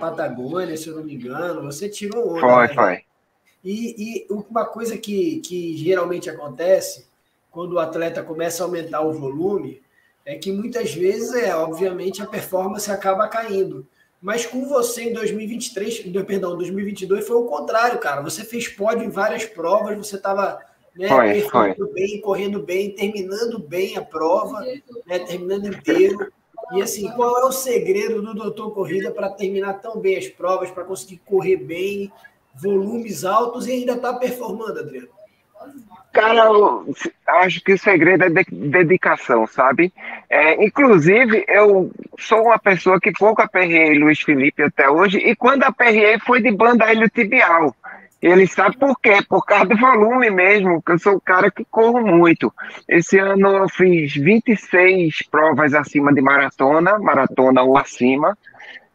Patagônia, se eu não me engano. Você tirou onda. Foi, né? foi. E, e uma coisa que, que geralmente acontece quando o atleta começa a aumentar o volume é que muitas vezes, é, obviamente, a performance acaba caindo. Mas com você em 2023, perdão, 2022 foi o contrário, cara. Você fez pódio em várias provas, você estava né, bem, correndo bem, terminando bem a prova, né, terminando inteiro. E assim, qual é o segredo do Doutor Corrida para terminar tão bem as provas, para conseguir correr bem, volumes altos e ainda estar tá performando, Adriano? Cara, eu acho que o segredo é de dedicação, sabe? É, inclusive, eu sou uma pessoa que pouco aperrei Luiz Felipe até hoje, e quando aperrei foi de banda ilho tibial. Ele sabe por quê? Por causa do volume mesmo, que eu sou o cara que corro muito. Esse ano eu fiz 26 provas acima de maratona, maratona ou acima.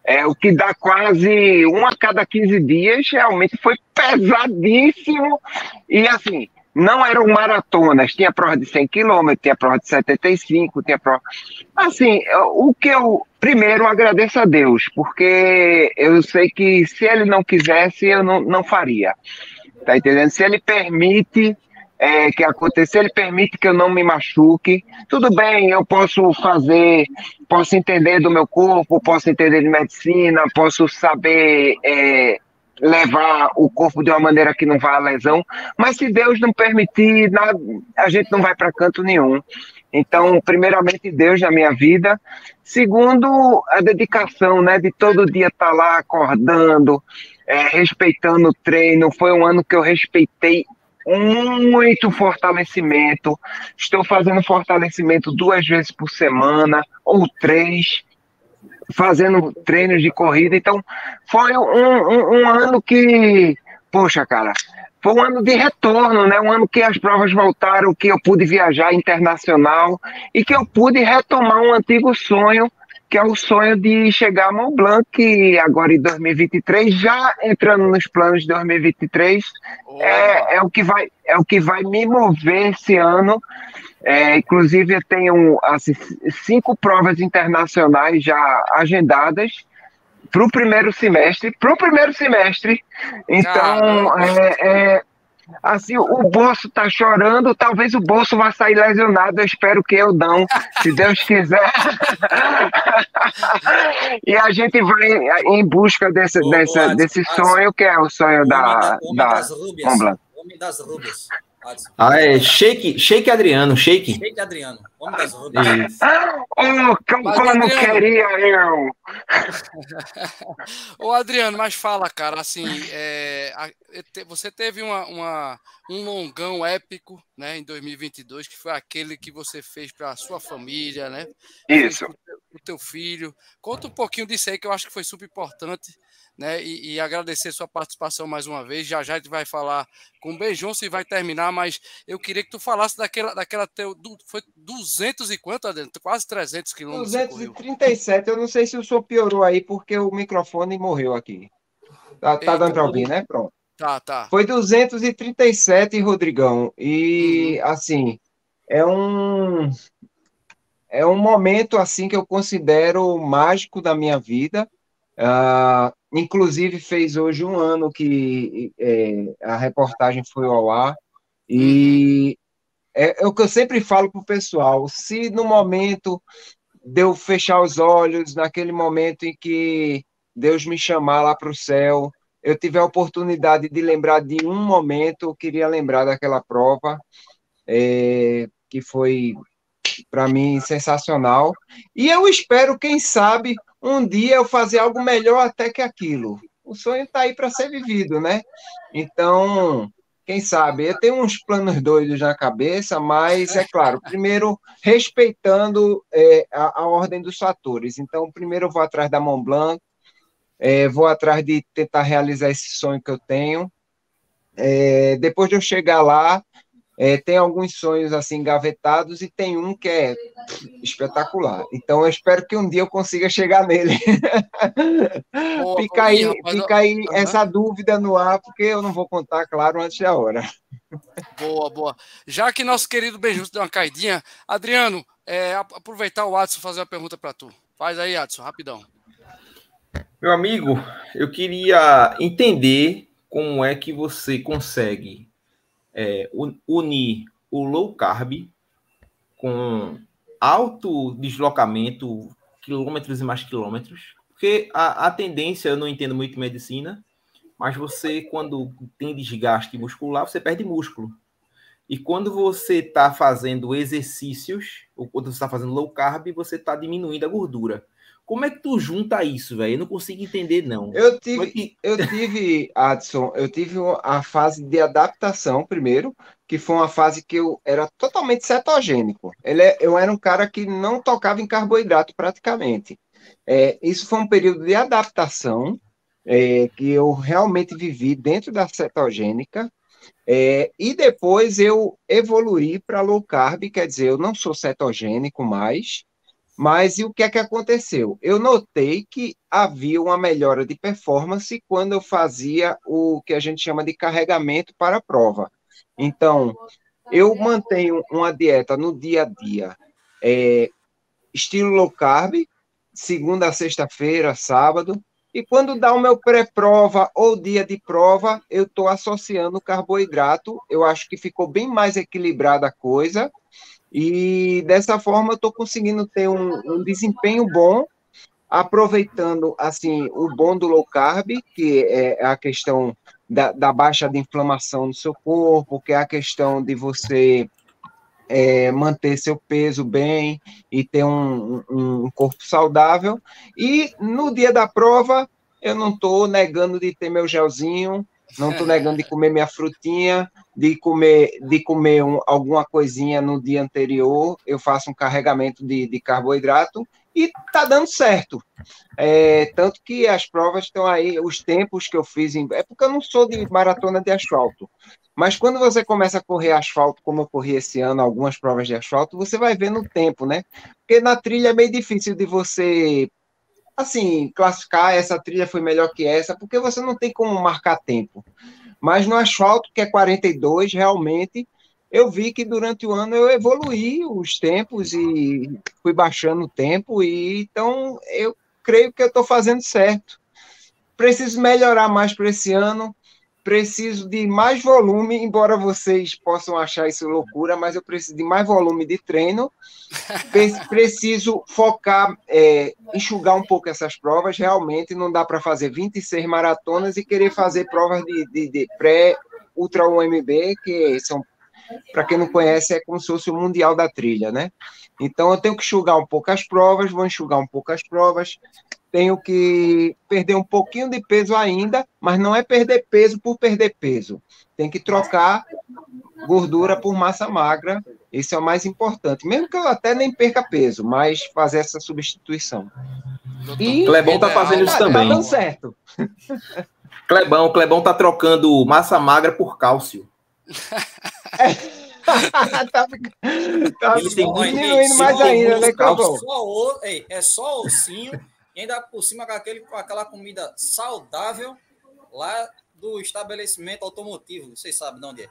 É, o que dá quase um a cada 15 dias, realmente foi pesadíssimo. E assim, não eram maratonas, tinha prova de 100 quilômetros, tinha prova de 75, tinha prova. Assim, o que eu primeiro agradeço a Deus, porque eu sei que se ele não quisesse, eu não, não faria. Tá entendendo? Se ele permite é, que aconteça, ele permite que eu não me machuque, tudo bem, eu posso fazer, posso entender do meu corpo, posso entender de medicina, posso saber. É, levar o corpo de uma maneira que não vá à lesão, mas se Deus não permitir, nada, a gente não vai para canto nenhum. Então, primeiramente, Deus na minha vida. Segundo, a dedicação, né? De todo dia estar tá lá acordando, é, respeitando o treino. Foi um ano que eu respeitei muito fortalecimento. Estou fazendo fortalecimento duas vezes por semana, ou três fazendo treinos de corrida. Então, foi um, um, um, ano que, poxa, cara, foi um ano de retorno, né? Um ano que as provas voltaram, que eu pude viajar internacional e que eu pude retomar um antigo sonho, que é o sonho de chegar a Mont Blanc, agora em 2023, já entrando nos planos de 2023, é, é, o que vai, é o que vai me mover esse ano é, inclusive, eu tenho assim, cinco provas internacionais já agendadas para o primeiro semestre. Para o primeiro semestre. Então, é, é, assim, o bolso está chorando. Talvez o bolso vá sair lesionado. Eu espero que eu não, se Deus quiser. e a gente vai em busca desse, dessa, desse sonho, que é o sonho da, da Mont Blanc. Homem das Rubas. Ah, é Shake, Shake Adriano, Shake. Shake Adriano, homem das rodas. Oh, como, como queria eu! Ô, Adriano, mas fala, cara, assim, é, você teve uma, uma, um longão épico, né, em 2022, que foi aquele que você fez para a sua família, né? Isso. O teu filho. Conta um pouquinho disso aí, que eu acho que foi super importante né? E, e, agradecer sua participação mais uma vez. Já já a gente vai falar com o Beijão se vai terminar, mas eu queria que tu falasse daquela, daquela teu, foi 200 e quanto? Quase 300 quilômetros. 237. Eu não sei se o senhor piorou aí porque o microfone morreu aqui. Tá, tá dando para ouvir, né? Pronto. Tá, tá. Foi 237, Rodrigão. E uhum. assim, é um é um momento assim que eu considero mágico da minha vida. Uh, Inclusive, fez hoje um ano que é, a reportagem foi ao ar, e é, é o que eu sempre falo para o pessoal: se no momento de eu fechar os olhos, naquele momento em que Deus me chamar lá para o céu, eu tiver a oportunidade de lembrar de um momento, eu queria lembrar daquela prova, é, que foi, para mim, sensacional. E eu espero, quem sabe, um dia eu fazer algo melhor até que aquilo. O sonho está aí para ser vivido, né? Então, quem sabe? Eu tenho uns planos doidos na cabeça, mas é claro, primeiro respeitando é, a, a, ordem dos fatores. Então, primeiro eu vou atrás da Mont Blanc, é, vou atrás de tentar realizar esse sonho que eu tenho. É, depois de eu chegar lá, é, tem alguns sonhos assim gavetados e tem um que é espetacular. Então eu espero que um dia eu consiga chegar nele. Boa, fica aí, rapaz, fica aí uhum. essa dúvida no ar, porque eu não vou contar, claro, antes da hora. Boa, boa. Já que nosso querido Benjusto deu uma caidinha, Adriano, é, aproveitar o Adson fazer uma pergunta para tu. Faz aí, Adson, rapidão. Meu amigo, eu queria entender como é que você consegue é, unir o low carb com alto deslocamento, quilômetros e mais quilômetros, porque a, a tendência, eu não entendo muito medicina, mas você, quando tem desgaste muscular, você perde músculo. E quando você está fazendo exercícios, ou quando você está fazendo low carb, você está diminuindo a gordura. Como é que tu junta isso, velho? Eu não consigo entender, não. Eu tive, é que... eu tive, Adson, eu tive a fase de adaptação primeiro, que foi uma fase que eu era totalmente cetogênico. Ele, é, eu era um cara que não tocava em carboidrato praticamente. É, isso foi um período de adaptação é, que eu realmente vivi dentro da cetogênica. É, e depois eu evoluí para low carb, quer dizer, eu não sou cetogênico mais, mas e o que é que aconteceu? Eu notei que havia uma melhora de performance quando eu fazia o que a gente chama de carregamento para a prova. Então, eu mantenho uma dieta no dia a dia, é, estilo low carb, segunda a sexta-feira, sábado, e quando dá o meu pré-prova ou dia de prova, eu estou associando carboidrato. Eu acho que ficou bem mais equilibrada a coisa. E dessa forma eu estou conseguindo ter um, um, desempenho bom, aproveitando assim o bom do low carb, que é a questão da, da baixa de inflamação no seu corpo, que é a questão de você é, manter seu peso bem e ter um, um, corpo saudável. E no dia da prova, eu não estou negando de ter meu gelzinho, não estou negando de comer minha frutinha, de comer, de comer um, alguma coisinha no dia anterior, eu faço um carregamento de, de carboidrato e tá dando certo. É, tanto que as provas estão aí, os tempos que eu fiz, em, é porque eu não sou de maratona de asfalto, mas quando você começa a correr asfalto, como eu corri esse ano, algumas provas de asfalto, você vai vendo o tempo, né? Porque na trilha é meio difícil de você assim, classificar essa trilha foi melhor que essa, porque você não tem como marcar tempo. Mas no asfalto, que é 42, realmente, eu vi que durante o ano eu evoluí os tempos e fui baixando o tempo, e então eu creio que eu estou fazendo certo. Preciso melhorar mais para esse ano, preciso de mais volume, embora vocês possam achar isso loucura, mas eu preciso de mais volume de treino. Preciso focar, é, enxugar um pouco essas provas. Realmente não dá para fazer 26 maratonas e querer fazer provas de, de, de pré-ultra UMB, que são, para quem não conhece, é como se fosse o Mundial da Trilha, né? Então eu tenho que enxugar um pouco as provas, vou enxugar um pouco as provas, tenho que perder um pouquinho de peso ainda, mas não é perder peso por perder peso. Tem que trocar gordura por massa magra. Esse é o mais importante. Mesmo que eu até nem perca peso, mas fazer essa substituição. E Clebão tá fazendo isso tá, também. Tá dando certo. Clebão, Clebão tá trocando massa magra por cálcio. É. tá, tá Ele tem diminuindo mais ainda, né, Clebão? É só ossinho e ainda por cima com, aquele, com aquela comida saudável lá do estabelecimento automotivo. Vocês sabem de onde é.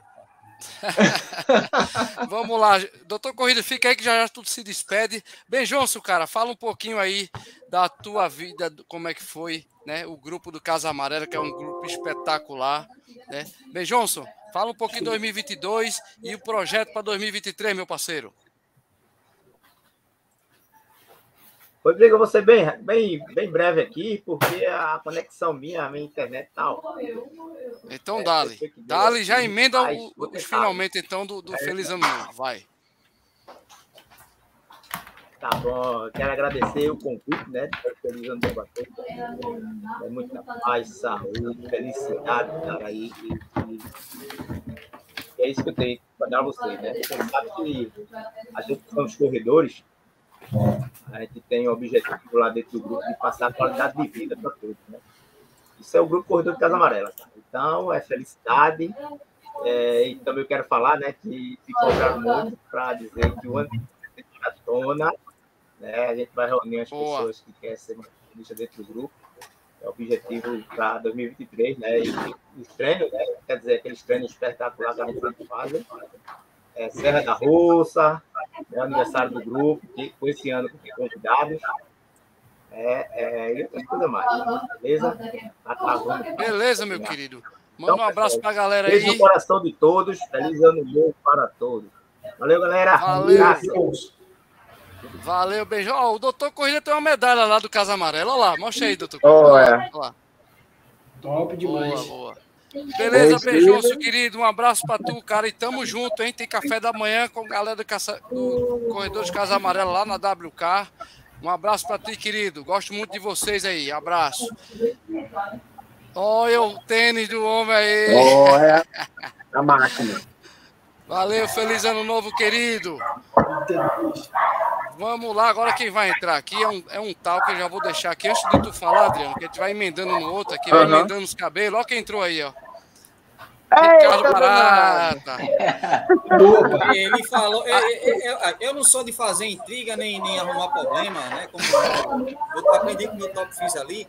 Vamos lá, doutor Corrida, fica aí que já, já tudo se despede. Bem, Johnson, cara, fala um pouquinho aí da tua vida, como é que foi, né? O grupo do Casa Amarela, que é um grupo espetacular, né? Bem, Johnson, fala um pouquinho de 2022 e o projeto para 2023, meu parceiro. Rodrigo, eu vou ser bem, bem, bem breve aqui, porque a conexão minha, a minha internet tal. Então, é, Dali. Dali já emenda o, os finalmente, então, do, do é, Feliz Ano Novo. Vai. Tá bom, quero agradecer o convite, né? Feliz Ano Novo a todos. É muita paz, saúde, felicidade, cara, aí. E, e é isso que eu tenho para dar a vocês, né? Você sabe que a gente são os corredores a gente tem o objetivo lá dentro do grupo de passar qualidade de vida para todos. Né? Isso é o grupo Corredor de Casa Amarela. Tá? Então, é felicidade. É, e também eu quero falar né, que me cobraram muito para dizer que o ano de maratona, né, a gente vai reunir as Boa. pessoas que querem ser maratonistas dentro do grupo. É o objetivo para 2023, né? E os treinos, né? Quer dizer, aqueles treinos espetaculares que a gente faz é, Serra da Roça, é aniversário do grupo, que foi esse ano com convidados. É, é, e outras coisas mais. Beleza? Tá. Beleza, meu querido. Manda Então, um abraço pra galera Beijo no aí. coração de todos. Feliz ano novo para todos. Valeu, galera. Valeu. Graças. Valeu, beijo. Ó, o doutor Corrida tem uma medalha lá do Casa Amarela. Olha lá, mostra aí, doutor Oh, Corrida. é. Olha lá. Top demais. Boa, boa. Beleza, Beijo, Beijoso, querido. Um abraço pra tu, cara. E tamo junto, hein? Tem café da manhã com a galera do, Caça... do Corredor de Casa Amarela lá na WK. Um abraço pra ti, querido. Gosto muito de vocês aí. Abraço. Olha o tênis do homem aí. Oh, é a máquina. Valeu, feliz ano novo, querido. Vamos lá, agora quem vai entrar aqui é um, é um tal que eu já vou deixar aqui antes de tu falar, Adriano, que a gente vai emendando no outro aqui, vai Aham. emendando os cabelos. Olha quem entrou aí, ó. Ricardo Eita, Barata. Opa, Ele falou, eu, eu- não sou de fazer intriga nem, nem arrumar problema, né? Como eu aprendi com o meu top fiz ali.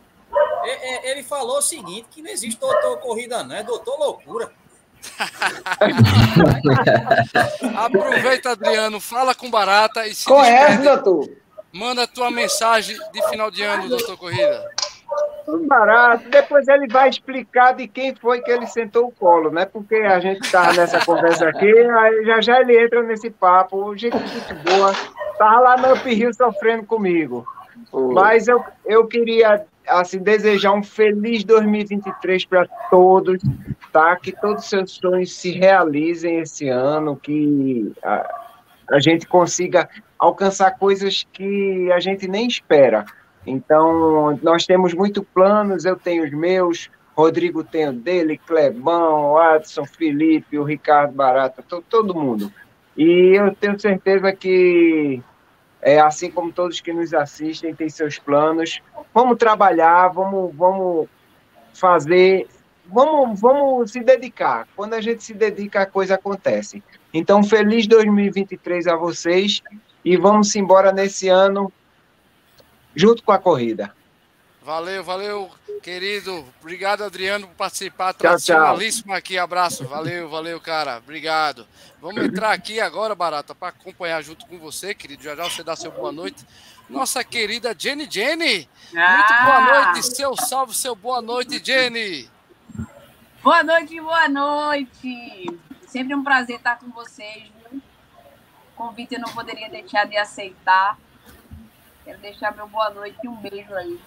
É, é, Ele falou o seguinte: que não existe doutor corrida, não, é doutor loucura. Aproveita, Adriano, fala com Barata e se Conhece, despede. doutor? Manda a tua mensagem de final de ano, doutor Corrida. Tudo barato. Depois ele vai explicar de quem foi que ele sentou o colo, né? Porque a gente estava nessa conversa aqui, aí já já ele entra nesse papo. Gente, gente boa. Tava lá no Up sofrendo comigo. Mas eu, eu queria assim, desejar um feliz 2023 para todos, tá? Que todos os seus sonhos se realizem esse ano, que a, a gente consiga alcançar coisas que a gente nem espera. Então, nós temos muitos planos, eu tenho os meus, Rodrigo tem o dele, Clebão, Adson, Felipe, o Ricardo Barata, to, todo mundo. E eu tenho certeza que, é, assim como todos que nos assistem, têm seus planos. Vamos trabalhar, vamos, vamos fazer, vamos, vamos se dedicar. Quando a gente se dedica, a coisa acontece. Então, feliz 2023 a vocês e vamos embora nesse ano junto com a corrida. Valeu, valeu, querido. Obrigado, Adriano, por participar. Tchau, Tradicionalíssimo aqui. Abraço. Valeu, valeu, cara. Obrigado. Vamos entrar aqui agora, Barata, para acompanhar junto com você, querido. Já já você dá seu boa noite. Nossa querida Jenny Jenny. Muito boa noite. Seu salve, seu boa noite, Jenny. Boa noite, boa noite. Sempre um prazer estar com vocês. Viu? O convite eu não poderia deixar de aceitar. Quero deixar meu boa noite e um beijo aí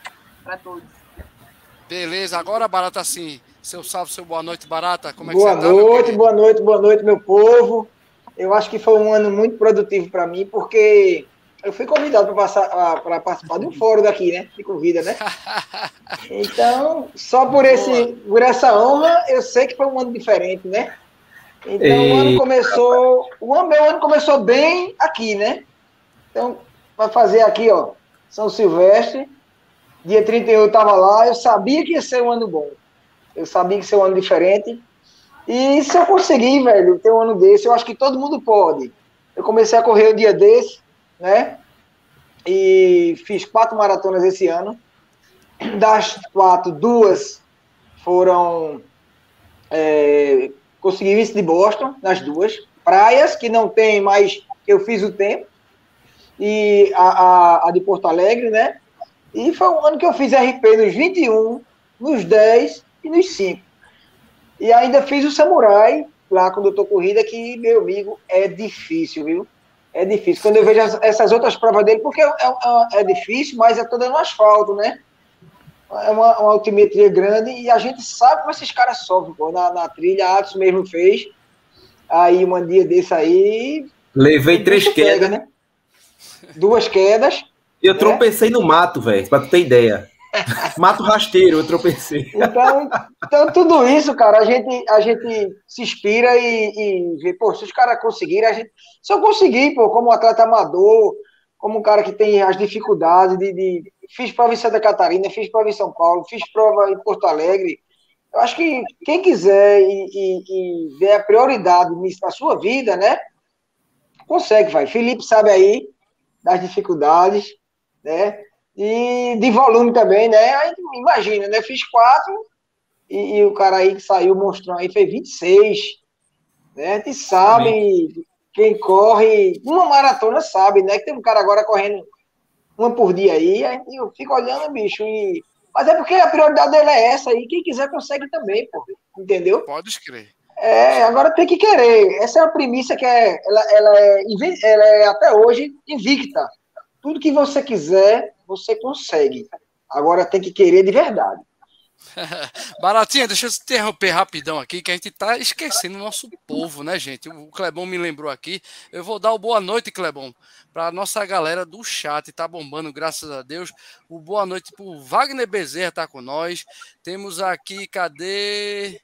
para todos. Beleza, agora, Barata, sim. Seu salve, seu boa noite, Barata. Como é boa que você tá? noite, querido? boa noite, boa noite, meu povo. Eu acho que foi um ano muito produtivo para mim, porque eu fui convidado para participar de um fórum daqui, né? De corrida, né? Então, só por, esse, por essa honra, eu sei que foi um ano diferente, né? Então, o ano começou. O ano, meu ano começou bem aqui, né? Então, vai fazer aqui, ó, São Silvestre. Dia 31 eu estava lá, eu sabia que ia ser um ano bom. Eu sabia que ia ser um ano diferente. E se eu conseguir, velho, ter um ano desse, eu acho que todo mundo pode. Eu comecei a correr um dia desse, né? E fiz quatro maratonas esse ano. Das quatro, duas foram. É, consegui vice de Boston, nas duas. Praias, que não tem mais. Eu fiz o tempo. E a, a, a de Porto Alegre, né? E foi um ano que eu fiz RP nos 21, nos 10 e nos 5. E ainda fiz o Samurai lá quando eu tô corrida, que, meu amigo, é difícil, viu? É difícil. Quando eu vejo as- essas outras provas dele, porque é, é- é difícil, mas é toda no asfalto, né? É uma, uma altimetria grande e a gente sabe como esses caras sofrem, pô. Na, na trilha, a Atos mesmo fez. Aí, um dia desse aí. Levei três bicho pega, quedas. né? Duas quedas. Eu É? tropecei no mato, velho, pra tu ter ideia. Mato rasteiro, eu tropecei. Então, então, tudo isso, cara, a gente, a gente se inspira e, e vê, pô, se os caras conseguirem, a gente. Se eu conseguir, pô, como atleta amador, como um cara que tem as dificuldades de. de- fiz prova em Santa Catarina, fiz prova em São Paulo, fiz prova em Porto Alegre. Eu acho que quem quiser e, e, e ver a prioridade nisso na sua vida, né? Consegue, vai. Felipe sabe aí das dificuldades, né? E de volume também, né? Aí imagina, né? Fiz quatro e, e o cara aí que saiu monstrão aí fez 26. Né? A gente sabe, quem corre, uma maratona sabe, né? Que tem um cara agora correndo uma por dia aí, aí eu fico olhando, bicho, e... Mas é porque a prioridade dele é essa aí, quem quiser consegue também, pô. Entendeu? Pode escrever. É, agora tem que querer. Essa é a premissa que é, ela, ela, é, ela é até hoje invicta. Tudo que você quiser, você consegue. Agora tem que querer de verdade. Baratinha, deixa eu te interromper rapidão aqui, que a gente tá esquecendo o nosso povo, né, gente? O Clebão me lembrou aqui. Eu vou dar o boa noite, Clebão, para nossa galera do chat, tá bombando, graças a Deus. O boa noite pro Wagner Bezerra, tá com nós. Temos aqui, cadê?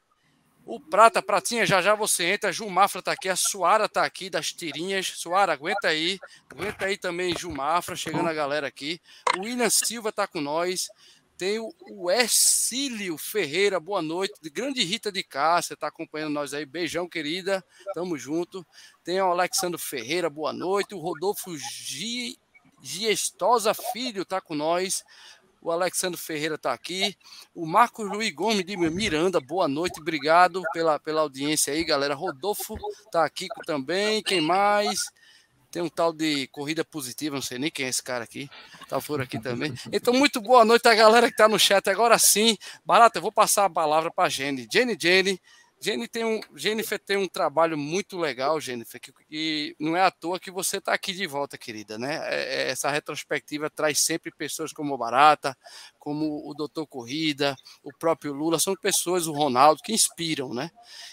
O Prata, Pratinha, já já você entra. Ju Mafra tá aqui, a Suara tá aqui das tirinhas. Suara, aguenta aí. Aguenta aí também, Ju Mafra, chegando a galera aqui. O William Silva tá com nós. Tem o Ercílio Ferreira, boa noite. Grande Rita de Cássia, tá acompanhando nós aí. Beijão, querida. Tamo junto. Tem o Alexandre Ferreira, boa noite. O Rodolfo Giestosa Filho tá com nós. O Alexandre Ferreira está aqui. O Marcos Luiz Gomes de Miranda, boa noite, obrigado pela, pela audiência aí, galera. Rodolfo está aqui também. Quem mais? Tem um tal de corrida positiva, não sei nem quem é esse cara aqui. Tá por aqui também. Então, muito boa noite a galera que está no chat. Agora sim, Barata, eu vou passar a palavra para a Jenny. Jenny, Jenny, Jenny tem um, Jennifer tem um trabalho muito legal, Jennifer, que, que não é à toa que você está aqui de volta, querida, né? É, é, essa retrospectiva traz sempre pessoas como o Barata, como o Doutor Corrida, o próprio Lula, são pessoas, o Ronaldo, que inspiram, né?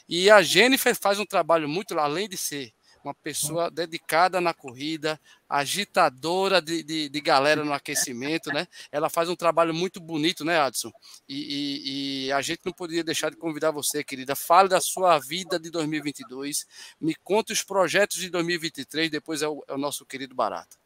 E a Jennifer faz um trabalho muito, além de ser uma pessoa dedicada na corrida, agitadora de, de, de, galera no aquecimento, né? Ela faz um trabalho muito bonito, né, Adson? E, e, e, a gente não poderia deixar de convidar você, querida. Fale da sua vida de 2022, me conte os projetos de 2023, depois é o, é o nosso querido Barata.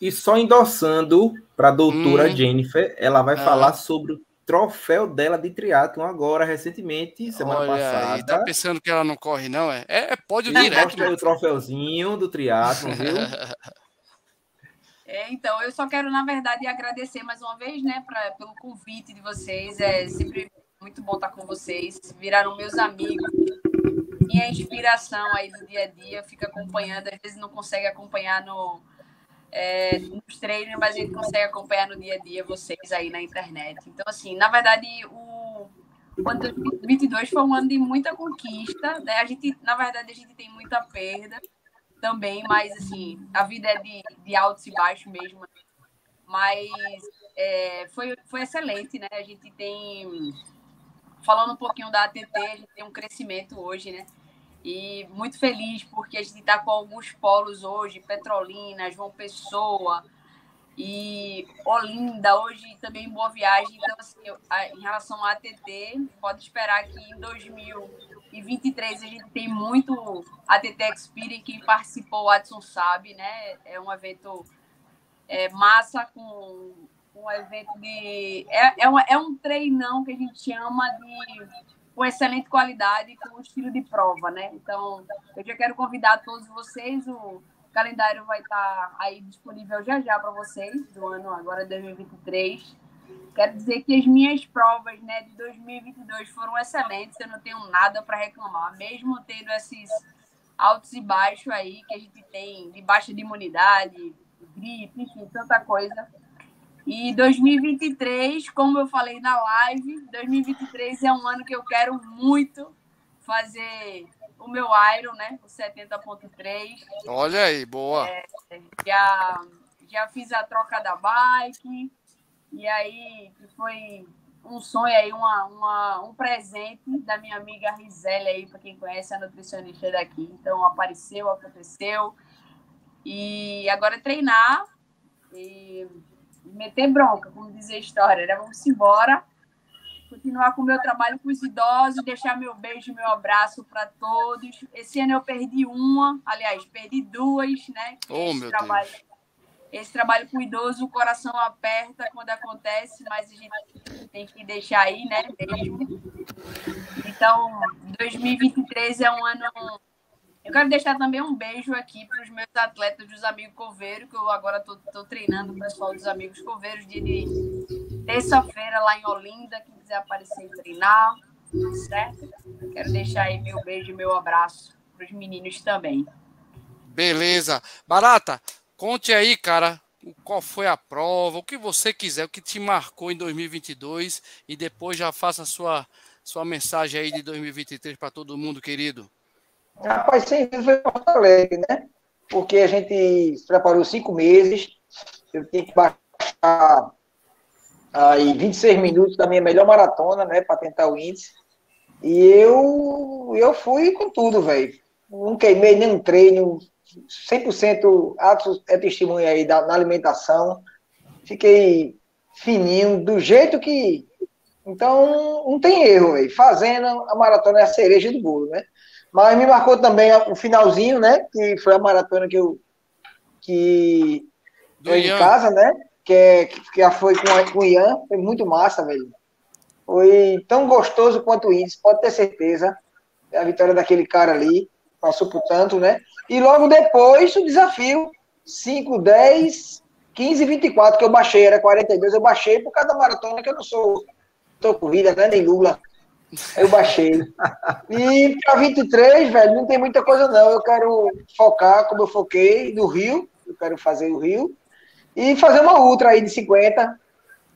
E só endossando para a doutora hum, Jennifer, ela vai falar sobre troféu dela de triatlon agora, recentemente, semana Olha passada. Aí, tá pensando que ela não corre, não? É, é, é pódio direto. Mostra o troféuzinho do triatlon, viu? É, então, eu só quero, na verdade, agradecer mais uma vez, né, pra, pelo convite de vocês. É sempre muito bom estar com vocês. Viraram meus amigos. Minha inspiração aí do dia a dia, fica acompanhando. Às vezes não consegue acompanhar no, é, nos treinos, mas a gente consegue acompanhar no dia a dia vocês aí na internet. Então, assim, na verdade, o, o ano de 2022 foi um ano de muita conquista. Né? A gente, na verdade, a gente tem muita perda também, mas, assim, a vida é de, de altos e baixos mesmo. Mas é, foi, foi excelente, né? A gente tem, falando um pouquinho da ATT, a gente tem um crescimento hoje, né? E muito feliz porque a gente está com alguns polos hoje, Petrolina, João Pessoa e Olinda, hoje também Boa Viagem. Então, assim, em relação à ATT, pode esperar que em 2023 a gente tem muito ATT Experience, quem participou, o Adson sabe, né? É um evento é, massa com um evento de... É, é, uma, é um treinão que a gente chama de com excelente qualidade e com estilo de prova, né? Então, eu já quero convidar todos vocês, o calendário vai estar aí disponível já já para vocês, do ano agora 2023. Quero dizer que as minhas provas né, de 2022 foram excelentes, eu não tenho nada para reclamar, mesmo tendo esses altos e baixos aí que a gente tem de baixa de imunidade, gripe, enfim, tanta coisa. E 2023, como eu falei na live, 2023 é um ano que eu quero muito fazer o meu Iron, né? O 70.3. Olha aí, boa. É, já, já fiz a troca da bike. E aí foi um sonho aí, uma, uma, um presente da minha amiga Rizélia aí, para quem conhece a nutricionista daqui. Então apareceu, aconteceu. E agora é treinar. E meter bronca, como dizer a história, né? Vamos embora, continuar com o meu trabalho com os idosos, deixar meu beijo, meu abraço para todos. Esse ano eu perdi uma, aliás, perdi duas, né? Oh, esse, trabalho, Deus. esse trabalho com o idoso, o coração aperta quando acontece, mas a gente tem que deixar aí, né? Então, 2023 é um ano eu quero deixar também um beijo aqui para os meus atletas dos Amigos Coveiros, que eu agora estou treinando o pessoal dos Amigos Coveiros, dia de terça-feira lá em Olinda, quem quiser aparecer e treinar, certo? Quero deixar aí meu beijo e meu abraço para os meninos também. Beleza. Barata, conte aí, cara, qual foi a prova, o que você quiser, o que te marcou em 2022 e depois já faça a sua, sua mensagem aí de 2023 para todo mundo, querido. Rapaz, sem dúvida foi Porto Alegre, né? Porque a gente preparou cinco meses, eu tinha que baixar aí 26 minutos da minha melhor maratona, né, para tentar o índice. E eu, eu fui com tudo, velho. Não queimei nenhum treino, 100% atos é testemunha aí da, na alimentação. Fiquei fininho, do jeito que. Então, não tem erro, velho. Fazendo a maratona é a cereja do bolo, né? Mas me marcou também o finalzinho, né? Que foi a maratona que eu. Que. Foi em casa, né? Que, é, que já foi com, com o Ian. Foi muito massa, velho. Foi tão gostoso quanto isso, pode ter certeza. A vitória daquele cara ali. Passou por tanto, né? E logo depois o desafio 5, 10, 15 24, que eu baixei, era 42, eu baixei por causa da maratona, que eu não sou tô corrida, né? Nem Lula. Eu baixei. E para 23, velho, não tem muita coisa não. Eu quero focar, como eu foquei, no Rio. Eu quero fazer o Rio. E fazer uma ultra aí de 50.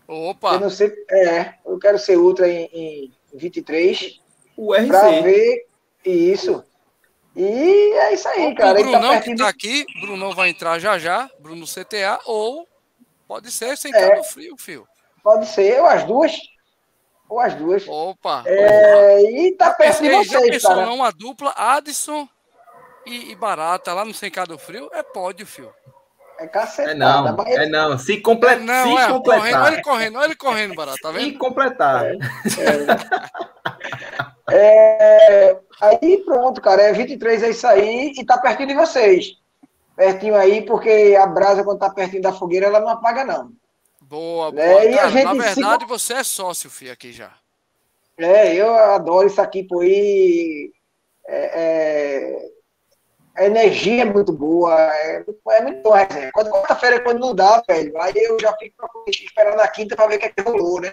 Opa! Eu não sei. É, eu quero ser ultra em, em 23. O RC. Pra ver isso. E é isso aí, cara. O Brunão tá que tá aqui, Brunão vai entrar já já, Bruno CTA, ou pode ser sentado é, frio, fio. Pode ser, ou as duas. Ou as duas. Opa! É, e tá perto de vocês, já pensou cara. uma dupla, Addison e, e, Barata lá no Sencado Frio? É pódio, fio. É cacetada. É não, mas... é não. Se, comple... É não, se é, completar. Correndo, olha ele correndo, olha ele correndo, Barata, tá vendo? Se completar. É, é, aí pronto, cara, é 23 é isso aí e tá pertinho de vocês. Pertinho aí, porque a brasa, quando tá pertinho da fogueira, ela não apaga, não. Boa, Né? boa. A Cara, na se- verdade, você é sócio, filho, aqui já. É, eu adoro isso aqui, pô, e é, é, a energia é muito boa, é, é muito boa resenha. Quando quarta-feira, é quando não dá, velho, aí eu já fico esperando a quinta para ver o que é que rolou, né?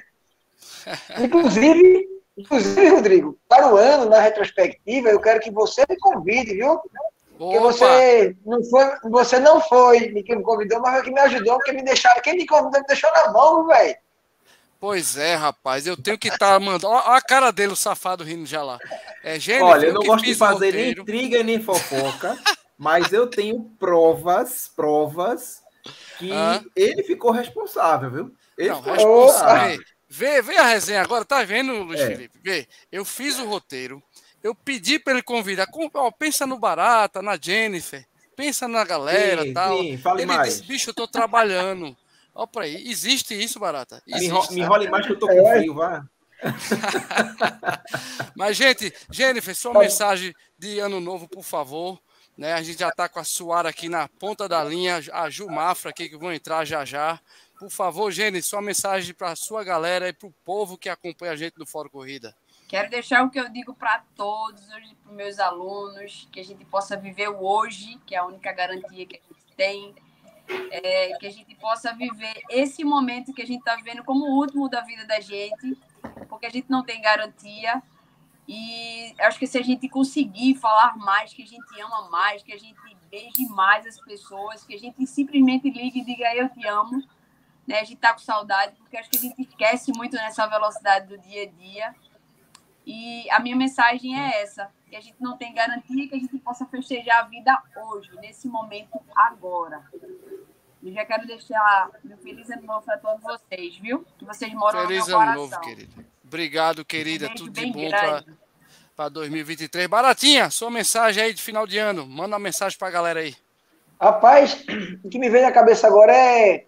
Inclusive, inclusive, Rodrigo, para o ano, na retrospectiva, eu quero que você me convide, viu? Porque você não foi, você não foi que me convidou, mas foi que me ajudou, porque me deixaram, quem me convidou me deixou na mão, velho. Pois é, rapaz, eu tenho que estar mandando. Ó, ó a cara dele, o safado rindo já lá. É gênio. Olha, eu não gosto de fazer nem roteiro. intriga nem fofoca, mas eu tenho provas, provas que Ah. ele ficou responsável, viu? Ele Não, ficou responsável. Vê, vê a resenha agora, tá vendo, Luiz É. Felipe? Vê, eu fiz o roteiro, eu pedi para ele convidar. pensa no Barata, na Jennifer, pensa na galera Sim, tal. sim, fale ele mais. disse, bicho, eu tô trabalhando. Ó, pra aí, existe isso, Barata? Me, Existe. enro- me enrole mais que eu tô com frio, vá. Mas, gente, Jennifer, sua mensagem de ano novo, por favor. Né? A gente já está com a Suara aqui na ponta da linha, a Ju Mafra aqui que vão entrar já já. Por favor, Jennifer, sua mensagem para a sua galera e para o povo que acompanha a gente no Fórum Corrida. Quero deixar o que eu digo para todos, para meus alunos, que a gente possa viver o hoje, que é a única garantia que a gente tem, é, que a gente possa viver esse momento que a gente está vivendo como o último da vida da gente, porque a gente não tem garantia. E acho que se a gente conseguir falar mais, que a gente ama mais, que a gente beije mais as pessoas, que a gente simplesmente ligue e diga eu te amo, né? A gente tá com saudade, porque acho que a gente esquece muito nessa velocidade do dia a dia. E a minha mensagem é essa: que a gente não tem garantia que a gente possa festejar a vida hoje, nesse momento, agora. E já quero deixar meu feliz ano novo para todos vocês, viu? Que vocês moram Feliz no meu ano coração. novo, querida. Obrigado, querida. Um Tudo de bom para 2023. Baratinha, sua mensagem aí de final de ano. Manda uma mensagem para a galera aí. Rapaz, o que me vem na cabeça agora é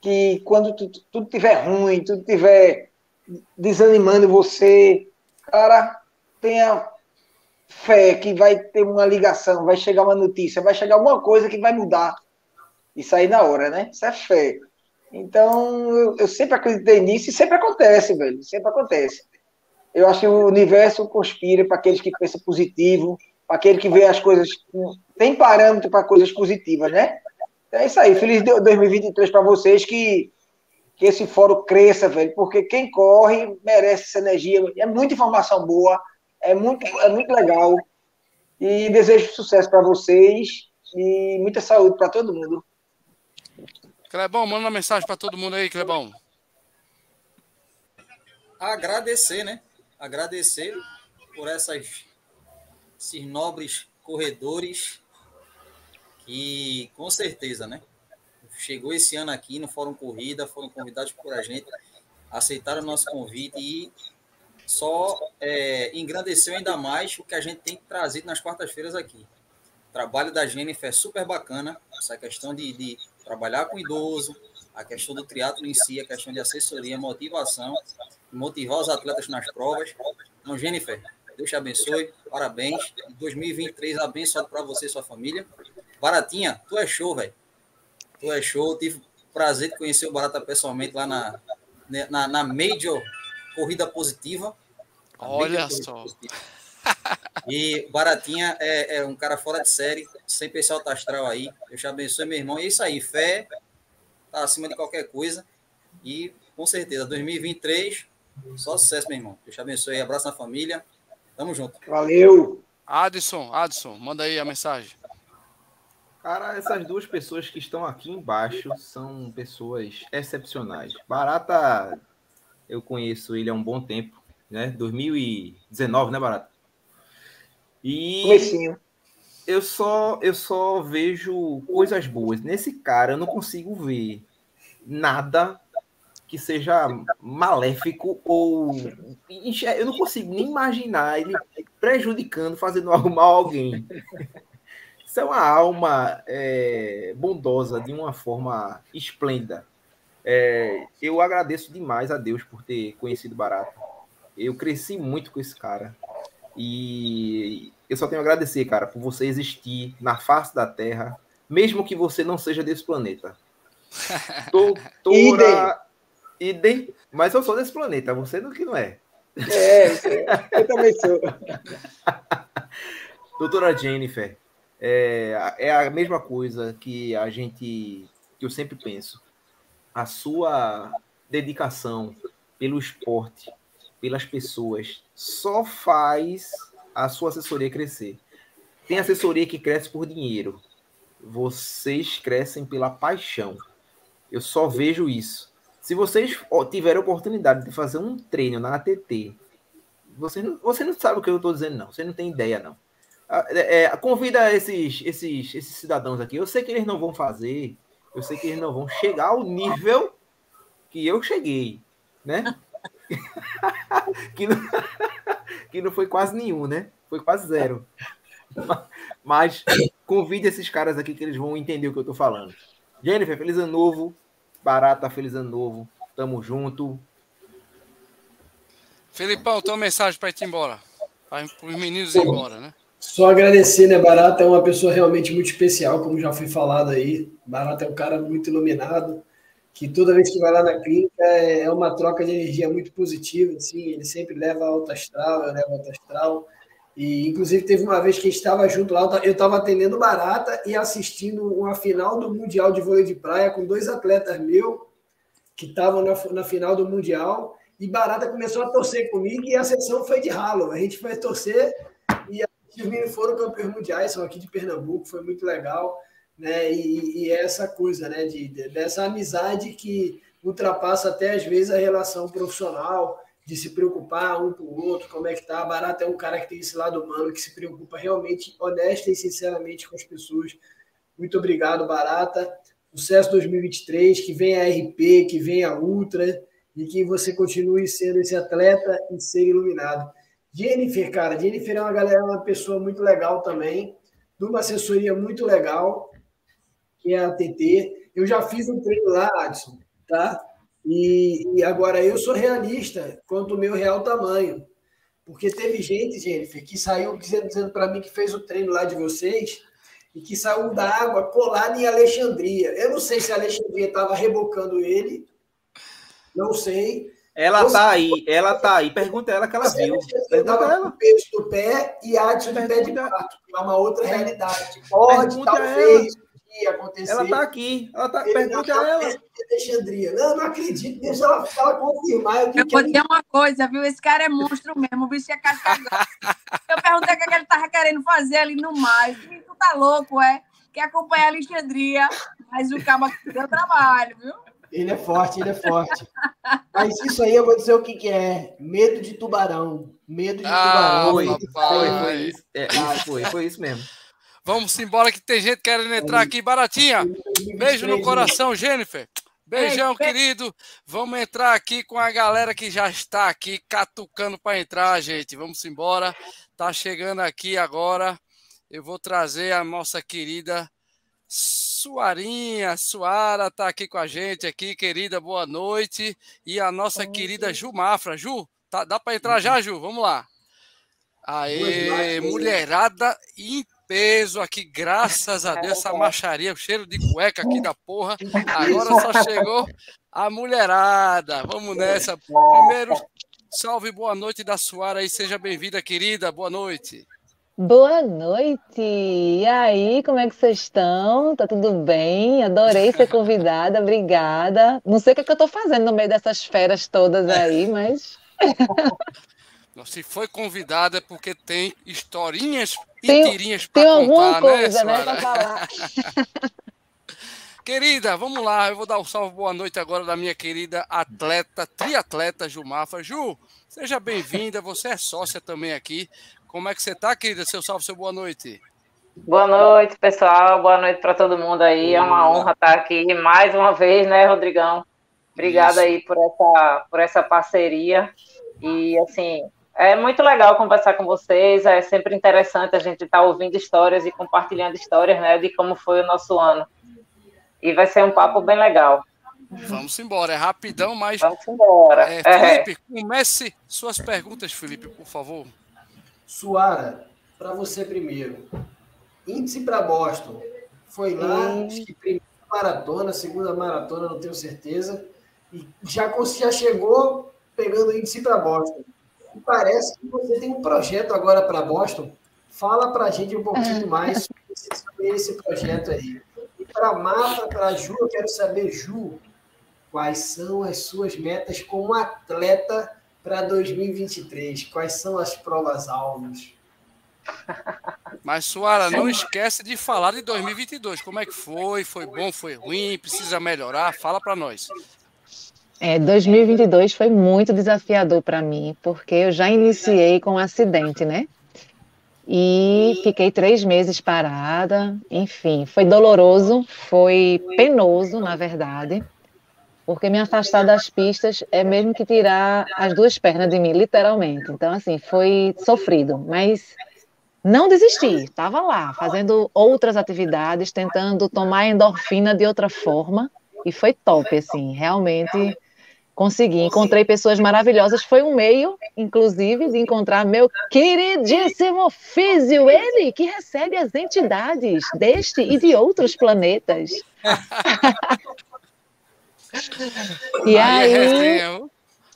que quando tu- tu- tudo estiver ruim, tudo estiver desanimando você, cara, tenha fé que vai ter uma ligação, vai chegar uma notícia, vai chegar alguma coisa que vai mudar. Isso aí na hora, né? Isso é fé. Então, eu, eu sempre acreditei nisso e sempre acontece, velho. Sempre acontece. Eu acho que o universo conspira para aqueles que pensam positivo, para aquele que vê as coisas. Tem parâmetro para coisas positivas, né? É isso aí. Feliz de- 2023 para vocês, que, que esse fórum cresça, velho, porque quem corre merece essa energia. É muita informação boa, é muito, é muito legal. E desejo sucesso para vocês e muita saúde para todo mundo. Clebão, manda uma mensagem para todo mundo aí, Clebão. Agradecer, né? Agradecer por essas, esses nobres corredores que, com certeza, né? Chegou esse ano aqui no Fórum Corrida, foram convidados por a gente, aceitaram o nosso convite e só é, engrandeceu ainda mais o que a gente tem trazido nas quartas-feiras aqui. O trabalho da Jennifer é super bacana, essa questão de, de trabalhar com idoso, a questão do triatlo em si, a questão de assessoria, motivação, motivar os atletas nas provas. Então, Jennifer, Deus te abençoe, parabéns. 2023 abençoado para você e sua família. Baratinha, tu é show, velho. Tu é show. Tive o prazer de conhecer o Barata pessoalmente lá na, na, na Major Corrida Positiva. Olha só. E Baratinha é, é, um cara fora de série, sempre esse alto astral aí. Eu te abençoe, meu irmão. E é isso aí, fé tá acima de qualquer coisa. E com certeza, 2023, só sucesso, meu irmão. Deus te abençoe. Abraço na família. Tamo junto. Valeu. Adson, Adson, manda aí a mensagem. Cara, essas duas pessoas que estão aqui embaixo são pessoas excepcionais. Barata, eu conheço ele há um bom tempo, né? 2019, né, Barata? E Comecinho. eu só eu só vejo coisas boas. Nesse cara eu não consigo ver nada que seja maléfico ou eu não consigo nem imaginar ele prejudicando, fazendo algo mal a alguém. Isso é uma alma é, bondosa de uma forma esplêndida. É, eu agradeço demais a Deus por ter conhecido Barato. Eu cresci muito com esse cara. E eu só tenho a agradecer, cara, por você existir na face da Terra, mesmo que você não seja desse planeta. Doutora Idem, mas eu sou desse planeta, você não que não é. É, eu também sou. Doutora Jennifer, é, é a mesma coisa que a gente, que eu sempre penso. A sua dedicação pelo esporte, pelas pessoas, só faz a sua assessoria crescer. Tem assessoria que cresce por dinheiro. Vocês crescem pela paixão. Eu só vejo isso. Se vocês tiverem oportunidade de fazer um treino na ATT, você não, você não sabe o que eu estou dizendo, não. Você não tem ideia, não. É, é, convida esses, esses, esses cidadãos aqui. Eu sei que eles não vão fazer, eu sei que eles não vão chegar ao nível que eu cheguei, né? que, não, que não foi quase nenhum, né? Foi quase zero. Mas convide esses caras aqui que eles vão entender o que eu tô falando. Jennifer, feliz ano novo. Barata, feliz ano novo. Tamo junto. Felipão, tua mensagem para ir embora. Para os meninos ir embora, né? Só agradecer, né? Barata é uma pessoa realmente muito especial, como já foi falado aí. Barata é um cara muito iluminado, que toda vez que vai lá na clínica é uma troca de energia muito positiva, assim, ele sempre leva alta astral, eu levo alta astral. E, inclusive, teve uma vez que estava junto lá, eu estava atendendo Barata e assistindo uma final do Mundial de Vôlei de Praia com dois atletas meus que estavam na, na final do Mundial. E Barata começou a torcer comigo e a sessão foi de ralo. A gente foi torcer e os meninos foram campeões mundiais, são aqui de Pernambuco, foi muito legal. Né? E, e essa coisa, né? De, de, dessa amizade que ultrapassa até às vezes a relação profissional, de se preocupar um com o outro, como é que tá. Barata é um cara que tem esse lado humano, que se preocupa realmente, honesta e sinceramente com as pessoas. Muito obrigado, Barata. Sucesso 2023, que venha a RP, que venha a Ultra e que você continue sendo esse atleta e ser iluminado. Jennifer, cara, Jennifer é uma galera, uma pessoa muito legal também, de uma assessoria muito legal, que é a TT. Eu já fiz um treino lá, Adson, tá? E, e, agora eu sou realista quanto ao meu real tamanho. Porque teve gente, Jennifer, que saiu dizendo, dizendo para mim que fez o treino lá de vocês e que saiu da água colado em Alexandria. Eu não sei se a Alexandria estava rebocando ele, não sei. Ela Você... tá aí, ela tá aí. Pergunta ela que ela viu. Pergunta ela. Peso do pé e Adson de pé de que é uma outra realidade. Pode, Pergunta talvez, um acontecer. Ela tá aqui. Ela tá... Pergunta a ela. Alexandria. Não, não acredito. Deixa ela, ela confirmar. Eu, eu vou dizer uma coisa, viu? Esse cara é monstro mesmo. O bicho é casca Eu perguntei o que, é que ele tava querendo fazer ali no mar. Tu tá louco, é? Quer acompanhar a Alexandria? Mas o cabo deu trabalho, viu? Ele é forte, ele é forte. Mas isso aí eu vou dizer o que, que é. Medo de tubarão. Medo de Ah, tubarão. Foi, papai. foi, foi isso. É, isso foi, foi isso mesmo. Vamos embora que tem gente querendo entrar aqui. Baratinha, beijo no coração, Jennifer. Beijão, querido. Vamos entrar aqui com a galera que já está aqui catucando para entrar, gente. Vamos embora. Tá chegando aqui agora. Eu vou trazer a nossa querida Suarinha. Suara tá aqui com a gente aqui, querida. Boa noite. E a nossa querida Ju Mafra. Ju, tá, dá para entrar já, Ju? Vamos lá. Aê, mulherada em peso aqui, graças a Deus, essa macharia, o cheiro de cueca aqui da porra. Agora só chegou a mulherada. Vamos nessa. Primeiro, salve, boa noite da Suara aí, seja bem-vinda, querida. Boa noite. Boa noite! E aí, como é que vocês estão? Tá tudo bem? Adorei ser convidada, obrigada. Não sei o que, é que eu tô fazendo no meio dessas feras todas aí, mas Se foi convidada é porque tem historinhas e Tem- tirinhas para alguma contar, coisa, né, né, falar. Querida, vamos lá. Eu vou dar o salve boa noite agora da minha querida atleta, triatleta Jumafa. Ju, seja bem-vinda. Você é sócia também aqui. Como é que você tá, querida? Seu salve, seu boa noite. Boa noite, pessoal. Boa noite para todo mundo aí. É uma honra estar aqui mais uma vez, né, Rodrigão? Obrigada Isso. aí por essa, por essa parceria. E, assim, é muito legal conversar com vocês. É sempre interessante a gente estar ouvindo histórias e compartilhando histórias, né, de como foi o nosso ano. E vai ser um papo bem legal. Vamos embora. É rapidão, mas. Vamos embora. É, É. Felipe, comece suas perguntas, Felipe, por favor. Suara, para você primeiro. Índice para Boston. Foi lá, acho que primeira maratona, segunda maratona, não tenho certeza. E já, já chegou pegando índice para Boston. E parece que você tem um projeto agora para Boston. Fala para a gente um pouquinho mais sobre esse- sobre esse projeto aí. E para Marta, para Ju, eu quero saber, Ju, quais são as suas metas como atleta para 2023? Quais são as provas alvos? Mas, Suara, não esquece de falar de 2022. Como é que foi? Foi bom? Foi ruim? Precisa melhorar? Fala para nós. É, 2022 foi muito desafiador para mim, porque eu já iniciei com um acidente, né? E fiquei três meses parada. Enfim, foi doloroso, foi penoso, na verdade, porque me afastar das pistas é mesmo que tirar as duas pernas de mim, literalmente. Então, assim, foi sofrido, mas não desisti, estava lá, fazendo outras atividades, tentando tomar endorfina de outra forma, e foi top, assim, realmente consegui. Encontrei pessoas maravilhosas, foi um meio, inclusive, de encontrar meu queridíssimo Físio, ele que recebe as entidades deste e de outros planetas. e Aí é aí,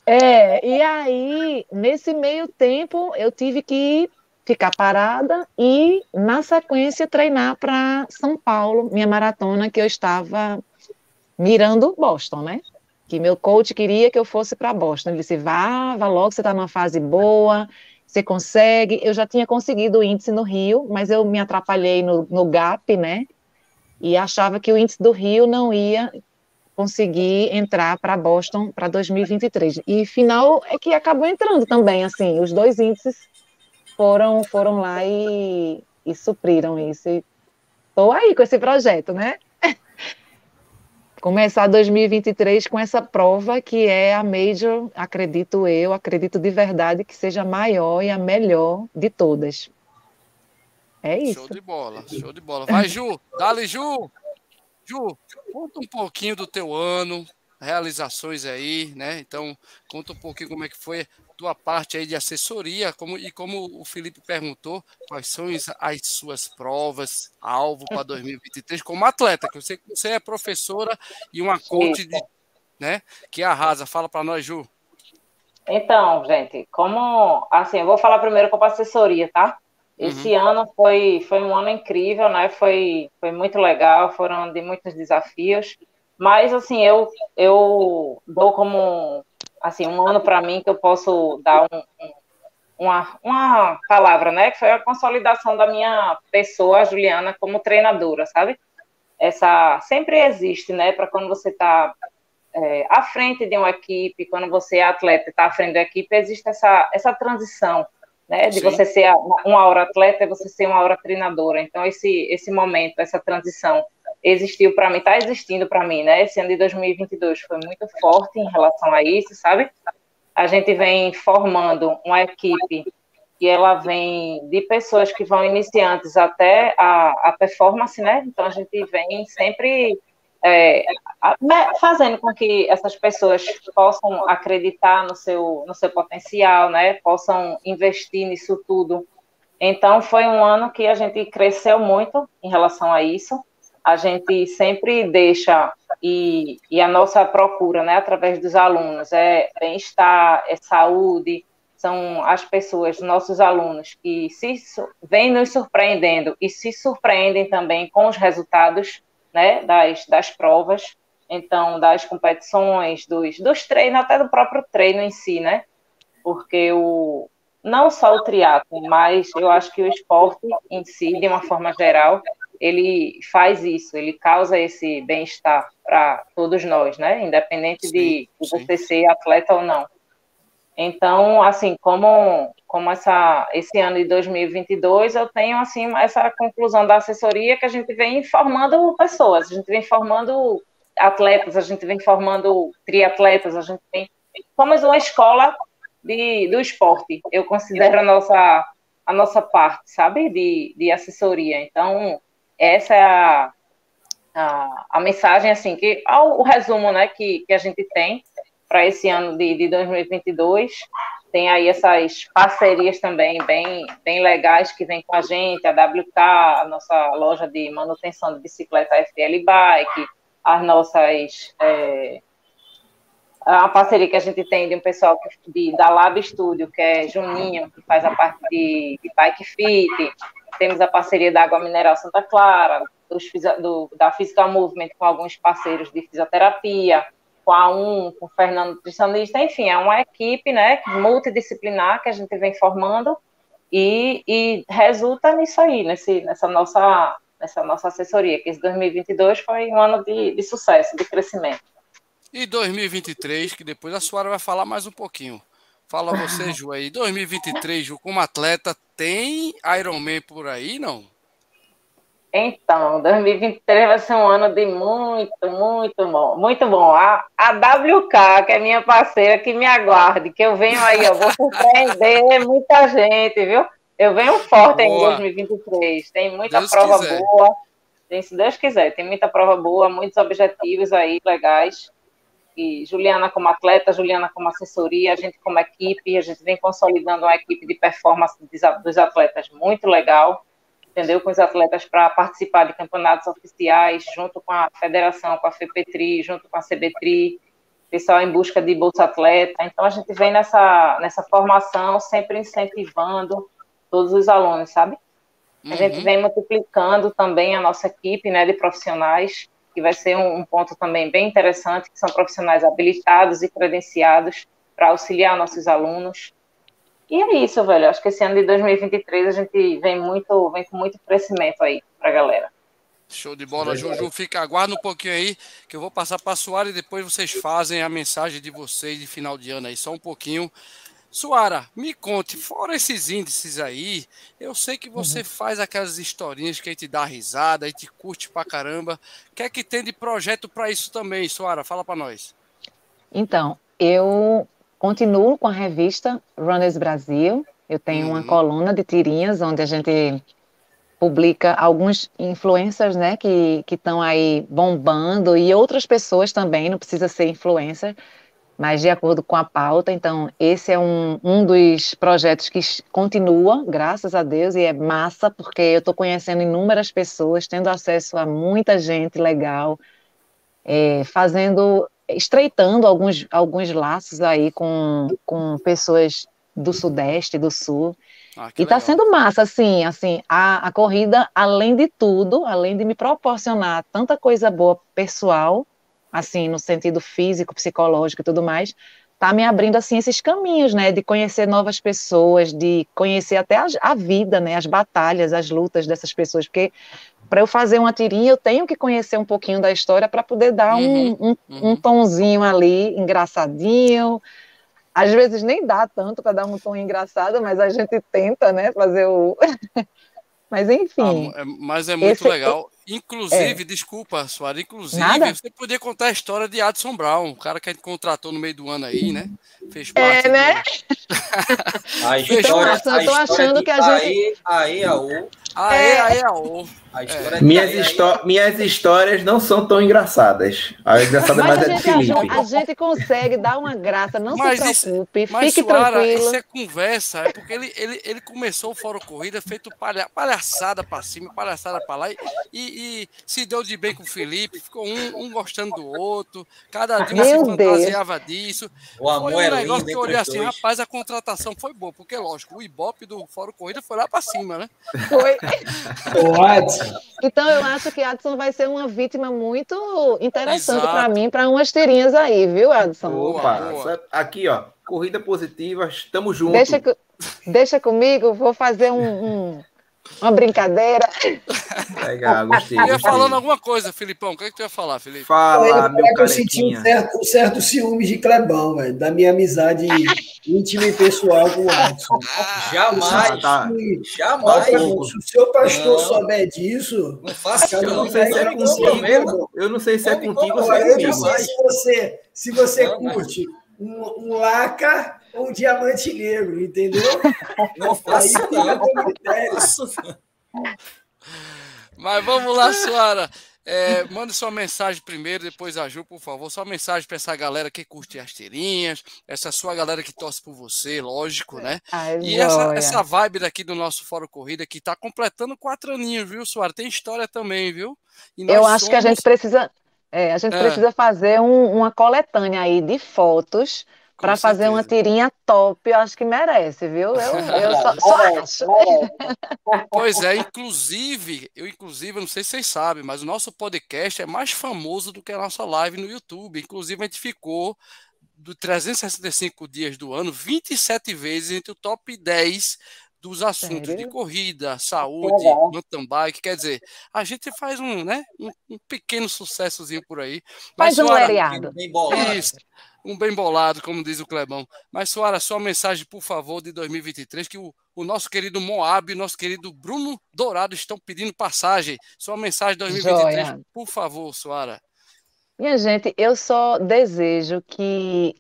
é, e aí, nesse meio tempo, eu tive que ficar parada e, na sequência, treinar para São Paulo, minha maratona, que eu estava mirando Boston, né? Que meu coach queria que eu fosse para Boston. Ele disse: vá, vá logo, você está numa fase boa, você consegue. Eu já tinha conseguido o índice no Rio, mas eu me atrapalhei no, no GAP, né? E achava que o índice do Rio não ia conseguir entrar para Boston para 2023. E final é que acabou entrando também, assim, os dois índices foram foram lá e, e supriram isso. Estou aí com esse projeto, né? Começar 2023 com essa prova que é a Major, acredito eu, acredito de verdade que seja a maior e a melhor de todas. É isso. Show de bola, show de bola. Vai, Ju, dale, Ju. Ju, conta um pouquinho do teu ano, realizações aí, né? Então, conta um pouquinho como é que foi tua parte aí de assessoria, como, e como o Felipe perguntou, quais são as, as suas provas, alvo para 2023, como atleta, que eu sei que você é professora e uma coach, de, né? Que arrasa. Fala para nós, Ju. Então, gente, como assim, eu vou falar primeiro como assessoria, tá? Esse Uhum. ano foi, foi um ano incrível, né? Foi, foi muito legal, foram de muitos desafios, mas assim, eu, eu dou como assim, um ano para mim que eu posso dar um, um- uma, uma palavra, né? Que foi a consolidação da minha pessoa, Juliana, como treinadora, sabe? essa sempre existe, né? Para quando você está é, à frente de uma equipe, quando você é atleta, está à frente da equipe, existe essa, essa transição, né? De Sim. você ser uma hora atleta e você ser uma hora treinadora. Então, esse, esse momento, essa transição existiu para mim, está existindo para mim, né? Esse ano de 2022 foi muito forte em relação a isso, sabe? A gente vem formando uma equipe que ela vem de pessoas que vão iniciantes até a, a performance, né? Então a gente vem sempre é, né, fazendo com que essas pessoas possam acreditar no seu, no seu potencial, né? Possam investir nisso tudo. Então foi um ano que a gente cresceu muito em relação a isso. A gente sempre deixa e, e a nossa procura, né, através dos alunos, é bem-estar, é saúde, são as pessoas, nossos alunos, que se vêm nos surpreendendo e se surpreendem também com os resultados né, das, das provas, então, das competições, dos, dos treinos, até do próprio treino em si, né? Porque o, não só o triatlo, mas eu acho que o esporte em si, de uma forma geral, ele faz isso, ele causa esse bem-estar para todos nós, né? Independente sim, de, de você ser atleta ou não. Então, assim, como, como essa, esse ano de 2022, eu tenho, assim, essa conclusão da assessoria que a gente vem formando pessoas, a gente vem formando atletas, a gente vem formando triatletas, a gente vem... Somos uma escola de, do esporte, eu considero a nossa, a nossa parte, sabe, de, de assessoria. Então, essa é a, a, a mensagem, assim, que, o resumo, né, que, que a gente tem, para esse ano de, de 2022. Tem aí essas parcerias também bem, bem legais que vem com a gente, a WK, a nossa loja de manutenção de bicicleta FL Bike, as nossas. É, a parceria que a gente tem de um pessoal que, de, da Lab Studio, que é Juninho, que faz a parte de, de Bike Fit. Temos a parceria da Água Mineral Santa Clara, dos, do, da Physical Movement com alguns parceiros de fisioterapia com a um, com o Fernando Nutricionista, enfim, é uma equipe né, multidisciplinar que a gente vem formando e, e resulta nisso aí, nesse, nessa, nossa, nessa nossa assessoria, que esse 2022 foi um ano de, de sucesso, de crescimento. E 2023, que depois a Suara vai falar mais um pouquinho. Fala você, Ju, aí. 2023, Ju, como atleta, tem Ironman por aí, não? Então, 2023 vai ser um ano de muito, muito bom, muito bom. A, a WK, que é minha parceira, que me aguarde, que eu venho aí, ó, vou surpreender muita gente, viu? Eu venho forte boa. em 2023, tem muita Deus prova quiser. boa, tem, se Deus quiser, tem muita prova boa, muitos objetivos aí legais. E Juliana como atleta, Juliana como assessoria, a gente como equipe, a gente vem consolidando uma equipe de performance dos atletas muito legal entendeu? Com os atletas para participar de campeonatos oficiais, junto com a federação, com a FEPETRI, junto com a CBTRI, pessoal em busca de bolsa atleta. Então a gente vem nessa nessa formação sempre incentivando todos os alunos, sabe? A uhum. gente vem multiplicando também a nossa equipe, né, de profissionais, que vai ser um, um ponto também bem interessante, que são profissionais habilitados e credenciados para auxiliar nossos alunos. E é isso, velho. Acho que esse ano de 2023 a gente vem muito, vem com muito crescimento aí pra galera. Show de bola, Juju. Fica, aguarda um pouquinho aí, que eu vou passar para a Suara e depois vocês fazem a mensagem de vocês de final de ano aí, só um pouquinho. Suara, me conte, fora esses índices aí, eu sei que você uhum. faz aquelas historinhas que a gente dá risada, a gente curte pra caramba. O que é que tem de projeto para isso também, Suara? Fala para nós. Então, eu Continuo com a revista Runners Brasil. Eu tenho uhum. uma coluna de tirinhas onde a gente publica alguns influencers, né, que estão aí bombando e outras pessoas também, não precisa ser influencer, mas de acordo com a pauta. Então, esse é um, um dos projetos que continua, graças a Deus, e é massa, porque eu estou conhecendo inúmeras pessoas, tendo acesso a muita gente legal, é, fazendo estreitando alguns, alguns laços aí com, com pessoas do Sudeste, do Sul. Ah, e está sendo massa, assim, assim, a, a corrida, além de tudo, além de me proporcionar tanta coisa boa pessoal, assim, no sentido físico, psicológico e tudo mais, tá me abrindo, assim, esses caminhos, né, de conhecer novas pessoas, de conhecer até a, a vida, né, as batalhas, as lutas dessas pessoas, porque para eu fazer uma tirinha, eu tenho que conhecer um pouquinho da história para poder dar Uhum, um, um, uhum. um tonzinho ali, engraçadinho. Às vezes nem dá tanto para dar um tom engraçado, mas a gente tenta, né, fazer o. mas Ah, enfim. é- mas é muito Esse- legal. Inclusive, desculpa, Soares, inclusive, Nada. você podia contar a história de Adson Brown, o cara que a gente contratou no meio do ano aí, né? Fez É, parte. né? A Então, história, Adson, eu a tô história achando de que a gente- aô. Do... Aê, aê, aô. A história de Minhas, histó- minhas histórias não são tão engraçadas. A engraçada Mas mais a é de Felipe. a gente consegue dar uma graça, não Mas se isso- preocupe, Mas, fique Suara, tranquilo. isso é conversa, é porque ele, ele, ele começou o Fórum Corrida feito palha, palhaçada pra cima, palhaçada pra lá, e, e, se deu de bem com o Felipe, ficou um, um gostando do outro, cada dia se Meu Deus. fantasiava disso. O amor Foi um é negócio lindo que eu olhei assim, dois. rapaz, a contratação foi boa, porque lógico, o Ibope do Fórum Corrida foi lá pra cima, né? Foi. Então eu acho que Adson vai ser uma vítima muito interessante para mim, para umas tirinhas aí, viu, Adson? Opa, boa. aqui ó, corrida positiva, estamos juntos. Deixa, deixa comigo, vou fazer um, um- uma brincadeira. Legal, gostei. Eu ia falando alguma coisa, Filipão, o que, é que tu ia falar, Felipe? Fala, Ele meu que eu senti um carequinha. certo, um certo ciúme de Clebão, velho, da minha amizade íntima e pessoal com o Adson. Jamais, tá. E, jamais. se o seu pastor Não. souber disso, Não faça Cara, Eu não sei se é contigo. Eu não sei se é contigo ou se é eu comigo. sei se você, se você Não, mas- curte um, um laca um diamante negro, entendeu? Não Aí faça não. Mas vamos lá, Suara. É, manda sua mensagem primeiro, depois a Ju, por favor. Sua mensagem para essa galera que curte as tirinhas, essa sua galera que torce por você, lógico, né? Ai, E essa, essa vibe daqui do nosso Fórum Corrida que tá completando quatro aninhos, viu, Suara? Tem história também, viu? E nós Eu acho que a somos- gente precisa, é, a gente É. precisa fazer um- uma coletânea aí de fotos para fazer uma tirinha top. Eu acho que merece, viu? Eu, eu só, só acho. Pois é, inclusive, eu inclusive, não sei se vocês sabem, mas o nosso podcast é mais famoso do que a nossa live no YouTube. Inclusive, a gente ficou do 365 dias do ano, 27 vezes entre o top 10 dos assuntos de Sério? corrida, saúde, mountain bike, quer dizer, a gente faz um, né, um, um pequeno sucessozinho por aí. Mas, Faz um bolado. isso, um bem bolado, como diz o Clebão. Mas, Soara, sua mensagem, por favor, de 2023, que o, o nosso querido Moab e o nosso querido Bruno Dourado estão pedindo passagem. Sua mensagem de 2023, Joia. por favor, Soara. Minha gente, eu só desejo que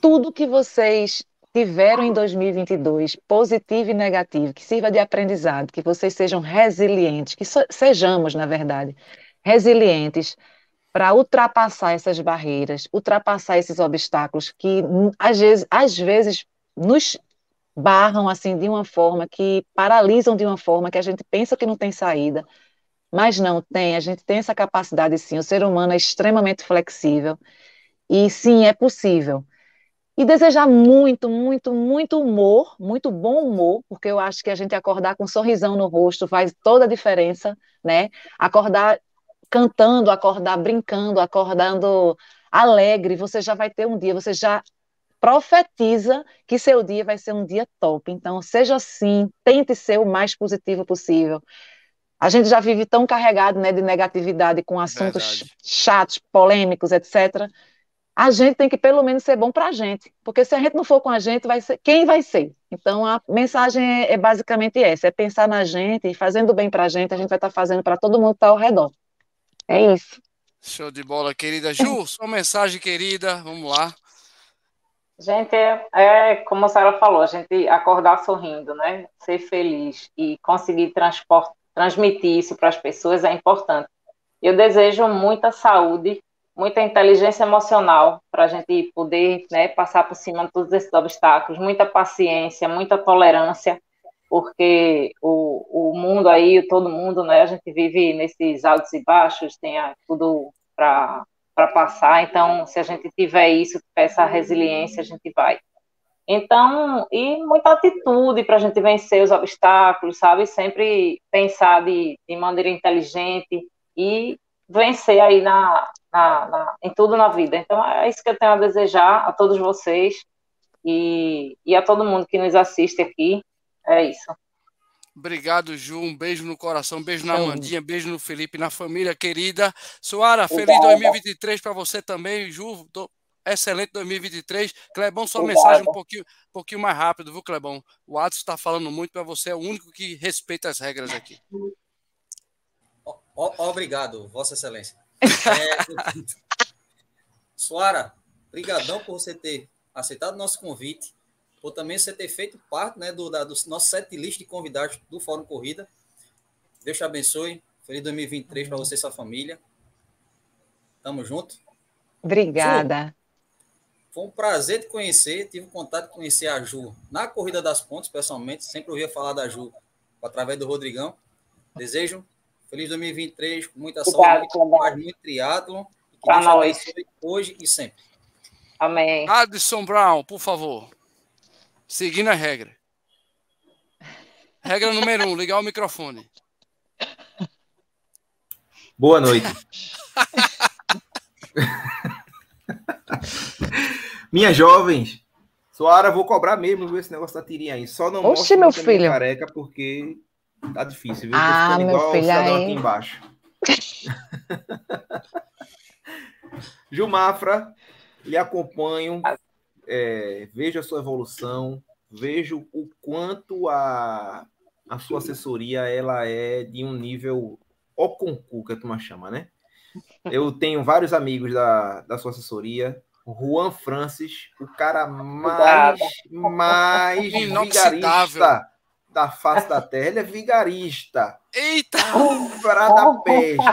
tudo que vocês tiveram em 2022, positivo e negativo, que sirva de aprendizado, que vocês sejam resilientes, que so- sejamos, na verdade, resilientes para ultrapassar essas barreiras, ultrapassar esses obstáculos que hum, às vezes, às vezes nos barram assim de uma forma que paralisam de uma forma que a gente pensa que não tem saída. Mas não tem, a gente tem essa capacidade sim. O ser humano é extremamente flexível e sim, é possível. E desejar muito, muito, muito humor, muito bom humor, porque eu acho que a gente acordar com um sorrisão no rosto faz toda a diferença, né? Acordar cantando, acordar brincando, acordando alegre, você já vai ter um dia, você já profetiza que seu dia vai ser um dia top. Então, seja assim, tente ser o mais positivo possível. A gente já vive tão carregado, né, de negatividade com assuntos Verdade. chatos, polêmicos, etc. A gente tem que pelo menos ser bom para a gente, porque se a gente não for com a gente, vai ser quem vai ser. Então a mensagem é, é basicamente essa: é pensar na gente e fazendo bem para a gente, a gente vai estar fazendo para todo mundo que está ao redor. É isso. Show de bola, querida. Ju, sua mensagem, querida, vamos lá. Gente, é, é como a senhora falou, a gente acordar sorrindo, né? Ser feliz e conseguir transmitir isso para as pessoas é importante. Eu desejo muita saúde, muita inteligência emocional para a gente poder né, passar por cima de todos esses obstáculos, muita paciência, muita tolerância, porque o, o mundo aí, todo mundo, né? A gente vive nesses altos e baixos, tem tudo para passar. Então, se a gente tiver isso, essa resiliência, a gente vai. Então, e muita atitude para a gente vencer os obstáculos, sabe? Sempre pensar de, de maneira inteligente e vencer aí na, na, na- em tudo na vida. Então, é isso que eu tenho a desejar a todos vocês e, e a todo mundo que nos assiste aqui. É isso. Obrigado, Ju. Um beijo no coração, um beijo na Então- Mandinha, beijo no Felipe, na família querida. Suara, feliz Obrigada. 2023 para você também, Ju. Tô- Excelente 2023. Clebão, sua Obrigada. mensagem um pouquinho, um pouquinho mais rápido, viu, Clebão? O Adson está falando muito para você, é o único que respeita as regras aqui. Ó, ó, Obrigado, Vossa Excelência. É, Suara, brigadão por você ter aceitado o nosso convite, por também você ter feito parte né, do, da, do nosso set list de convidados do Fórum Corrida. Deus te abençoe. Feliz 2023 para você e sua família. Tamo junto. Obrigada. Foi um prazer te conhecer. Tive contato de conhecer a Ju na Corrida das Pontes, pessoalmente. Sempre ouvia falar da Ju através do Rodrigão. Desejo feliz 2023, com muita Obrigado, saúde, muito paz, muito triatlon. E que Pra Deus abençoe hoje e sempre. Amém. Adson Brown, por favor. Seguindo a regra. Regra número um, ligar o microfone. Boa noite. Minhas jovens, Soara, vou cobrar mesmo viu, esse negócio da tirinha aí. Só não Oxe, mostre meu filho. careca porque tá difícil, viu? Tô Ah, ficando meu igual o filho, aí. aqui embaixo. Gilmafra, lhe acompanho, é, vejo a sua evolução, vejo o quanto a, a sua assessoria ela é de um nível o concurso que a turma chama, né? Eu tenho vários amigos da, da sua assessoria. O Juan Francis, o cara mais, mais vigarista da face da terra. Ele é vigarista. Eita! Pra da peste.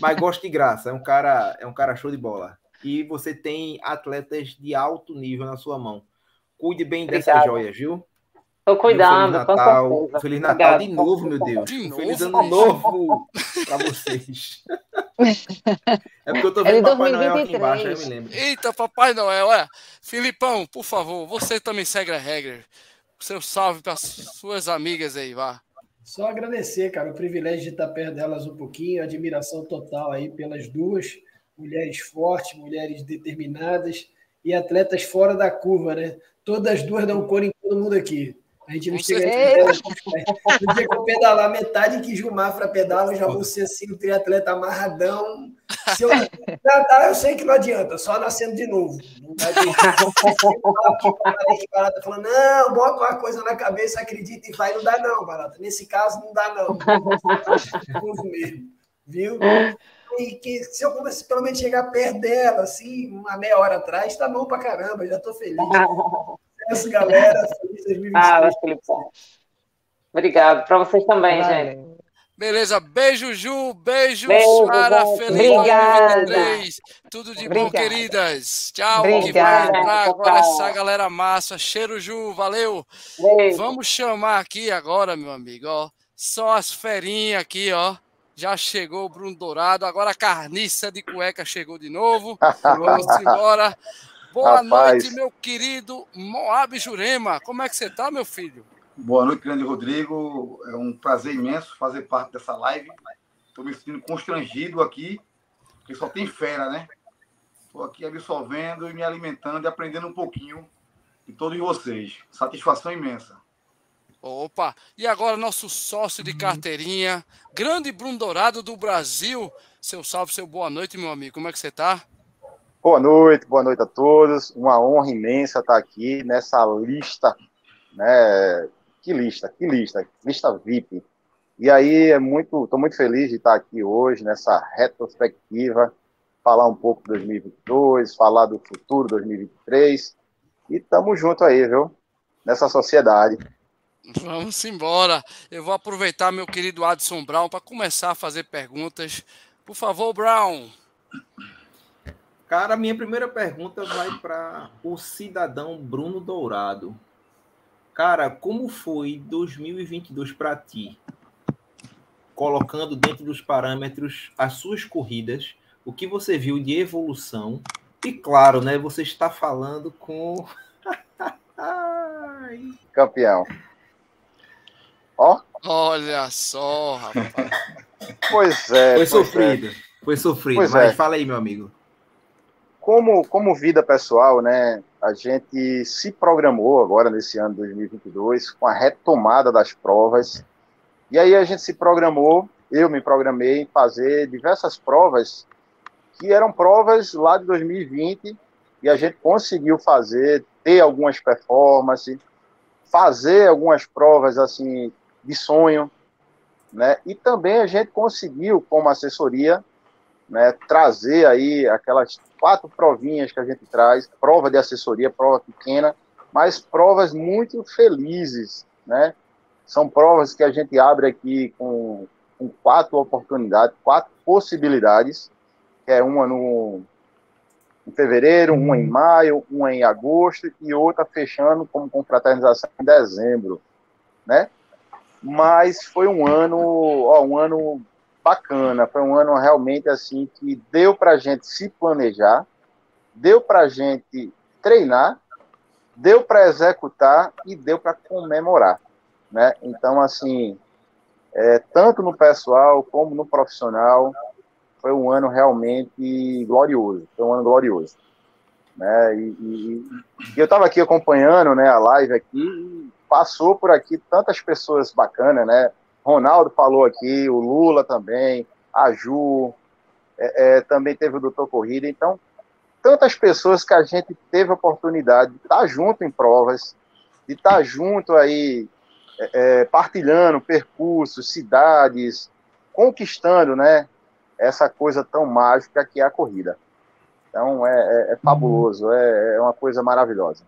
Mas gosta de graça. É um cara, é um cara show de bola. E você tem atletas de alto nível na sua mão. Cuide bem dessas Obrigada. joias, viu? Tô cuidando, Feliz com Natal, certeza. Feliz Natal Obrigada, de com novo, meu. Deus. De Um Feliz novo? ano novo pra vocês. É porque eu tô É de vendo Papai Noel aqui 2023. embaixo, aí eu me lembro. Eita, Papai Noel, é. Filipão, por favor, você também segue a regra. Seu salve para suas amigas aí, vá. Só agradecer, cara, o privilégio de estar perto delas um pouquinho, admiração total aí pelas duas mulheres fortes, mulheres determinadas e atletas fora da curva, né? Todas as duas dão cor em todo mundo aqui. A gente não chega certeza. No dia que eu pedalar metade que Gilmafra pedala, eu já vou ser assim, um triatleta amarradão. Se eu nadar, eu sei que não adianta, só nascendo de novo. Não vai ter barata falando, não, bota uma coisa na cabeça, acredita e vai, não dá não, barata. Nesse caso, não dá não. Viu? E que se eu pudesse pelo menos chegar perto dela, assim, uma meia hora atrás, tá bom pra caramba, já tô feliz. Sucesso, galera. Feliz 2023. Ah. Obrigado. Para vocês também, gente. Beleza, beijo, Ju, beijo, Beijo, gente. feliz Obrigada. 2023. Tudo de bom, Obrigada. queridas. Tchau, Obrigada. que vai entrar agora essa galera massa. Cheiro, Ju, valeu. Beijo. Vamos chamar aqui agora, meu amigo, ó. Só as ferinhas aqui, ó. Já chegou o Bruno Dourado, agora a carniça de cueca chegou de novo. Vamos embora. Boa Rapaz. noite, meu querido Moab Jurema. Como é que você tá, meu filho? Boa noite, grande Rodrigo. É um prazer imenso fazer parte dessa live. Estou me sentindo constrangido aqui, porque só tem fera, né? Estou aqui absorvendo e me alimentando e aprendendo um pouquinho de todos vocês. Satisfação imensa. Opa! E agora nosso sócio de carteirinha, grande Bruno Dourado do Brasil. Seu salve, seu boa noite, meu amigo. Como é que você tá? Boa noite, boa noite a todos. Uma honra imensa estar aqui nessa lista, né? Que lista, que lista, lista VIP. E aí é muito, estou muito feliz de estar aqui hoje nessa retrospectiva, falar um pouco de 2022, falar do futuro 2023 e estamos junto aí, viu? Nessa sociedade. Vamos embora. Eu vou aproveitar meu querido Adson Brown para começar a fazer perguntas. Por favor, Brown. Cara, minha primeira pergunta vai para o cidadão Bruno Dourado. Cara, como foi 2022 para ti? Colocando dentro dos parâmetros as suas corridas, o que você viu de evolução? E claro, né, você está falando com Campeão. Ó, Olha só, rapaz. pois é. foi pois é. sofrido. Foi sofrido, Pois mas é. fala aí, meu amigo. como, como vida pessoal, né? a gente se programou agora nesse ano 2022 com a retomada das provas. E aí a gente se programou, eu me programei em fazer diversas provas que eram provas lá de 2020 e a gente conseguiu fazer, ter algumas performances, fazer algumas provas assim de sonho, né? E também a gente conseguiu, como assessoria, né, trazer aí aquelas quatro provinhas que a gente traz, prova de assessoria, prova pequena, mas provas muito felizes, né? São provas que a gente abre aqui com, com quatro oportunidades, quatro possibilidades, que é uma no em fevereiro, uma em maio, uma em agosto e outra fechando como confraternização em dezembro, né? Mas foi um ano, ó, um ano bacana, foi um ano realmente assim que deu para a gente se planejar, deu para a gente treinar, deu para executar e deu para comemorar, né? Então assim, é, tanto no pessoal como no profissional, foi um ano realmente glorioso, foi um ano glorioso. Né? E, e, e eu estava aqui acompanhando né, a live aqui, passou por aqui tantas pessoas bacanas, né? Ronaldo falou aqui, o Lula também, a Ju, é, é, também teve o Doutor Corrida, então tantas pessoas que a gente teve a oportunidade de estar junto em provas, de estar junto aí é, é partilhando percursos, cidades, conquistando, né? essa coisa tão mágica que é a corrida. Então é, é, é fabuloso, é, é, uma coisa maravilhosa.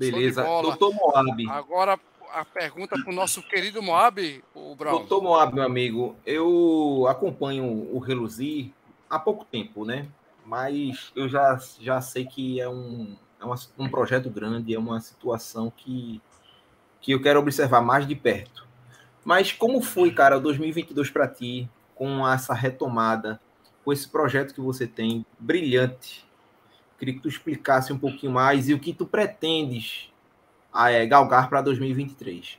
Beleza. Doutor Moab. Agora a pergunta para o nosso querido Moab, o Brown. Doutor Moab, meu amigo, eu acompanho o Reluzir há pouco tempo, né? Mas eu já, já sei que é um, é uma, um projeto grande, é uma situação que, que eu quero observar mais de perto. Mas como foi, cara, 2022 para ti? com essa retomada, com esse projeto que você tem brilhante. Queria que tu explicasse um pouquinho mais e o que tu pretendes é, galgar para 2023.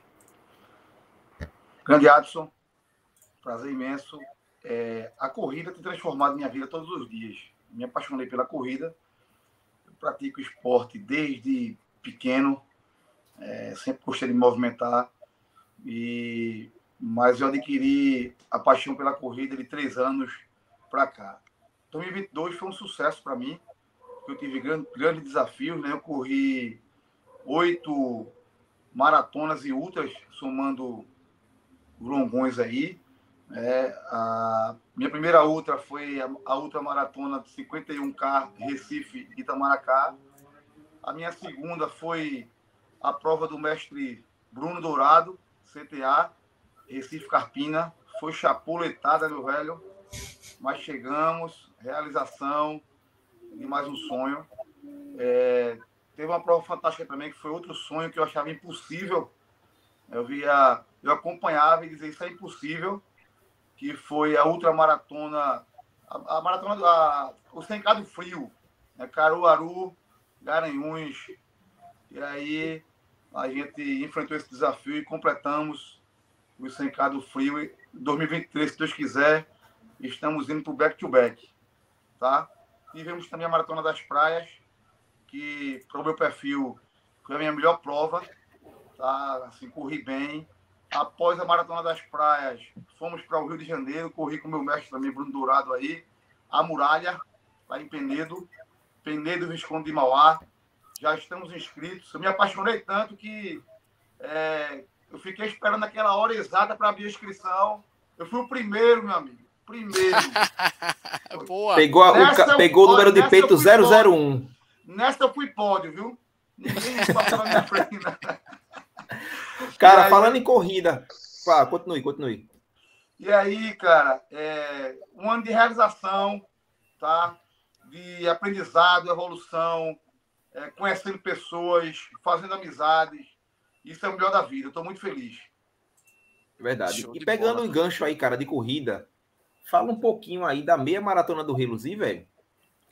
Grande Adson, prazer imenso. É, a corrida tem transformado minha vida todos os dias. Me apaixonei pela corrida. Eu pratico esporte desde pequeno. É, sempre gostei de movimentar. E mas eu adquiri a paixão pela corrida de três anos para cá. 2022 foi um sucesso para mim, eu tive grandes grande desafios, né? Eu corri oito maratonas e ultras, somando longões aí. É, a minha primeira ultra foi a, a ultra maratona de 51K Recife Itamaracá. A minha segunda foi a prova do mestre Bruno Dourado, CTA, Recife Carpina, foi chapuletada, meu velho, mas chegamos, realização de mais um sonho. É, teve uma prova fantástica também, que foi outro sonho que eu achava impossível. Eu via, eu acompanhava e dizia isso é impossível, que foi a ultramaratona, a, a maratona, a, o Sencado Frio, né, Caruaru, Garanhuns. E aí a gente enfrentou esse desafio e completamos o Sencado Frio 2023, se Deus quiser, estamos indo para o back-to-back, tá? Tivemos também a Maratona das Praias, que, para o meu perfil, foi a minha melhor prova, tá? Assim, corri bem. Após a Maratona das Praias, fomos para o Rio de Janeiro, corri com meu mestre também, Bruno Dourado aí, a Muralha, lá em Penedo, Penedo Visconde de Mauá. Já estamos inscritos. Eu me apaixonei tanto que é, eu fiquei esperando aquela hora exata para abrir a inscrição. Eu fui o primeiro, meu amigo. Primeiro. Boa. Pegou, a, pegou o número de peito 001. Nesta eu fui pódio, viu? Ninguém passou na minha frente. Né? Cara, aí, falando em corrida. Pá, continue, continue. E aí, cara, é, um ano de realização, tá? De aprendizado, evolução, é, conhecendo pessoas, fazendo amizades, isso é o melhor da vida. Eu estou muito feliz. Verdade. Show e pegando o um gancho aí, cara, de corrida, fala um pouquinho aí da meia maratona do Reluzir, velho.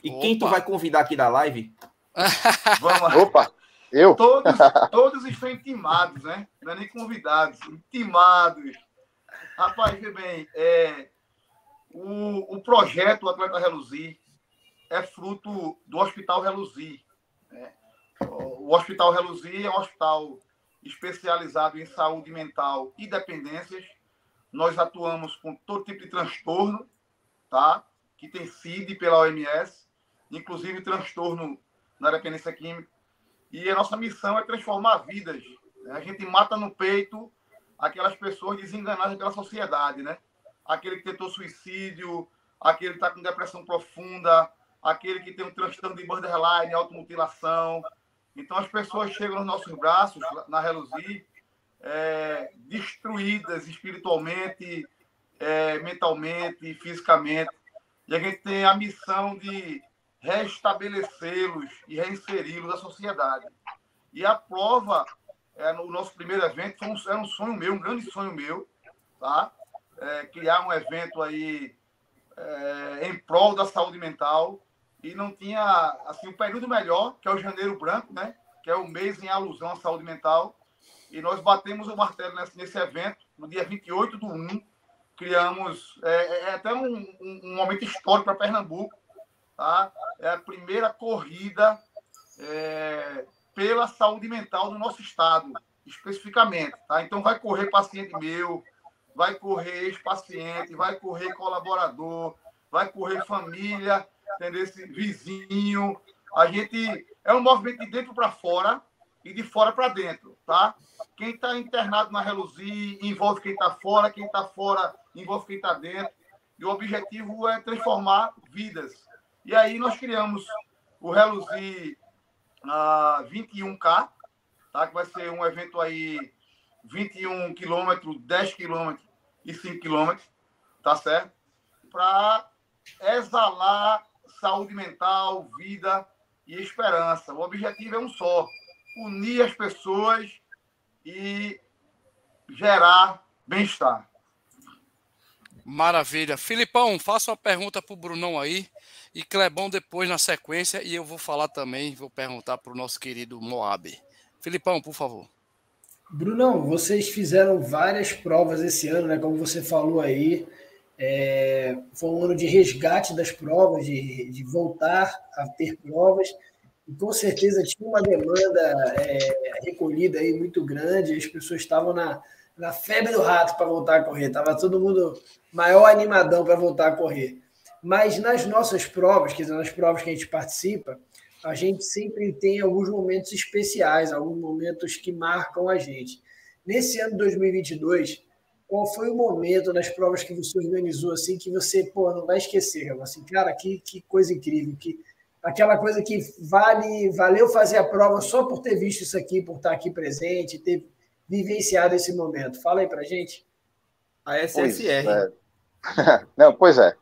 E Opa. quem tu vai convidar aqui da live? Vamos lá. Opa, eu? Todos, todos estão intimados, né? Não é nem convidados, intimados. Rapaz, vê bem, é, o, o projeto Atleta Reluzir é fruto do Hospital Reluzir, Né? O Hospital Reluzi é um hospital especializado em saúde mental e dependências. Nós atuamos com todo tipo de transtorno, tá? que tem CID pela OMS, inclusive transtorno na dependência química. E a nossa missão é transformar vidas. Né? A gente mata no peito aquelas pessoas desenganadas pela sociedade, né? Aquele que tentou suicídio, aquele que está com depressão profunda, aquele que tem um transtorno de borderline, automutilação. Então, as pessoas chegam nos nossos braços, na Reluzi, é, destruídas espiritualmente, é, mentalmente, fisicamente. E a gente tem a missão de restabelecê-los e reinseri-los na sociedade. E a prova, é, no nosso primeiro evento, foi um, era um sonho meu, um grande sonho meu, tá? É, criar um evento aí é, em prol da saúde mental e não tinha assim um período melhor, que é o janeiro branco, né? Que é o mês em alusão à saúde mental. E nós batemos o martelo nesse, nesse evento, no dia 28 do 1. Criamos, é, é, é até um, um, um, momento histórico para Pernambuco, tá? É a primeira corrida é, pela saúde mental do nosso estado, especificamente, tá? Então vai correr paciente meu, vai correr ex-paciente, vai correr colaborador, vai correr família, entendeu? Esse vizinho. A gente é um movimento de dentro para fora e de fora para dentro, tá? Quem está internado na Reluzi envolve quem está fora, quem está fora envolve quem está dentro. E o objetivo é transformar vidas. E aí nós criamos o Reluzi uh, 21K, tá? que vai ser um evento aí 21 quilômetros, 10 quilômetros e 5 quilômetros, tá certo? Para exalar saúde mental, vida e esperança. O objetivo é um só: unir as pessoas e gerar bem-estar. Maravilha. Filipão, faça uma pergunta para o Brunão aí. E Clebão depois na sequência. E eu vou falar também, vou perguntar para o nosso querido Moab. Filipão, por favor. Brunão, vocês fizeram várias provas esse ano, né? Como você falou aí. É, foi um ano de resgate das provas, de, de voltar a ter provas. E com certeza tinha uma demanda é, recolhida aí muito grande. As pessoas estavam na, na febre do rato para voltar a correr. Estava todo mundo maior animadão para voltar a correr. Mas nas nossas provas, quer dizer, nas provas que a gente participa, a gente sempre tem alguns momentos especiais, alguns momentos que marcam a gente. Nesse ano de 2022, qual foi o momento nas provas que você organizou assim que você pô, não vai esquecer? Assim, cara, que, que coisa incrível, que aquela coisa que vale valeu fazer a prova só por ter visto isso aqui, por estar aqui presente, ter vivenciado esse momento. Fala aí para gente. A SSR. Pois é. não, pois é.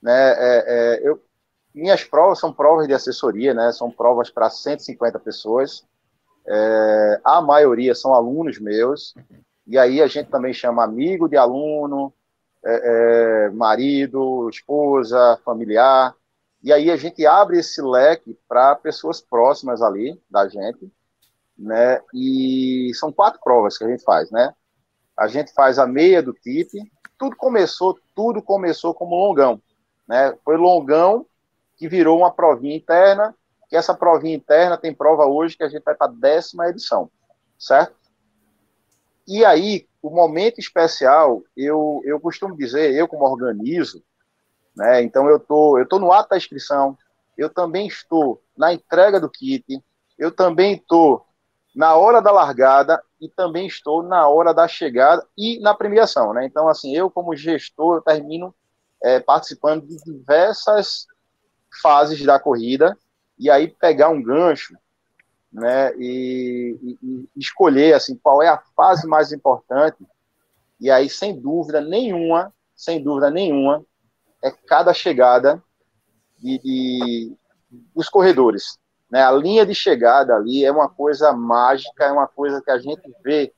Né, é, é, eu, minhas provas são provas de assessoria, né? São provas para 150 pessoas. É, a maioria são alunos meus. E aí a gente também chama amigo de aluno, é, é, marido, esposa, familiar. E aí a gente abre esse leque para pessoas próximas ali da gente, né? E são quatro provas que a gente faz, né? A gente faz a meia do TIP. Tudo começou, tudo começou como longão, né? Foi longão que virou uma provinha interna, que essa provinha interna tem prova hoje que a gente vai para a décima edição, certo? E aí, o momento especial, eu, eu costumo dizer, eu como organizo, né? Então eu tô, eu tô no ato da inscrição, eu também estou na entrega do kit, eu também estou na hora da largada e também estou na hora da chegada e na premiação, né? Então assim, eu como gestor eu termino é, participando de diversas fases da corrida e aí pegar um gancho, né? E, e, e escolher assim qual é a fase mais importante e aí sem dúvida nenhuma, sem dúvida nenhuma, é cada chegada de, de, dos corredores. Né? A linha de chegada ali é uma coisa mágica, é uma coisa que a gente vê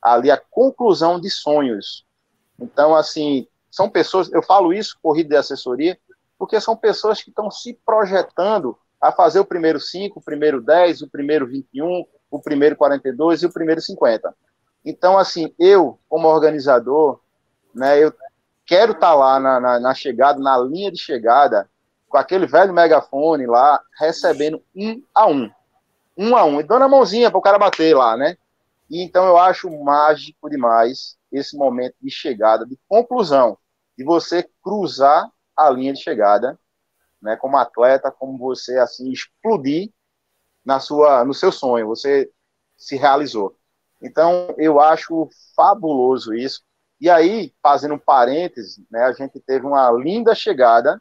ali a conclusão de sonhos. Então, assim, são pessoas, eu falo isso, corrida de assessoria, porque são pessoas que estão se projetando a fazer o primeiro 5, o primeiro 10, o primeiro 21, o primeiro 42 e o primeiro 50. Então, assim, eu, como organizador, né, eu quero estar tá lá na, na, na, chegada, na linha de chegada, com aquele velho megafone lá, recebendo um a um. um a um, e dando a mãozinha para o cara bater lá, né? E então eu acho mágico demais esse momento de chegada, de conclusão, de você cruzar a linha de chegada, né, como atleta, como você assim explodir na sua, no seu sonho, você se realizou. Então eu acho fabuloso isso. E aí, fazendo um parêntese, né, a gente teve uma linda chegada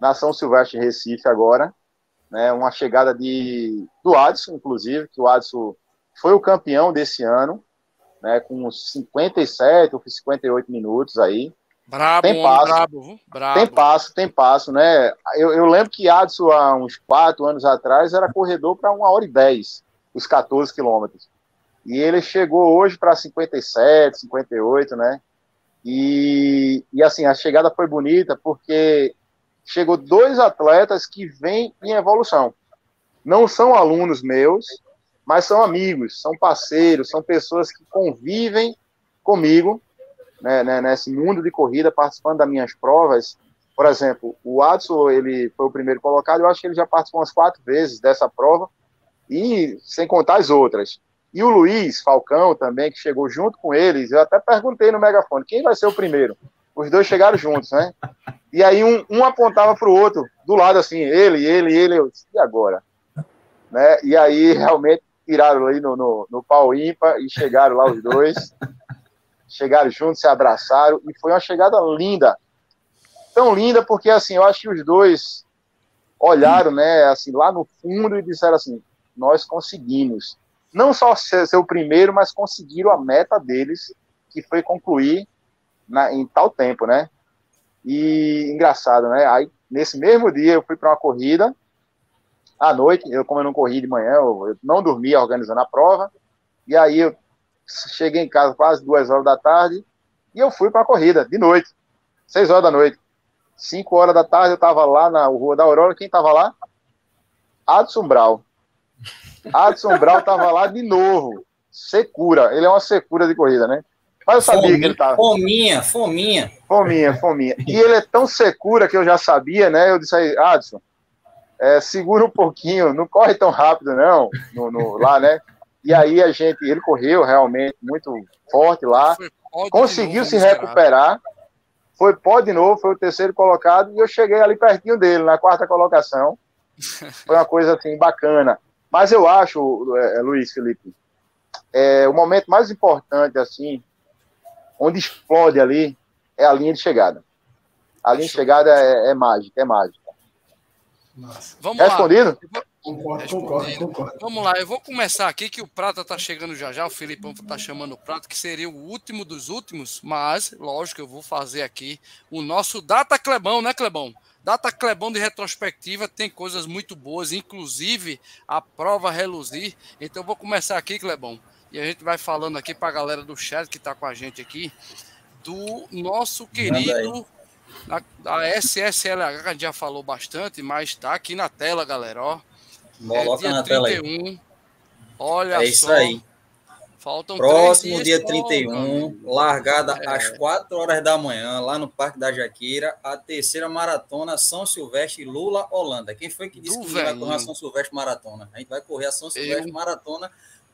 na São Silvestre Recife agora, né, uma chegada de do Adson, inclusive, que o Adson foi o campeão desse ano, né, com 57 ou 58 minutos aí. Brabo, tem passo, brabo, brabo. Tem passo, tem passo, né? Eu, eu lembro que Adson, há uns 4 anos atrás, era corredor para 1 hora e 10, os 14 quilômetros. E ele chegou hoje para 57, 58, né? E, e assim, a chegada foi bonita porque chegou dois atletas que vêm em evolução. Não são alunos meus, mas são amigos, são parceiros, são pessoas que convivem comigo né, né, nesse mundo de corrida, participando das minhas provas. Por exemplo, o Adson, ele foi o primeiro colocado, eu acho que ele já participou umas quatro vezes dessa prova, e sem contar as outras. E o Luiz Falcão também, que chegou junto com eles, eu até perguntei no megafone, quem vai ser o primeiro? Os dois chegaram juntos, né? E aí um, um apontava para o outro, do lado assim, ele, ele, ele, eu disse, e agora? Né? E aí realmente tiraram ali no, no, no pau ímpar e chegaram lá os dois. chegaram juntos, se abraçaram e foi uma chegada linda. Tão linda porque assim, eu acho que os dois olharam, né, assim, lá no fundo e disseram assim: "Nós conseguimos não só ser, ser o primeiro, mas conseguiram a meta deles, que foi concluir na, em tal tempo, né? E engraçado, né? Aí nesse mesmo dia eu fui para uma corrida à noite, eu como eu não corri de manhã, eu, eu não dormia organizando a prova, e aí eu cheguei em casa quase duas horas da tarde e eu fui para a corrida de noite, seis horas da noite. Cinco horas da tarde eu estava lá na Rua da Aurora, quem estava lá? Adson Brau. Adson Brau estava lá de novo, secura, ele é uma secura de corrida, né? Mas eu sabia fominha, que ele estava. Fominha, fominha. Fominha, fominha. E ele é tão secura que eu já sabia, né? Eu disse aí, Adson, é, segura um pouquinho, não corre tão rápido, não, no, no, lá, né? E aí a gente, ele correu realmente muito forte lá, conseguiu se recuperar, foi pó de novo, foi o terceiro colocado, e eu cheguei ali pertinho dele, na quarta colocação. Foi uma coisa assim bacana. Mas eu acho, é, Luiz Felipe, é, o momento mais importante, assim, onde explode ali, é a linha de chegada. A linha de chegada é, é mágica, é mágica. Vamos Respondido? lá. Concordo, concordo, concordo. Vamos lá, eu vou começar aqui que o Prata tá chegando já já, o Filipão tá chamando o Prata, que seria o último dos últimos, mas, lógico, eu vou fazer aqui o nosso Data Clebão, né, Clebão? Data Clebão de retrospectiva tem coisas muito boas, inclusive a prova reluzir. Então eu vou começar aqui, Clebão, e a gente vai falando aqui para a galera do chat que está com a gente aqui, do nosso querido da, da SSLH, que a gente já falou bastante, mas está aqui na tela, galera, ó. Coloca é dia na tela aí. 31. Olha É isso só. aí. Faltam Próximo três dia dias só, 31, meu amigo. largada É. às 4 horas da manhã, lá no Parque da Jaqueira, a terceira maratona São Silvestre Lula Holanda. Quem foi que disse Do que vai correr a. São Silvestre Maratona? A gente vai correr a São Silvestre Eu. Maratona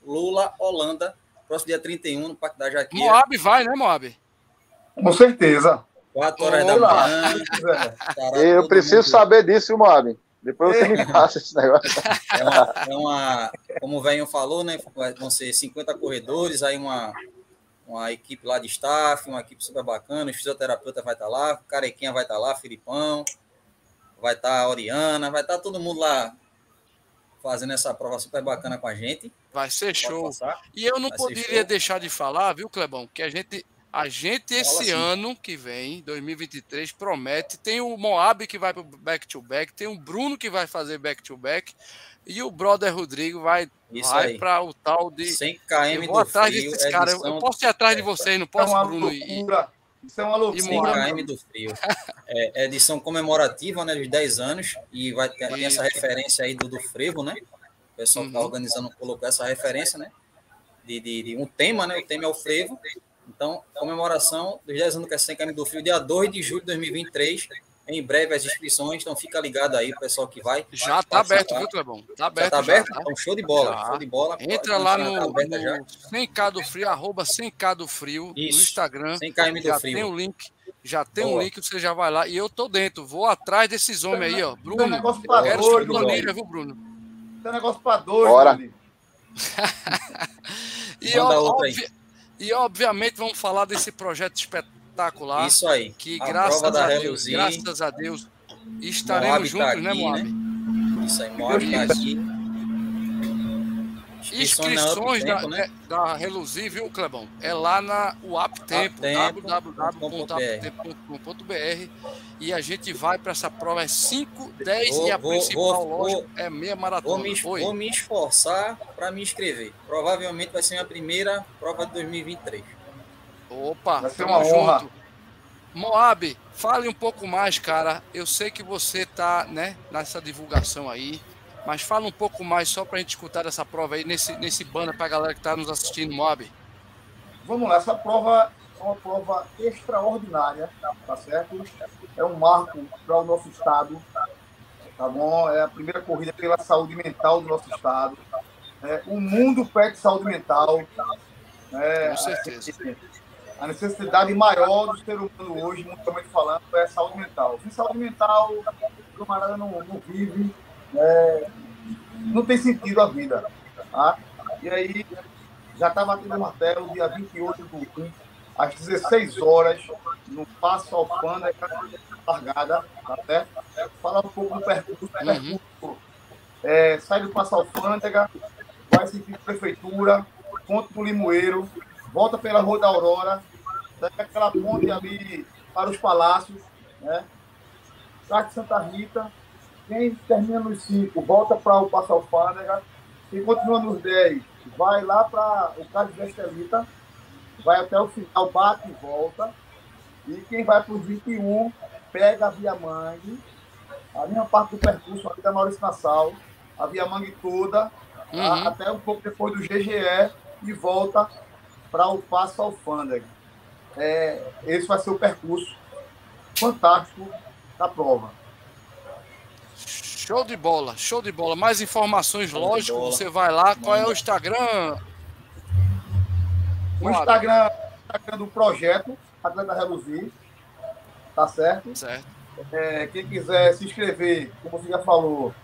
Lula Holanda, próximo dia 31, no Parque da Jaqueira, Moab vai, né, Moab? Com certeza. 4 horas Vamos da lá. manhã. Eu preciso mundo- saber disso, Moab. Depois você me passa esse negócio. É uma, é uma- como o velho falou, né? Vão ser 50 corredores, aí uma, uma equipe lá de staff, uma equipe super bacana, o fisioterapeuta vai estar lá, o Carequinha vai estar lá, Filipão, vai estar a Oriana, vai estar todo mundo lá fazendo essa prova super bacana com a gente. Vai ser Pode show. passar. E eu não Vai poderia deixar de falar, viu, Clebão, que a gente, a gente esse assim. ano que vem, 2023, promete. Tem o Moab que vai para back-to-back, tem o Bruno que vai fazer back-to-back, e o brother Rodrigo vai, Isso vai para o tal de. 100 Eu km vou do atrás frio, desses caras. Eu, eu posso ir atrás de vocês, não É posso, uma Bruno? E, loucura. Isso é uma loucura. 100 Moab. km do frio. É, é edição comemorativa, né, dos 10 anos, e vai ter tem essa referência aí do, do frevo, né? O pessoal que está Uhum. organizando colocou essa referência, né? De, de, de um tema, né? O tema é o frevo. Então, comemoração dos 10 anos que é 100 km do frio, dia 2 de julho de 2023. em breve as inscrições, então fica ligado aí, o pessoal que vai. Já tá aberto, viu, Clebão? Tá aberto. Já tá aberto? Então, show de bola, Já. show de bola. Entra lá no, tá no 100k do frio, arroba 100k do frio, Isso, no Instagram. 100km do já frio. tem o link. Já tem um Boa. link, você já vai lá. E eu tô dentro, vou atrás desses homens aí, ó. Bruno, negócio pra quero doido, sua planilha, viu, Bruno? Tem negócio pra dois, Bora. E, Manda ó, outra aí. E obviamente vamos falar desse projeto espetacular. Isso aí. Que A graças a Deus, graças a Deus, estaremos Moab juntos, tá né, aqui, Moab? Isso aí, Moab tá aqui. Inscrições da, né? da Reluzir, viu, Clebão? É lá na UAP Tempo, Tempo, www.aptempo.com.br e a gente vai para essa prova, é 5, 10 Vou- e a vou- principal, vou- lógico, é meia maratona. Vou me, Oi. vou me esforçar para me inscrever. Provavelmente vai ser minha primeira prova de 2023. Opa, Vai ser tamo uma honra. junto. Moab, fale um pouco mais, cara. Eu sei que você tá, né, nessa divulgação aí, mas fala um pouco mais só pra gente escutar essa prova aí nesse, nesse banner pra galera que tá nos assistindo, Moab. Vamos lá, essa prova é uma prova extraordinária, tá certo? É um marco para o nosso estado, tá bom? É a primeira corrida pela saúde mental do nosso estado. É, o mundo pede saúde mental. né? Com certeza. A necessidade maior do ser humano hoje, mundialmente falando, é saúde mental. Sem saúde mental, o camarada não, não vive, né? não tem sentido a vida. Tá? E aí, já está batendo o martelo, dia 28 do 1, às 16 horas, no Passo Alfândega, largada, tá certo? Falar um pouco do percurso. O Uhum. percurso é, sai do Passo Alfândega, vai seguir Prefeitura, Ponte do Limoeiro, volta pela Rua da Aurora, pega aquela ponte ali para os palácios, né? Sai de Santa Rita, quem termina nos 5, volta para o Passo Alfândega, quem continua nos 10, vai lá para o Cais de Estelita, vai até o final, bate e volta, e quem vai para os 21, pega a Via Mangue, a mesma parte do percurso ali da Maurício Nassau, a Via Mangue toda, Uhum. a- até um pouco depois do GGE, e volta para o Passo Alfândega. É, esse vai ser o percurso fantástico da prova. Show de bola, show de bola. Mais informações, Show lógico, você vai lá. Qual é o. Instagram? O? Instagram, Instagram do projeto, Atleta Reluzir, tá certo? Certo. É, quem quiser se inscrever, como você já falou,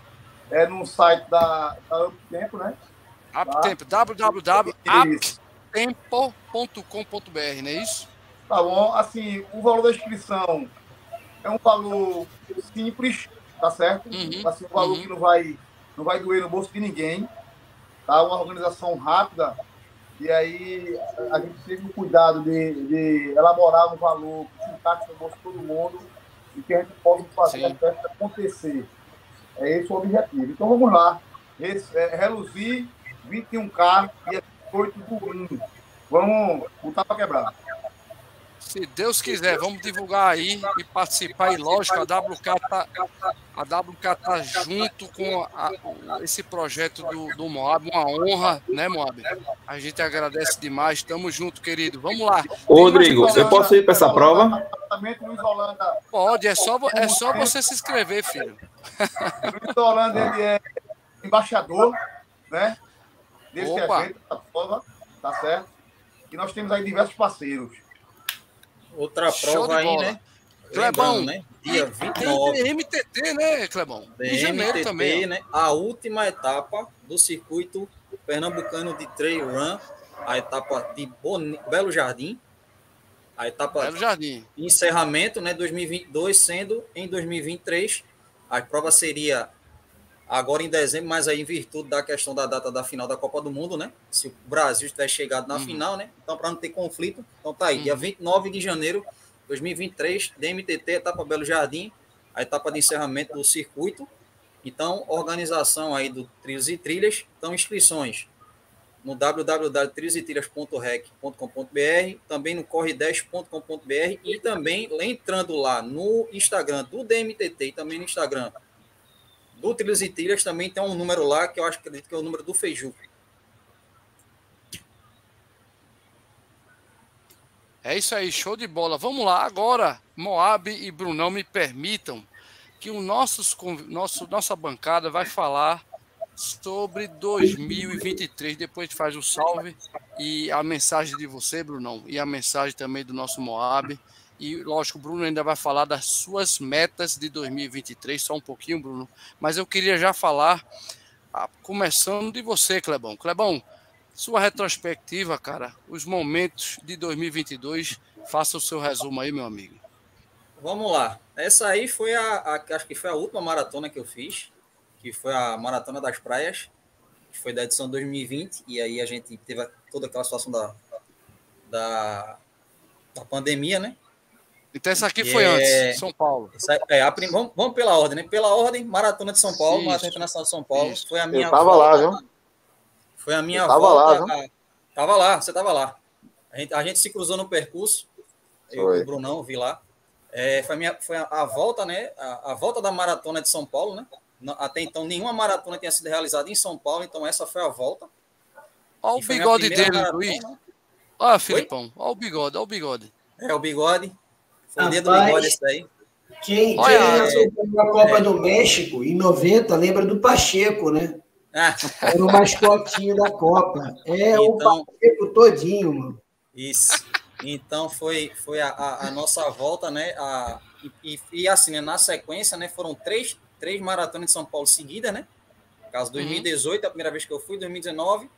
é no site da, da Up Tempo, né? Aptempo, Isso. www.aptempo.com.br, não é isso? Tá bom? Assim, o valor da inscrição é um valor simples, tá certo? Uhum, Assim, um valor uhum. que não vai, não vai doer no bolso de ninguém, tá? Uma organização rápida e aí a gente teve o cuidado de, de elaborar um valor que se encaixe no bolso de todo mundo e que a gente possa fazer Sim. a festa acontecer. É esse o objetivo. Então vamos lá. Esse, é, reluzir 21K e 8 do 1. Vamos botar para quebrar. Se Deus quiser, vamos divulgar aí e participar. E lógico, a WK tá, a WK tá junto com a- esse projeto do, do Moab. Uma honra, né, Moab? A gente agradece demais. Tamo junto, querido. Vamos lá. Ô, Rodrigo, eu posso ir para essa prova? Pode, é só, é só você se inscrever, filho. Luiz Holanda, ele é embaixador, né? Desse Opa. evento, da prova, tá certo? E nós temos aí diversos parceiros. Outra prova aí, né? Clebão, Lembrando, né? Dia Tem 29 MTT, né, Clebão? Em janeiro DMTT, também. né? A última etapa do circuito pernambucano de trail run, a etapa de Boni- Belo Jardim, a etapa Belo Jardim. de encerramento, né, 2022, sendo em 2023. A prova seria agora em dezembro, mas aí em virtude da questão da data da final da Copa do Mundo, né? Se o Brasil tiver chegado na Uhum. final, né? Então, para não ter conflito, então tá aí, dia Uhum. 29 de janeiro de 2023, DMTT, etapa Belo Jardim, a etapa de encerramento do circuito. Então, organização aí do Trilhos e Trilhas. Então, inscrições no www.trilhoseTrilhas.rec.com.br, também no corre10.com.br e também entrando lá no Instagram do DMTT e também no Instagram do Trilhos e Trilhas, também tem um número lá que eu acho acredito que é o número do Feiju. É isso aí, show de bola. Vamos lá, agora, Moab e Brunão me permitam que o nossos, nosso, nossa bancada vai falar sobre 2023. Depois faz o salve e a mensagem de você, Brunão, e a mensagem também do nosso Moab. E lógico, o Bruno ainda vai falar das suas metas de 2023, só um pouquinho, Bruno. Mas eu queria já falar, ah, começando de você, Clebão. Clebão, sua retrospectiva, cara, os momentos de 2022, faça o seu resumo aí, meu amigo. Vamos lá. Essa aí foi a, a, acho que foi a última maratona que eu fiz, que foi a Maratona das Praias, que foi da edição 2020, e aí a gente teve toda aquela situação da, da, da pandemia, né? Então essa aqui foi é... antes, São Paulo. Essa, é, a prim... vamos, vamos, pela ordem, né? Pela ordem, Maratona de São Paulo, Isso. Maratona Internacional de São Paulo. Isso. Foi a minha. Eu tava volta, lá, viu? Foi a minha eu tava volta. Lá, viu? Tava lá, você tava lá. A gente, a gente se cruzou no percurso. Eu e o Brunão vi lá. É, foi a, minha, foi a, a volta, né? A, a, volta da maratona de São Paulo, né? Até então, nenhuma maratona tinha sido realizada em São Paulo, então essa foi a volta. Olha o bigode dele, maratona. Luiz. Olha, Filipão, olha o bigode, olha o bigode. É, o bigode. Foi o dia do bigode esse daí. Quem, Olha, quem a Copa é. do México, em 90, lembra do Pacheco, né? Ah. Era o mascotinho da Copa. É então, o Pacheco todinho, mano. Isso. Então foi, foi a, a, a nossa volta, né? A, e, e, assim, né, na sequência, né? Foram três, três maratonas de São Paulo seguidas, né? Caso 2018, uhum. a primeira vez que eu fui, 2019,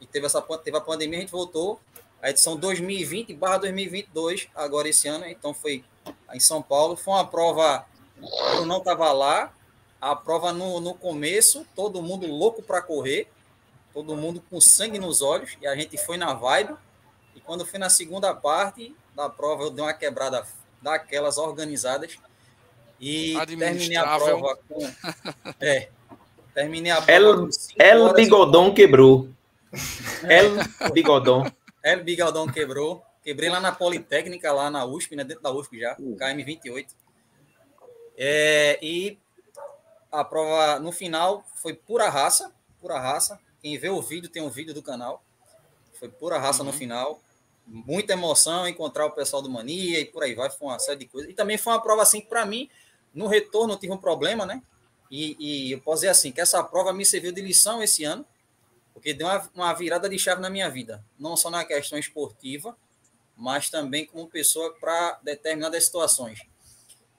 e teve, essa, teve a pandemia, a gente voltou a edição 2020 barra 2022, agora esse ano, então foi em São Paulo. Foi uma prova, eu não estava lá, a prova no, no começo, todo mundo louco para correr, todo mundo com sangue nos olhos, e a gente foi na vibe. E quando foi na segunda parte da prova, eu dei uma quebrada daquelas organizadas e terminei a prova com. É, terminei a prova. El, El Bigodon quebrou. El Bigodon. El Bigaldão quebrou. Quebrei lá na Politécnica, lá na USP, né? Dentro da USP já, uh. KM28. É, e a prova, no final, foi pura raça. Pura raça. Quem vê o vídeo, tem um vídeo do canal. Foi pura raça uhum. no final. Muita emoção, encontrar o pessoal do Mania e por aí vai. Foi uma série de coisas. E também foi uma prova assim que, para mim, no retorno, eu tive um problema, né? E, e eu posso dizer assim, que essa prova me serviu de lição esse ano porque deu uma, uma virada de chave na minha vida, não só na questão esportiva, mas também como pessoa para determinadas situações.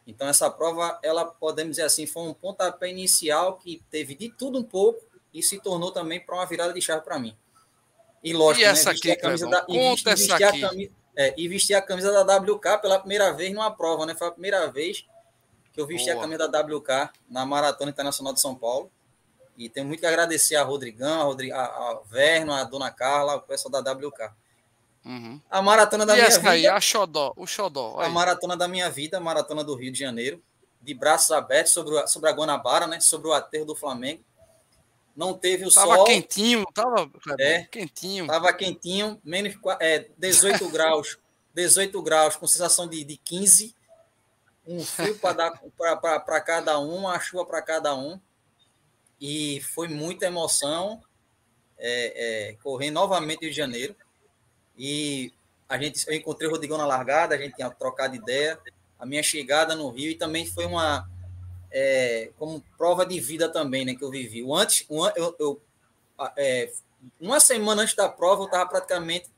Então, essa prova, ela podemos dizer assim, foi um pontapé inicial que teve de tudo um pouco e se tornou também para uma virada de chave para mim. E lógico, e né, essa né, aqui, a camisa da, e vestir, essa aqui. Camisa, é, e vestir a camisa da WK pela primeira vez numa prova, né? Foi a primeira vez que eu vesti Boa. a camisa da WK na Maratona Internacional de São Paulo. E tenho muito que agradecer a Rodrigão, a, Rodrig... a, Verno, a Dona Carla, o pessoal da WK. Uhum. A maratona da e minha essa vida. Aí, a Xodó, o Xodó. A maratona da minha vida, a maratona do Rio de Janeiro, de braços abertos sobre, o, sobre a Guanabara, né? Sobre o aterro do Flamengo. Não teve o tava sol. Quentinho, tava é, quentinho. Tava quentinho, menos é, 18 graus, 18 graus, com sensação de, de 15. Um frio para cada um, uma chuva para cada um e foi muita emoção é, é, correr novamente Rio de Janeiro. E a gente, eu encontrei o Rodrigão na largada, a gente tinha trocado ideia. A minha chegada no Rio e também foi uma é, como prova de vida também, né, que eu vivi. O antes, eu, eu é, uma semana antes da prova eu estava praticamente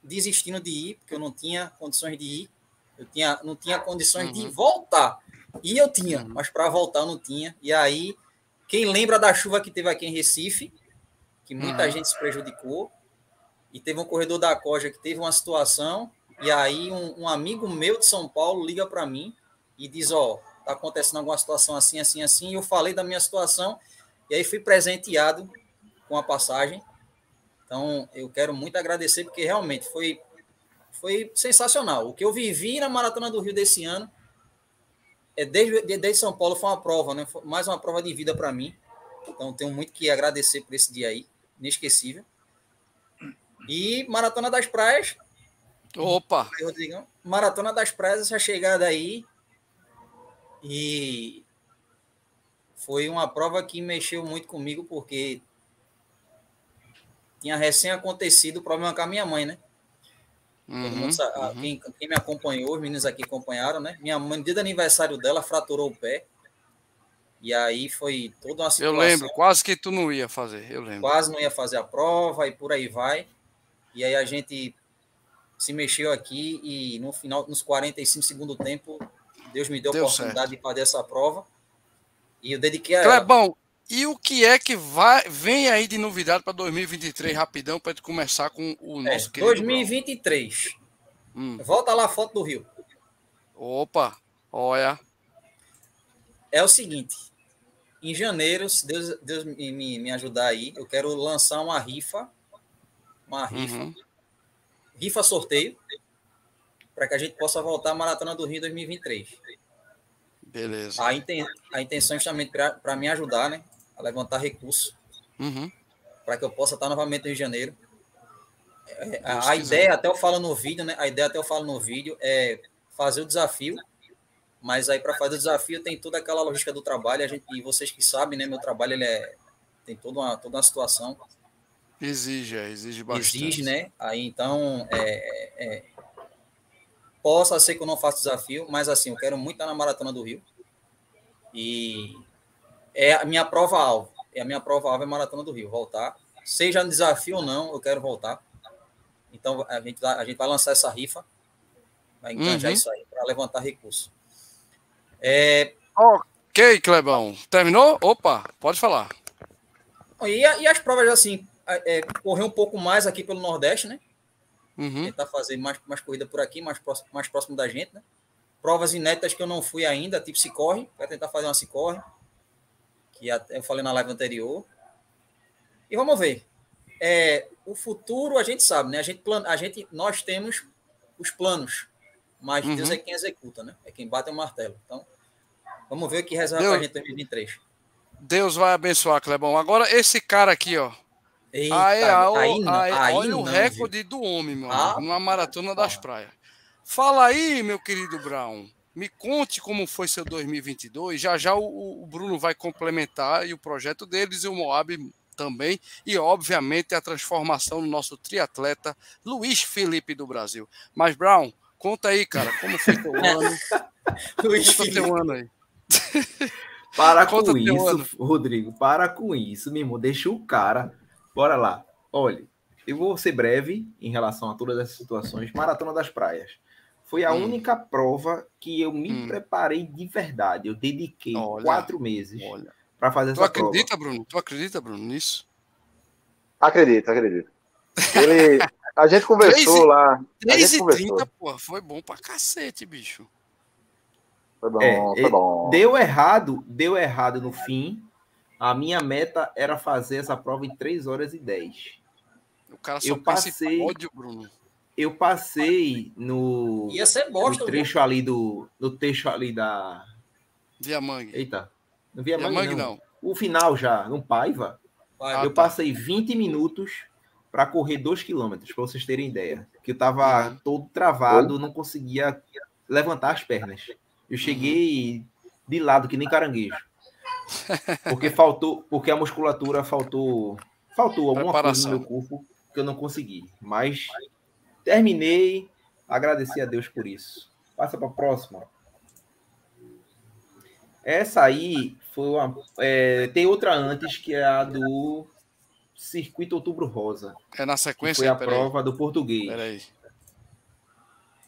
desistindo de ir, porque eu não tinha condições de ir. Eu tinha, não tinha condições uhum. de voltar. E eu tinha, uhum. mas para voltar eu não tinha. E aí quem lembra da chuva que teve aqui em Recife, que muita uhum. gente se prejudicou, e teve um corredor da Coja que teve uma situação, e aí um, um amigo meu de São Paulo liga para mim e diz: Ó, oh, tá acontecendo alguma situação assim, assim, assim. E eu falei da minha situação, e aí fui presenteado com a passagem. Então, eu quero muito agradecer, porque realmente foi, foi sensacional. O que eu vivi na Maratona do Rio desse ano é, desde, desde São Paulo foi uma prova, né? Foi mais uma prova de vida para mim. Então tenho muito que agradecer por esse dia aí, inesquecível. E Maratona das Praias. Opa! Rodrigão. Maratona das Praias, essa chegada aí. E foi uma prova que mexeu muito comigo, porque tinha recém acontecido o problema com a minha mãe, né? Mundo sabe, ah, quem, quem me acompanhou, os meninos aqui acompanharam, né? Minha mãe, no dia do aniversário dela, fraturou o pé. E aí foi toda uma Eu situação. lembro, quase que tu não ia fazer, eu lembro. Quase não ia fazer a prova e por aí vai. E aí a gente se mexeu aqui e no final, nos 45 segundos do tempo, Deus me deu a Deu oportunidade de fazer essa prova. E eu dediquei a ela. E o que é que vai, vem aí de novidade para 2023, rapidão, para gente começar com o É, nosso querido 2023. Hum. Volta lá a foto do Rio. Opa, olha. É o seguinte. Em janeiro, se Deus, Deus me, me, ajudar aí, eu quero lançar uma rifa. Uma rifa. Uhum. Rifa sorteio. Para que a gente possa voltar à Maratona do Rio em 2023. Beleza. A, inten, a intenção é justamente para me ajudar, né? A levantar recursos. Uhum. Para que eu possa estar novamente no Rio de Janeiro. É, A, a ideia, até eu falo no vídeo, né? A ideia, até eu falo no vídeo, é fazer o desafio. Mas aí, para fazer o desafio, tem toda aquela logística do trabalho. A gente, e vocês que sabem, né? Meu trabalho ele é, tem toda uma, toda uma situação. Exige, é, exige bastante. Exige, né? Aí, então, é, é, possa ser que eu não faça desafio, mas assim, eu quero muito estar na Maratona do Rio. E é a minha prova-alvo. É a minha prova-alvo é a Maratona do Rio, voltar. Seja no desafio ou não, eu quero voltar. Então, a gente, vai- a gente vai lançar essa rifa. Vai enganjar Uhum. isso aí para levantar recurso. É, Ok, Clebão. Terminou? Opa, pode falar. e, e as provas, assim, é, correr um pouco mais aqui pelo Nordeste, né? Uhum. Tentar fazer mais, mais corrida por aqui, mais próximo, mais próximo da gente, né? Provas inéditas que eu não fui ainda, tipo se corre, para tentar fazer uma se corre, que eu falei na live anterior. E vamos ver. É, o futuro a gente sabe, né? A gente, plan, a gente nós temos os planos, mas Uhum. Deus é quem executa, né? É quem bate o martelo. Então, vamos ver o que reserva Deus- para a gente em 2023. Deus vai abençoar, Clebão. Agora, esse cara aqui, ó. Eita, Aí, ó, aí não, aí, olha o não, recorde do homem, meu Ah, numa maratona das praias. Fala aí, meu querido Brown. Me conte como foi seu 2022. Já já o, o Bruno vai complementar e o projeto deles e o Moab também. E, obviamente, a transformação do nosso triatleta Luiz Felipe do Brasil. Mas, Brown, conta aí, cara, como foi teu ano. Luiz conta teu Felipe. ano aí. Para Conta com teu isso, ano. Rodrigo. Para com isso, meu irmão. Deixa o cara. Bora lá. Olha, eu vou ser breve em relação a todas essas situações. Maratona das Praias. Foi a Hum. única prova que eu me preparei de verdade. Eu dediquei Olha, quatro meses para fazer Tu essa prova. acredita, Bruno? Tu acredita, Bruno, nisso? Acredito, acredito. Ele, a gente conversou Três e- lá. A 3 gente e conversou. 30, porra, foi bom pra cacete, bicho. Foi bom, É, foi é, bom. Deu errado, deu errado no fim. A minha meta era fazer essa prova em 3 horas e 10. O cara só Eu passei, pódio, Bruno. Eu passei no, Ia ser bosta, no trecho ali do no trecho ali da Via Mangue. Eita, não via Via Mangue, Mangue, não. não. O final já, no Paiva, Paiva. eu passei 20 minutos para correr 2 quilômetros, para vocês terem ideia. Que eu tava Uhum. todo travado, não conseguia levantar as pernas. Eu cheguei de lado que nem caranguejo. Porque faltou, porque a musculatura faltou, faltou alguma coisa Preparação. no meu corpo que eu não consegui. Mas terminei, agradeci a Deus por isso. Passa para a próxima. Essa aí foi uma. é, tem outra antes que é a do Circuito Outubro Rosa. É na sequência? foi a prova do português. Peraí.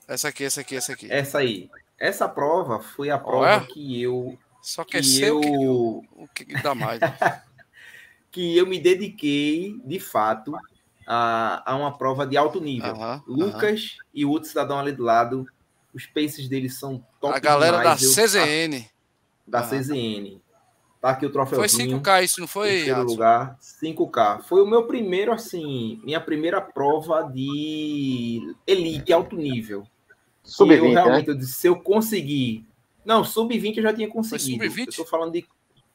Essa aqui, essa aqui, essa aqui. Essa aí. Essa prova foi a prova é? que eu. Só que o que- eu, O que dá mais? né? que eu me dediquei, de fato, a, a uma prova de alto nível. Aham, Lucas e o outro cidadão ali do lado, os paces deles são top A galera demais. da Eu- CZN. da Ah. CZN. Tá aqui o Foi troféuzinho. 5K isso, não foi? Terceiro Adson? lugar, 5K. Foi o meu primeiro, assim, minha primeira prova de elite, alto nível. Sub-20, E eu né? realmente eu disse, se eu conseguir. Não, sub-20 eu já tinha conseguido. sub-20? Eu tô falando de.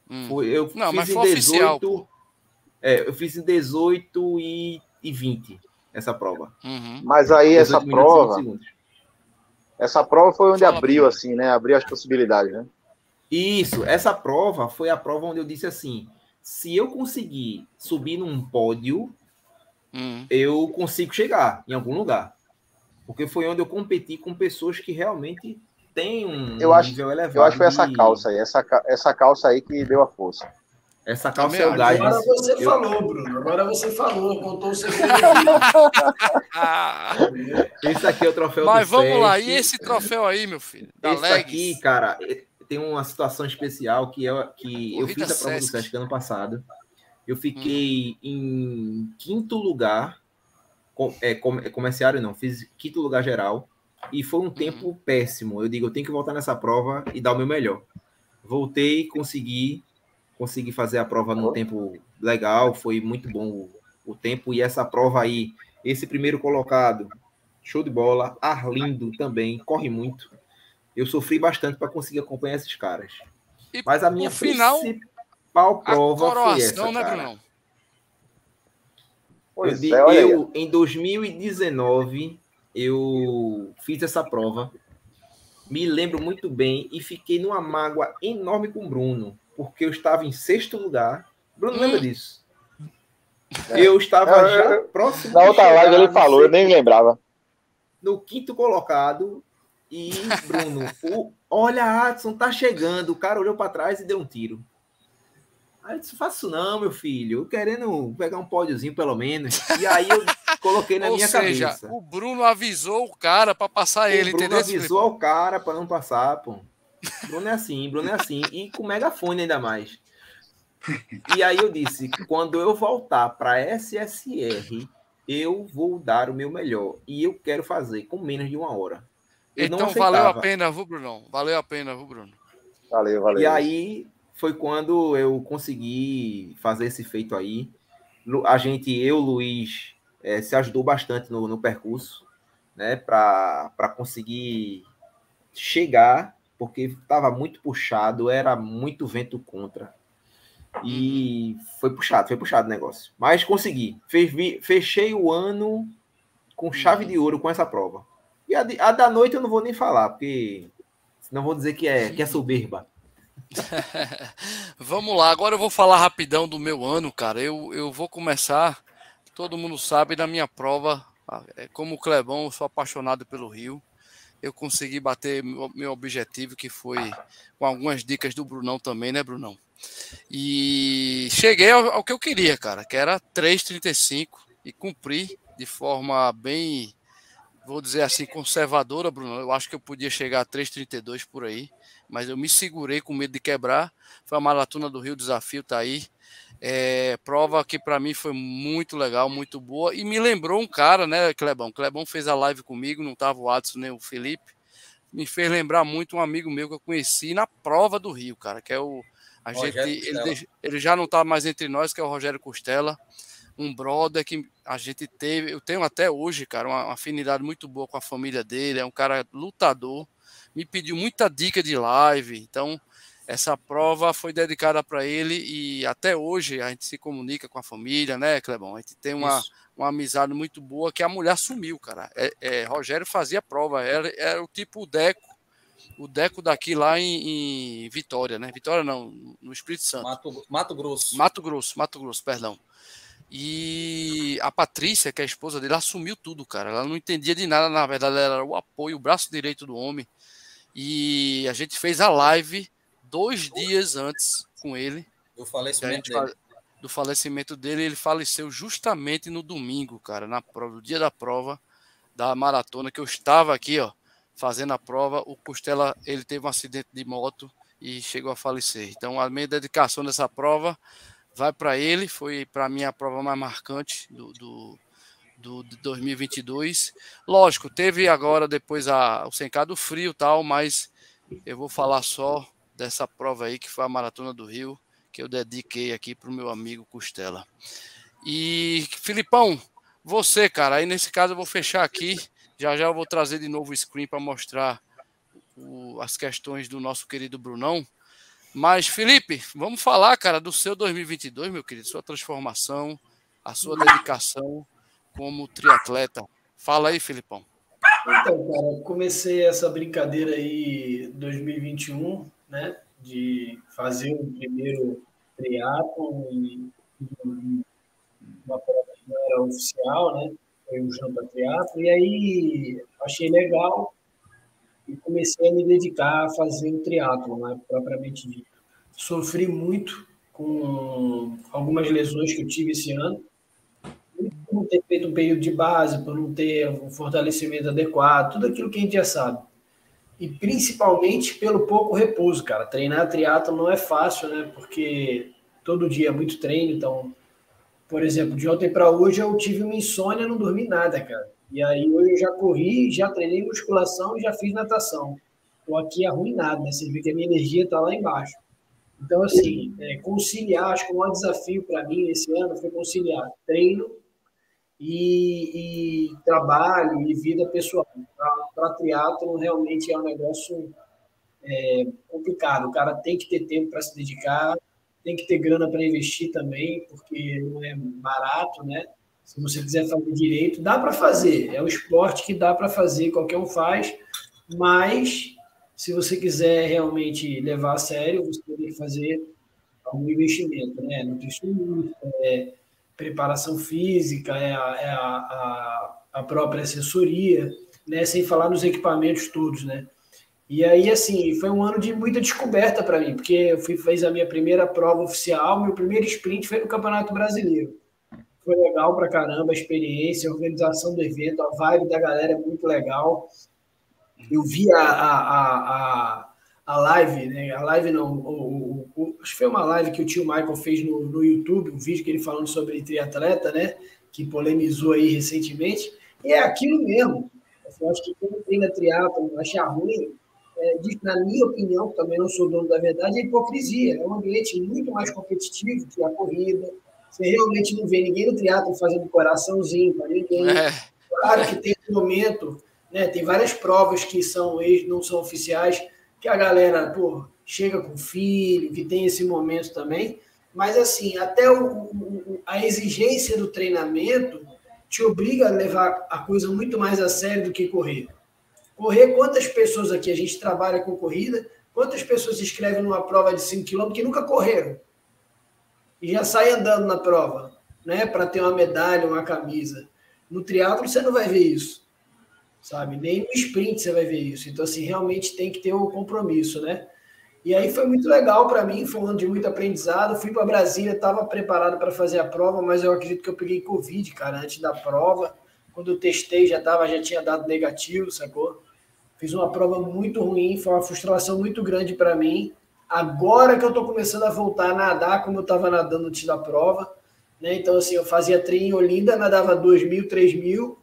Hum. Foi, eu Não, fiz mas em foi oficial, 18. é, eu fiz em 18 e, e 20 essa prova. Uhum. Mas aí 18 essa minutos 20 prova, essa prova foi onde abriu, assim, né? Abriu as possibilidades, né? Isso, essa prova foi a prova onde eu disse assim: se eu conseguir subir num pódio, Hum. eu consigo chegar em algum lugar. Porque foi onde eu competi com pessoas que realmente têm um Eu acho, nível elevado. eu acho que foi essa de- calça aí, essa, essa calça aí que deu a força. Essa calça Também é o gás. Agora você Eu- falou, Bruno. Agora você falou, contou o. Ah, Esse aqui é o troféu mas do vamos lá, e esse troféu aí, meu filho? Da Esse Legs? aqui, cara, é- tem uma situação especial que, é, que eu fiz a prova Sesc. do Sesc ano passado. Eu fiquei em quinto lugar, com, é, com, é, comerciário não, fiz quinto lugar geral. E foi um tempo péssimo. Eu digo, eu tenho que voltar nessa prova e dar o meu melhor. Voltei, consegui, consegui fazer a prova num tempo legal, foi muito bom o, o tempo. E essa prova aí, esse primeiro colocado, show de bola, Arlindo também, corre muito. Eu sofri bastante para conseguir acompanhar esses caras. E Mas a minha final, principal a prova foi essa, né, cara. Brunão? Eu, Pois di- é, eu, em 2019, eu fiz essa prova. Me lembro muito bem e fiquei numa mágoa enorme com o Bruno, porque eu estava em sexto lugar. Bruno Hum. lembra disso? Eu estava É, já é, próximo Na outra live ele falou, eu nem lembrava. no quinto colocado. E, Bruno, o, olha, Adson tá chegando. O cara olhou para trás e deu um tiro. Aí eu disse: faço não, meu filho. Querendo pegar um pódiozinho pelo menos. E aí eu coloquei na Ou minha seja, cabeça. o Bruno avisou o cara para passar ele, o Bruno entendeu? avisou ao cara para não passar, pô. Bruno é assim, Bruno é assim. E com megafone ainda mais. E aí eu disse: quando eu voltar para SSR, eu vou dar o meu melhor. E eu quero fazer com menos de uma hora. Eu não Então valeu a pena, viu, Brunão? Valeu a pena, viu, Bruno? Valeu, valeu. E aí foi quando eu consegui fazer esse feito aí. A gente, eu, Luiz, eh, se ajudou bastante no, no percurso, né, para conseguir chegar, porque estava muito puxado, era muito vento contra. E foi puxado, foi puxado o negócio. Mas consegui. Fechei o ano com chave de ouro com essa prova. E a, de- a da noite eu não vou nem falar, porque senão vou dizer que é, que é soberba. Vamos lá, agora eu vou falar rapidão do meu ano, cara. Eu, eu vou começar, todo mundo sabe, da minha prova. ah, é, Como o Clebão, eu sou apaixonado pelo Rio. Eu consegui bater meu, objetivo, que foi com algumas dicas do Brunão também, né, Brunão? E cheguei ao, ao que eu queria, cara, que era 3,35 e cumpri de forma bem, vou dizer assim, conservadora, Bruno. Eu acho que eu podia chegar a 3,32 por aí, mas eu me segurei com medo de quebrar. Foi a maratona do Rio Desafio, tá aí. É, prova que para mim foi muito legal, muito boa. E me lembrou um cara, né, Clebão? Clebão fez a live comigo, não tava o Adson nem o Felipe. Me fez lembrar muito um amigo meu que eu conheci na prova do Rio, cara, que é o. A gente, ele, ele já não tá mais entre nós, que é o Rogério Costela. Um brother que a gente teve, eu tenho até hoje, cara, uma, uma afinidade muito boa com a família dele. É um cara lutador, me pediu muita dica de live. Então, essa prova foi dedicada para ele e até hoje a gente se comunica com a família, né, Clebão? A gente tem uma, Isso. uma amizade muito boa que a mulher sumiu, cara. É, é, Rogério fazia prova, era, era o tipo Deco, o Deco daqui lá em, em Vitória, né? Vitória não, no Espírito Santo. Mato, Mato Grosso. Mato Grosso, Mato Grosso, perdão. E a Patrícia, que é a esposa dele, assumiu tudo, cara. Ela não entendia de nada, na verdade, ela era o apoio, o braço direito do homem. E a gente fez a live dois dias antes com ele. Do falecimento dele. do falecimento dele, ele faleceu justamente no domingo, cara, na prova, no dia da prova da maratona que eu estava aqui, ó, fazendo a prova. O Costela, ele teve um acidente de moto e chegou a falecer. Então, a minha dedicação nessa prova vai para ele, foi para mim a prova mais marcante do, do, do de 2022. Lógico, teve agora depois a, o secado frio e tal, mas eu vou falar só dessa prova aí que foi a Maratona do Rio, que eu dediquei aqui para o meu amigo Costela. E, Filipão, você, cara, aí nesse caso eu vou fechar aqui, já já eu vou trazer de novo o screen para mostrar o- as questões do nosso querido Brunão. Mas, Felipe, vamos falar, cara, do seu 2022, meu querido, sua transformação, a sua dedicação como triatleta. Fala aí, Filipão. Então, cara, comecei essa brincadeira aí em 2021, né? De fazer o primeiro triatlo e uma prova que não era oficial, né? Foi o Jampa Triatlo. E aí Achei legal e comecei a me dedicar a fazer o triatlo, né, propriamente dito. Sofri muito com algumas lesões que eu tive esse ano, por não ter feito um período de base, por não ter um fortalecimento adequado, tudo aquilo que a gente já sabe. E principalmente pelo pouco repouso, cara. Treinar triatlo não é fácil, né? Porque todo dia é muito treino, então, por exemplo, de ontem para hoje eu tive uma insônia, não dormi nada, cara. E aí hoje eu já corri, já treinei musculação e já fiz natação. Estou aqui arruinado, né? Você vê que a minha energia está lá embaixo. Então, assim, é, conciliar, acho que o maior desafio para mim esse ano foi conciliar treino e, e trabalho e vida pessoal. Para triatlo realmente é um negócio é, complicado. O cara tem que ter tempo para se dedicar, tem que ter grana para investir também, porque não é barato, né? Se você quiser fazer direito, dá para fazer. É um esporte que dá para fazer, qualquer um faz, mas se você quiser realmente levar a sério, você tem que fazer algum investimento, né? Nutricionista, é, preparação física, é, a, é a, a, a, própria assessoria, né? Sem falar nos equipamentos todos, né? E aí, assim, foi um ano de muita descoberta para mim, porque eu fui, fiz a minha primeira prova oficial, meu primeiro sprint foi no Campeonato Brasileiro. Foi legal pra caramba a experiência, a organização do evento, a vibe da galera é muito legal. Eu vi a, a, a, a live, né? A live não, o, acho que foi uma live que o tio Michael fez no, no YouTube, um vídeo que ele falando sobre triatleta, né? Que polemizou aí recentemente. E é aquilo mesmo. Eu acho que quem treina triatlo achar ruim, é, na minha opinião, também não sou dono da verdade, é hipocrisia. É um ambiente muito mais competitivo que a corrida. Você realmente não vê ninguém no triatlo fazendo coraçãozinho para ninguém. É. Claro que tem um momento, né? Tem várias provas que são não são oficiais, que a galera pô, chega com filho, que tem esse momento também. Mas assim, até o, o, a exigência do treinamento te obriga a levar a coisa muito mais a sério do que correr. Correr, quantas pessoas aqui a gente trabalha com corrida, quantas pessoas se inscrevem numa prova de 5 km que nunca correram? E já saem andando na prova, né? Para ter uma medalha, uma camisa. No triatlo você não vai ver isso, sabe? Nem no sprint você vai ver isso. Então, assim, realmente tem que ter um compromisso, né? E aí foi muito legal para mim, foi um ano de muito aprendizado. Fui para Brasília, estava preparado para fazer a prova, mas eu acredito que eu peguei Covid, cara, antes da prova. Quando eu testei, já tava, já tinha dado negativo, sacou? Fiz uma prova muito ruim, foi uma frustração muito grande para mim. Agora que eu estou começando a voltar a nadar como eu estava nadando antes da prova. Né? Então, assim, eu fazia treino em Olinda, nadava 2 mil, 3 mil,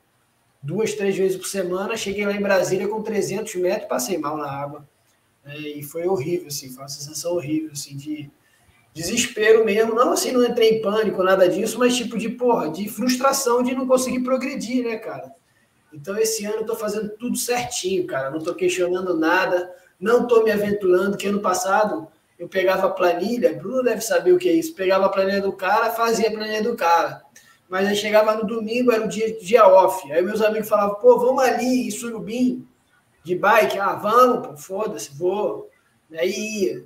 duas, três vezes por semana. Cheguei lá em Brasília com 300 metros, passei mal na água. Né? E foi horrível, assim, foi uma sensação horrível, assim, de desespero mesmo. Não, assim, não entrei em pânico, nada disso, mas tipo de, porra, de frustração de não conseguir progredir, né, cara? Então, esse ano eu estou fazendo tudo certinho, cara. Não estou questionando nada, não estou me aventurando, que ano passado eu pegava a planilha, Bruno deve saber o que é isso, pegava a planilha do cara, fazia a planilha do cara. Mas aí chegava no domingo, era o dia, dia off. Aí meus amigos falavam, pô, vamos ali em Surubim, de bike. Ah, vamos, pô, foda-se, vou. Aí ia,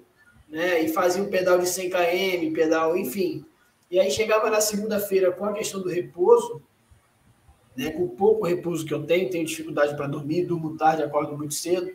né? E fazia um pedal de 100 km, pedal, enfim. E aí chegava na segunda-feira com a questão do repouso, né? Com o pouco repouso que eu tenho, tenho dificuldade para dormir, durmo tarde, acordo muito cedo.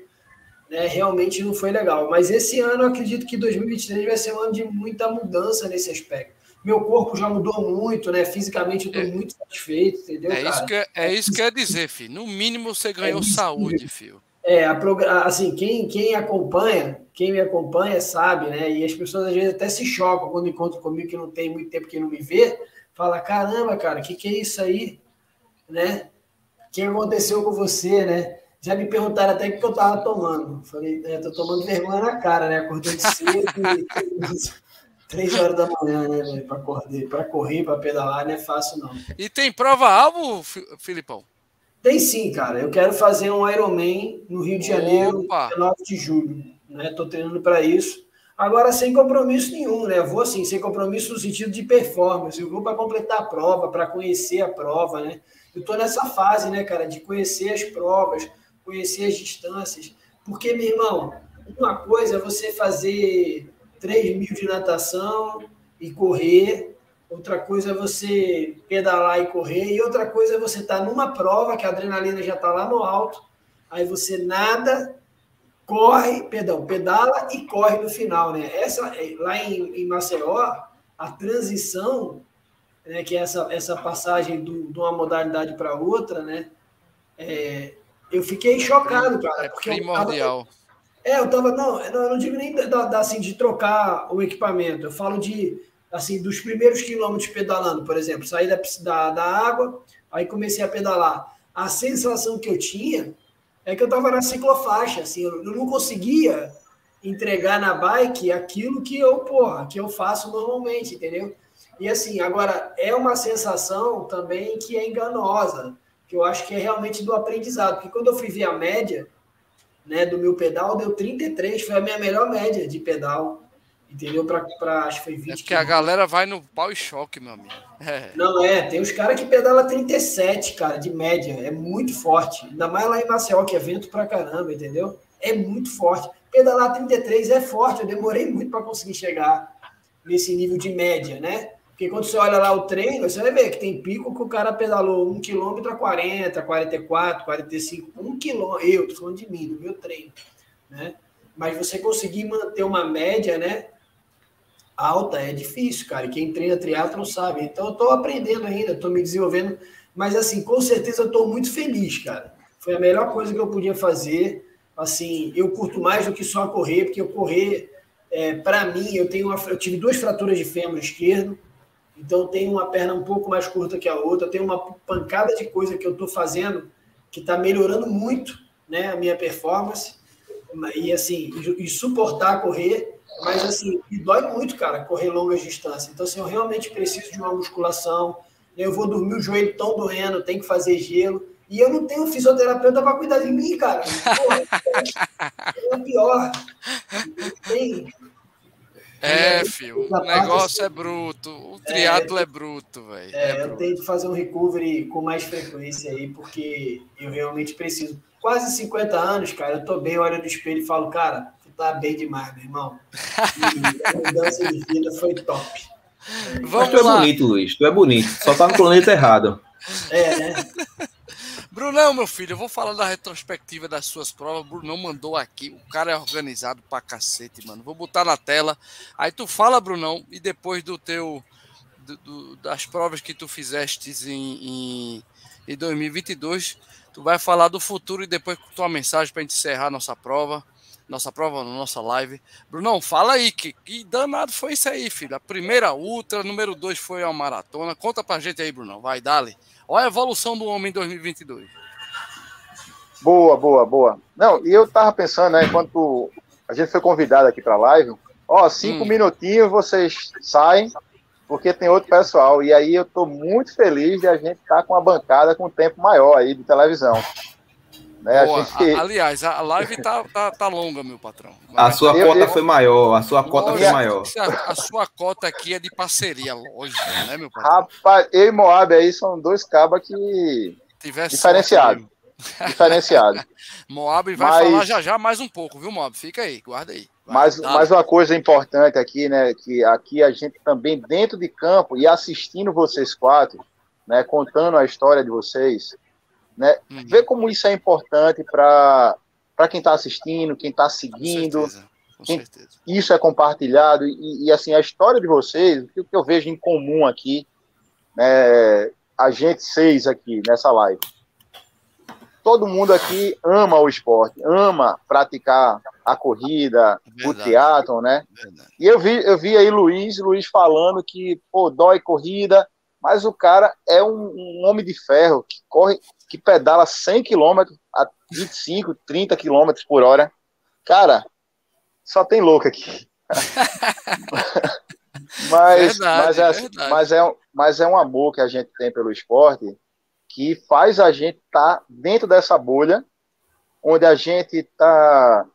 Né? Realmente não foi legal. Mas esse ano eu acredito que 2023 vai ser um ano de muita mudança nesse aspecto. Meu corpo já mudou muito, né? Fisicamente eu estou é, muito satisfeito, entendeu? É isso, que, é, é isso que quer dizer, filho. No mínimo você ganhou é saúde, filho. É, a, assim, quem, quem acompanha, quem me acompanha sabe, né? E as pessoas às vezes até se chocam quando encontram comigo que não tem muito tempo que não me vê. Fala, caramba, cara, o que, que é isso aí? né? O que aconteceu com você, né? Já me perguntaram até o que eu estava tomando. Falei, é, tô tomando vergonha na cara, né? Acordei cedo. Três horas da manhã, né, para correr, para pedalar, não é fácil não. E tem prova-alvo, Filipão? Tem sim, cara. Eu quero fazer um Ironman no Rio de Janeiro, Opa. 9 de julho. Né? Tô treinando para isso. Agora, sem compromisso nenhum, né? Eu vou assim, sem compromisso no sentido de performance. Eu vou para completar a prova, para conhecer a prova, né? Eu estou nessa fase, né, cara, de conhecer as provas, conhecer as distâncias. Porque, meu irmão, uma coisa é você fazer 3 mil de natação e correr, outra coisa é você pedalar e correr, e outra coisa é você estar tá numa prova que a adrenalina já está lá no alto, aí você nada, corre, perdão, pedala e corre no final, né? Essa, lá em, em Maceió, a transição, né, que é essa, essa passagem do, de uma modalidade para outra, né? É, eu fiquei chocado, cara. É primordial. Eu tava, é, eu tava. Não, eu não digo nem da, da, assim, de trocar o equipamento. Eu falo de assim, dos primeiros quilômetros pedalando, por exemplo, saí da, da, da água, aí comecei a pedalar. A sensação que eu tinha é que eu estava na ciclofaixa, assim, eu não conseguia entregar na bike aquilo que eu, porra, que eu faço normalmente, entendeu? E assim, agora é uma sensação também que é enganosa, que eu acho que é realmente do aprendizado, porque quando eu fui ver a média, né, do meu pedal, deu 33, foi a minha melhor média de pedal. Entendeu? Pra, pra, acho que foi 20. É porque a galera vai no pau e choque, meu amigo. É. Não, é. Tem os caras que pedala 37, cara, de média. É muito forte. Ainda mais lá em Maceió, que é vento pra caramba, entendeu? É muito forte. Pedalar 33 é forte. Eu demorei muito para conseguir chegar nesse nível de média, né? Porque quando você olha lá o treino, você vai ver que tem pico que o cara pedalou 1 km a 40, 44, 45, 1 km. Eu, tô falando de mim, do meu treino, né? Mas você conseguir manter uma média, né? Alta é difícil, cara. Quem treina triatlo sabe. Então eu estou aprendendo ainda, estou me desenvolvendo. Mas assim, com certeza eu estou muito feliz, cara. Foi a melhor coisa que eu podia fazer. Assim, eu curto mais do que só correr, porque eu correr, é, para mim, eu tenho uma, eu tive duas fraturas de fêmur esquerdo, então tenho uma perna um pouco mais curta que a outra, eu tenho uma pancada de coisa que eu estou fazendo que está melhorando muito, né, a minha performance. E assim, e suportar correr mas, assim, me dói muito, cara, correr longas distâncias. Então, assim, eu realmente preciso de uma musculação. Eu vou dormir o joelho tão doendo, tenho que fazer gelo. E eu não tenho fisioterapeuta para cuidar de mim, cara. Porra, é pior. Não tem. É, filho, o negócio é bruto. O triatlo é, é bruto, velho. É, é eu tenho que fazer um recovery com mais frequência aí, porque eu realmente preciso. Quase 50 anos, cara, eu tô bem, olho no espelho e falo, cara, tá bem demais, meu irmão. E a mudança de vida foi top. Vamos Mas tu é lá. bonito, Luiz. Tu é bonito. Só tá no planeta errado. É, né? Brunão, meu filho, eu vou falar da retrospectiva das suas provas. O Brunão mandou aqui. O cara é organizado pra cacete, mano. Vou botar na tela. Aí tu fala, Brunão, e depois do teu. Do, do, das provas que tu fizeste em, em, em 2022, tu vai falar do futuro e depois com tua mensagem pra gente encerrar nossa prova nossa prova, na nossa live. Brunão, fala aí, que, que danado foi isso aí, filho? A primeira ultra, número dois foi a maratona. Conta pra gente aí, Brunão. Vai, dale. Olha a evolução do homem em 2022. Boa, boa, boa. Não, e eu tava pensando, né, enquanto a gente foi convidado aqui pra live, ó, cinco hum. minutinhos vocês saem, porque tem outro pessoal. E aí eu tô muito feliz de a gente estar tá com a bancada com tempo maior aí de televisão. Né? Boa. A gente... Aliás, a live tá, tá, tá longa, meu patrão. A sua eu, cota eu... foi maior, a sua cota foi maior. A, a, sua cota aqui é de parceria, lógico, né, meu patrão? Rapaz, eu e Moab aí são dois cabas que. Tivesse diferenciado. Diferenciado. Moab vai mas... falar já já mais um pouco, viu, Moab? Fica aí, guarda aí. mas, mas uma coisa importante aqui, né? Que aqui a gente também, dentro de campo e assistindo vocês quatro, né? Contando a história de vocês, né? Uhum. Ver como isso é importante para quem está assistindo, quem está seguindo. Com certeza. Com quem, certeza. Isso é compartilhado. E, e, assim, a história de vocês, o que eu vejo em comum aqui, né, a gente seis aqui nessa live. Todo mundo aqui ama o esporte, ama praticar a corrida, Verdade. o teatro, né? Verdade. E eu vi, eu vi aí Luiz, Luiz falando que, pô, dói corrida, mas o cara é um, um homem de ferro que corre que pedala 100 km a 25, 30 km por hora. Cara, só tem louco aqui. mas, verdade, mas, é, assim, mas, é, mas é um amor que a gente tem pelo esporte que faz a gente estar tá dentro dessa bolha onde a gente está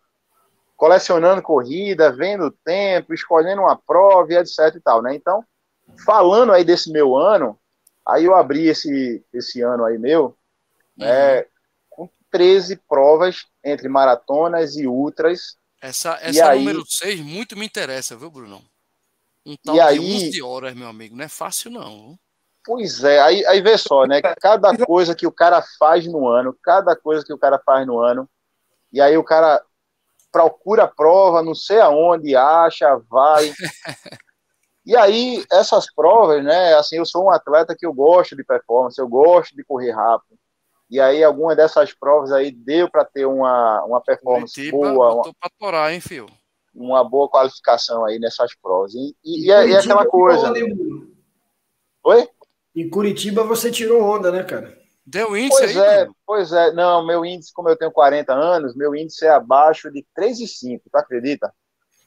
colecionando corrida, vendo o tempo, escolhendo uma prova e etc e tal, né? Então, falando aí desse meu ano, aí eu abri esse, esse ano aí meu, né, com 13 provas entre maratonas e ultras. Essa, essa aí... número 6 muito me interessa, viu, Bruno? Um tal E de aí- 11 horas, meu amigo, não é fácil não. Pois é, aí, aí vê só, né? Cada coisa que o cara faz no ano, cada coisa que o cara faz no ano, e aí o cara procura a prova, não sei aonde, acha, vai. E aí, essas provas, né? Assim, eu sou um atleta que eu gosto de performance, eu gosto de correr rápido. E aí, alguma dessas provas aí deu para ter uma, uma performance Curitiba boa, uma, pra torar, hein, filho? uma boa qualificação aí nessas provas. E, e, e é, e é aquela coisa. Oi? Em Curitiba você tirou onda, né, cara? Deu índice Pois aí, é, pois é. Não, meu índice, como eu tenho 40 anos, meu índice é abaixo de 3,5, tu acredita?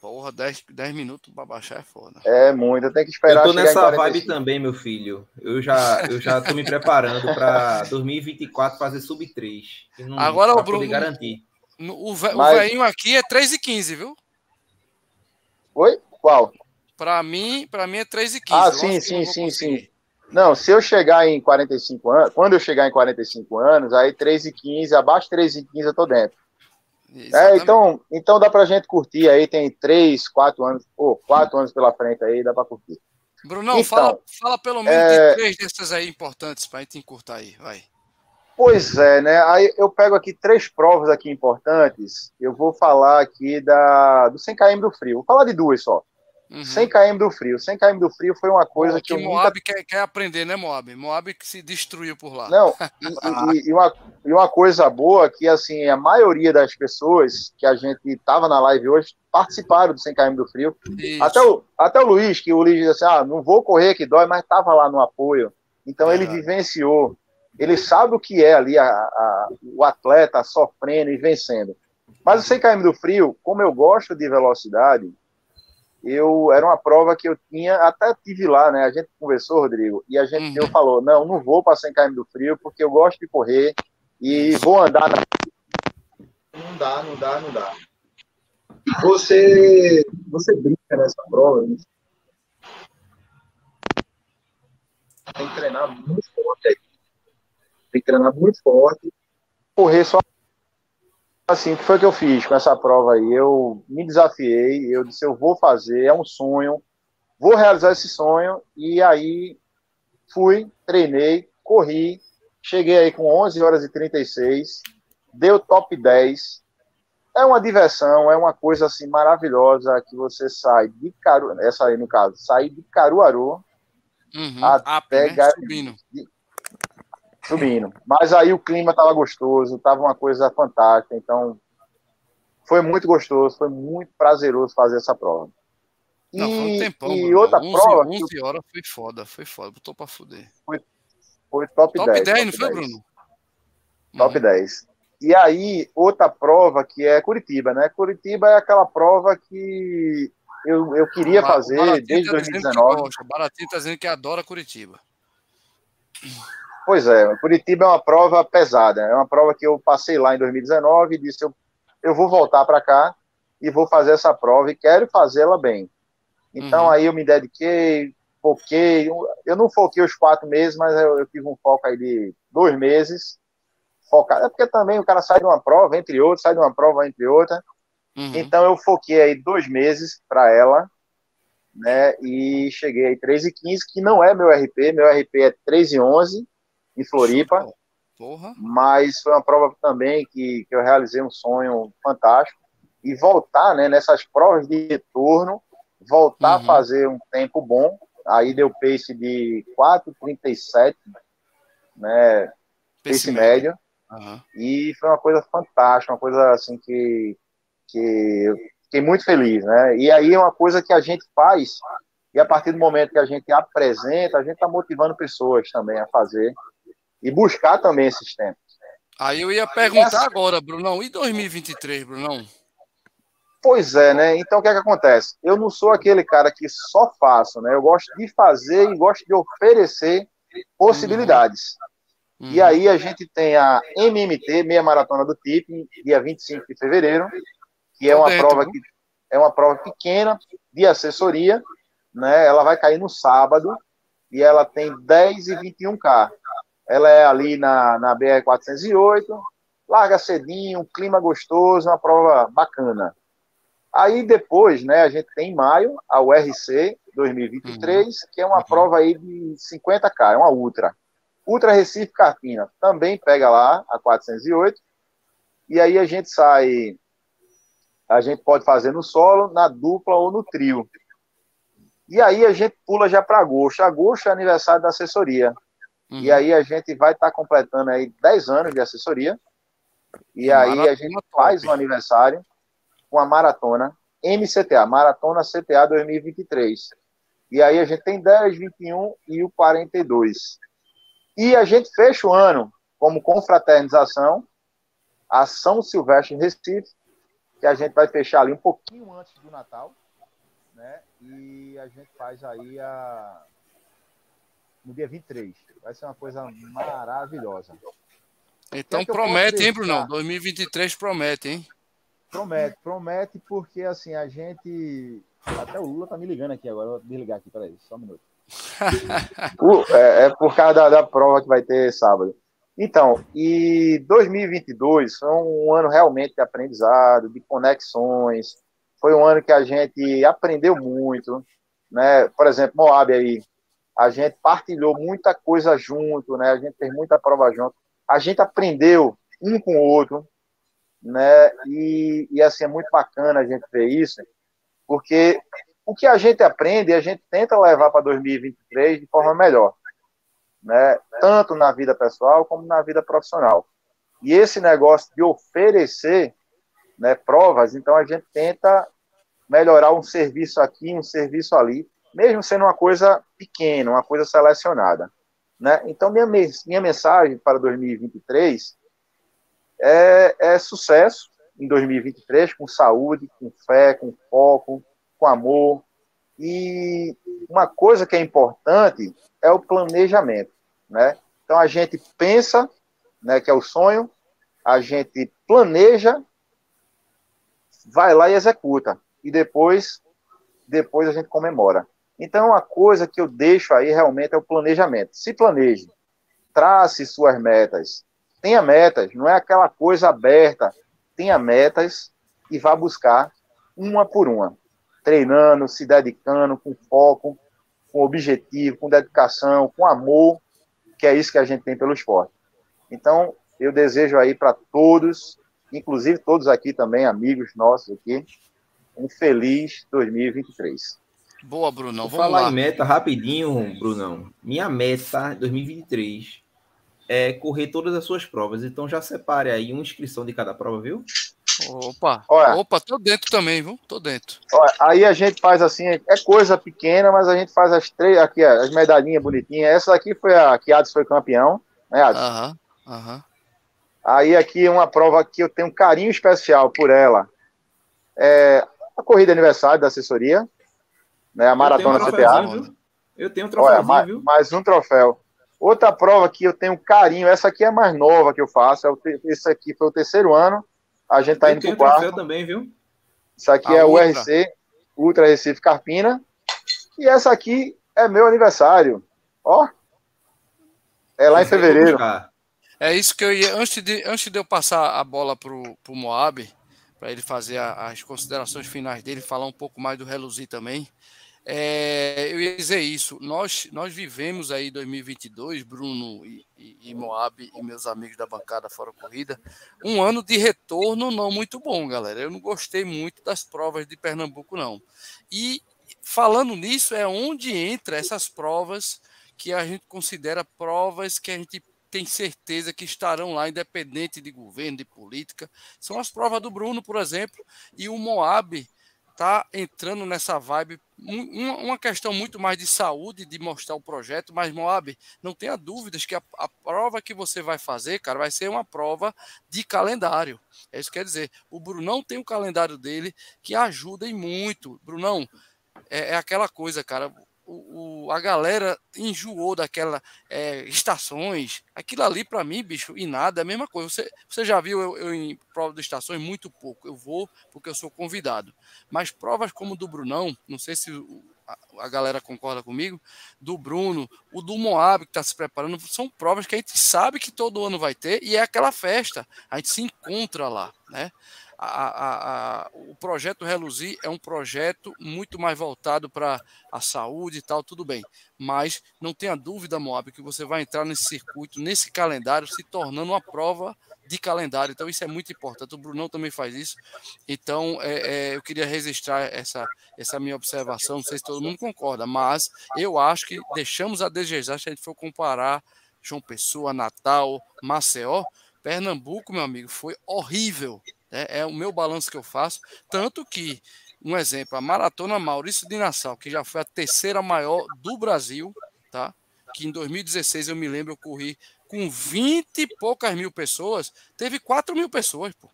Porra, 10, 10 minutos pra baixar é foda. É muito, eu tenho que Eu esperar tô chegar nessa em vibe 45. também, meu filho. Eu já, eu já tô me preparando para 2024 fazer sub 3. que não- Agora, pra o Bruno- garantir. No- O, ve- o Mas- velhinho aqui é 3 e 15, viu? Oi? Qual? Pra mim, pra mim é 3 e 15. Ah, sim, eu sim, sim, conseguir. sim. Não, se eu chegar em 45 anos, quando eu chegar em 45 anos, aí 3 e 15, abaixo de 3 e 15 eu tô dentro. É, então, então dá pra gente curtir aí, tem 3, 4 anos, ou 4 anos pela frente aí, dá pra curtir. Brunão, então, fala, fala pelo menos é- de três dessas aí importantes pra gente encurtar aí, vai. Pois é, né? Aí eu pego aqui três provas aqui importantes. Eu vou falar aqui da do 100 km do frio. Vou falar de duas só. Uhum. 100 km do frio. 100 km do frio foi uma coisa que que eu nunca Moab quer, quer aprender, né, Moab? Moab que se destruiu por lá. Não, e, e- uma, e uma coisa boa que, assim, a maioria das pessoas que a gente tava na live hoje participaram do 100 km do frio. Isso. Até o, até o Luiz, que o Luiz disse assim, ah, não vou correr que dói, mas tava lá no apoio. Então ele Verdade. vivenciou. Ele sabe o que é ali a- a- o atleta sofrendo e vencendo. Mas o 100 km do frio, como eu gosto de velocidade, eu era uma prova que eu tinha, até tive lá, né? A gente conversou, Rodrigo, e a gente Uhum. eu falou, não, não vou para 100 km do frio porque eu gosto de correr e vou andar na... Não dá, não dá, não dá. Você você brinca nessa prova, né? tem que treinar muito forte aí. Tem que treinar muito forte. Correr só assim, o que foi que eu fiz com essa prova aí? Eu me desafiei, eu disse, eu vou fazer, é um sonho, vou realizar esse sonho, e aí fui, treinei, corri, cheguei aí com 11 horas e 36, deu top 10, é uma diversão, é uma coisa assim maravilhosa que você sai de Caruaru, essa aí no caso, sai de Caruaru Uhum. até Up, né? Subindo. Mas aí o clima estava gostoso, estava uma coisa fantástica. Então, foi muito gostoso, foi muito prazeroso fazer essa prova. E, Não, foi um tempão. e outra 11, prova que 11 horas foi foda, foi foda. Botou pra fuder. foi top, Top 10. 10, não top foi, 10. Bruno? Top 10. E aí, outra prova que é Curitiba, né? Curitiba é aquela prova que eu, eu queria fazer Baratinho desde tá dizendo que 2019. gosta. O Baratinho tá dizendo que adora Curitiba. Pois é, Curitiba é uma prova pesada. É uma prova que eu passei lá em 2019 e disse: eu, eu vou voltar para cá e vou fazer essa prova e quero fazê-la bem. Então Uhum. aí eu me dediquei, foquei. Eu não foquei os quatro meses, mas eu, eu tive um foco aí de dois meses. Focado. É porque também o cara sai de uma prova, entre outras, sai de uma prova, entre outra. Uhum. Então eu foquei aí dois meses para ela, né? E cheguei aí 3 e 15, que não é meu RP, meu RP é 3 e 11 em Floripa, Porra. mas foi uma prova também que, que eu realizei um sonho fantástico e voltar, né, nessas provas de retorno, voltar Uhum. a fazer um tempo bom, aí deu pace de 4:37, né, pace médio. Aham. E foi uma coisa fantástica, uma coisa assim que, que eu fiquei muito feliz, né? E aí é uma coisa que a gente faz, e a partir do momento que a gente apresenta, a gente está motivando pessoas também a fazer e buscar também esses tempos. Aí eu ia perguntar Essa- agora, Brunão, e 2023, Brunão? Pois é, né? Então o que é que acontece? Eu não sou aquele cara que só faço, né? Eu gosto de fazer e gosto de oferecer possibilidades. Uhum. E aí a gente tem a MMT, Meia Maratona do TIP, dia 25 de fevereiro, que é uma dentro, prova que é uma prova pequena de assessoria, né? Ela vai cair no sábado e ela tem 10 e 21K. Ela é ali na, na BR 408, larga cedinho, um clima gostoso, uma prova bacana. Aí depois, né, a gente tem em maio a URC, 2023, que é uma prova aí de 50K, é uma Ultra. Ultra Recife Carpina também pega lá a 408. E aí a gente sai, a gente pode fazer no solo, na dupla ou no trio. E aí a gente pula já para agosto. Agosto é aniversário da assessoria. Uhum. E aí a gente vai estar tá completando aí 10 anos de assessoria. E aí a gente faz o um aniversário com a maratona MCTA, Maratona CTA 2023. E aí a gente tem 10, 21 e o 42. E a gente fecha o ano como confraternização, a São Silvestre em Recife, que a gente vai fechar ali um pouquinho antes do Natal, né? E a gente faz aí a no dia 23. Vai ser uma coisa maravilhosa. Então é promete, hein, Bruno? 2023 promete, hein? Promete, promete, porque assim, a gente. Até o Lula tá me ligando aqui agora. Vou desligar aqui, peraí, só um minuto. é, é, por causa da, da prova que vai ter sábado. Então, e 2022 foi um ano realmente de aprendizado, de conexões. Foi um ano que a gente aprendeu muito, né? Por exemplo, Moab aí, a gente partilhou muita coisa junto, né? A gente fez muita prova junto. A gente aprendeu um com o outro, né? E, e assim é muito bacana a gente ver isso, porque o que a gente aprende, a gente tenta levar para 2023 de forma melhor, né? Tanto na vida pessoal como na vida profissional. E esse negócio de oferecer, né, provas, então a gente tenta melhorar um serviço aqui, um serviço ali, mesmo sendo uma coisa pequena, uma coisa selecionada. Né? Então, minha, minha mensagem para 2023 é, é sucesso em 2023, com saúde, com fé, com foco, com amor. E uma coisa que é importante é o planejamento. Né? Então, a gente pensa, né, que é o sonho, a gente planeja, vai lá e executa. E depois, depois a gente comemora. Então, uma coisa que eu deixo aí realmente é o planejamento. Se planeje, trace suas metas, tenha metas, não é aquela coisa aberta. Tenha metas e vá buscar uma por uma, treinando, se dedicando, com foco, com objetivo, com dedicação, com amor, que é isso que a gente tem pelo esporte. Então, eu desejo aí para todos, inclusive todos aqui também, amigos nossos aqui, um feliz 2023. Boa, Brunão. Vou falar lá. em meta rapidinho, Brunão. Minha meta 2023 é correr todas as suas provas. Então já separe aí uma inscrição de cada prova, viu? Opa, Olha, opa, tô dentro também, viu? Tô dentro. Olha, aí a gente faz assim, é coisa pequena, mas a gente faz as três, aqui, as medalhinhas bonitinhas. Essa aqui foi a que Adson foi campeão, né, Adson? Aham, aham. Aí aqui é uma prova que eu tenho um carinho especial por ela. É a corrida aniversário da assessoria, né? A maratona um CTA. Eu tenho um troféu, mais, viu? Mais um troféu. Outra prova que eu tenho carinho, essa aqui é mais nova que eu faço. É o, esse aqui foi o terceiro ano. A gente tá eu indo pro quarto. troféu também, viu? Isso aqui a é o RC, Ultra Recife Carpina. E essa aqui é meu aniversário. Ó. É lá em fevereiro. É isso que eu ia. Antes de, antes de eu passar a bola pro, pro Moab, para ele fazer a, as considerações finais dele, falar um pouco mais do Reluzir também. É, eu ia dizer isso. Nós, nós vivemos aí 2022, Bruno e, e, e, Moab e meus amigos da bancada Fora Corrida, um ano de retorno não muito bom, galera. Eu não gostei muito das provas de Pernambuco, não. E falando nisso, é onde entra essas provas que a gente considera provas que a gente tem certeza que estarão lá, independente de governo, de política. São as provas do Bruno, por exemplo, e o Moab está entrando nessa vibe, uma questão muito mais de saúde, de mostrar o projeto, mas Moab, não tenha dúvidas que a, a, prova que você vai fazer, cara, vai ser uma prova de calendário. É isso que quer dizer, o Brunão tem o calendário dele que ajuda e muito. Brunão, é, é aquela coisa, cara, o, o, a galera enjoou daquela é, estações. Aquilo ali, para mim, bicho, e nada, é a mesma coisa. Você, você já viu eu, eu, em prova de estações muito pouco. Eu vou porque eu sou convidado. Mas provas como do Brunão, não sei se a, a galera concorda comigo, do Bruno, o do Moab que está se preparando, são provas que a gente sabe que todo ano vai ter e é aquela festa, a gente se encontra lá, né? A, a, a, o projeto Reluzir é um projeto muito mais voltado para a saúde e tal, tudo bem. Mas não tenha dúvida, Moab, que você vai entrar nesse circuito, nesse calendário, se tornando uma prova de calendário. Então, isso é muito importante. O Brunão também faz isso. Então, é, é, eu queria registrar essa, essa minha observação. Não sei se todo mundo concorda, mas eu acho que deixamos a desejar se a gente for comparar João Pessoa, Natal, Maceió. Pernambuco, meu amigo, foi horrível. Né? É o meu balanço que eu faço. Tanto que, um exemplo, a Maratona Maurício de Nassau, que já foi a terceira maior do Brasil, tá? que em 2016 eu me lembro, eu corri com 20 e poucas mil pessoas, teve 4 mil pessoas, pô.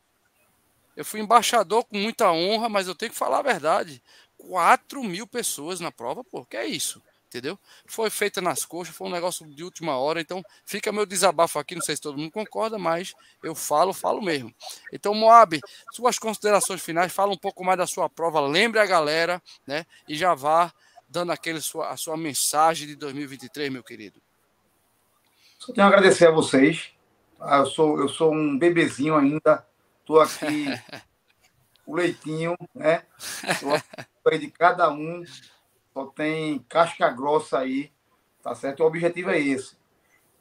Eu fui embaixador com muita honra, mas eu tenho que falar a verdade. 4 mil pessoas na prova, pô, que é isso? Entendeu? Foi feita nas coxas, foi um negócio de última hora, então fica meu desabafo aqui, não sei se todo mundo concorda, mas eu falo, falo mesmo. Então, Moab, suas considerações finais, fala um pouco mais da sua prova, lembre a galera, né? E já vá dando aquele sua, a sua mensagem de 2023, meu querido. Só tenho a agradecer a vocês. Ah, eu sou, eu sou um bebezinho ainda. Estou aqui, o leitinho, né? Estou de cada um. Só tem casca grossa aí, tá certo? O objetivo é esse,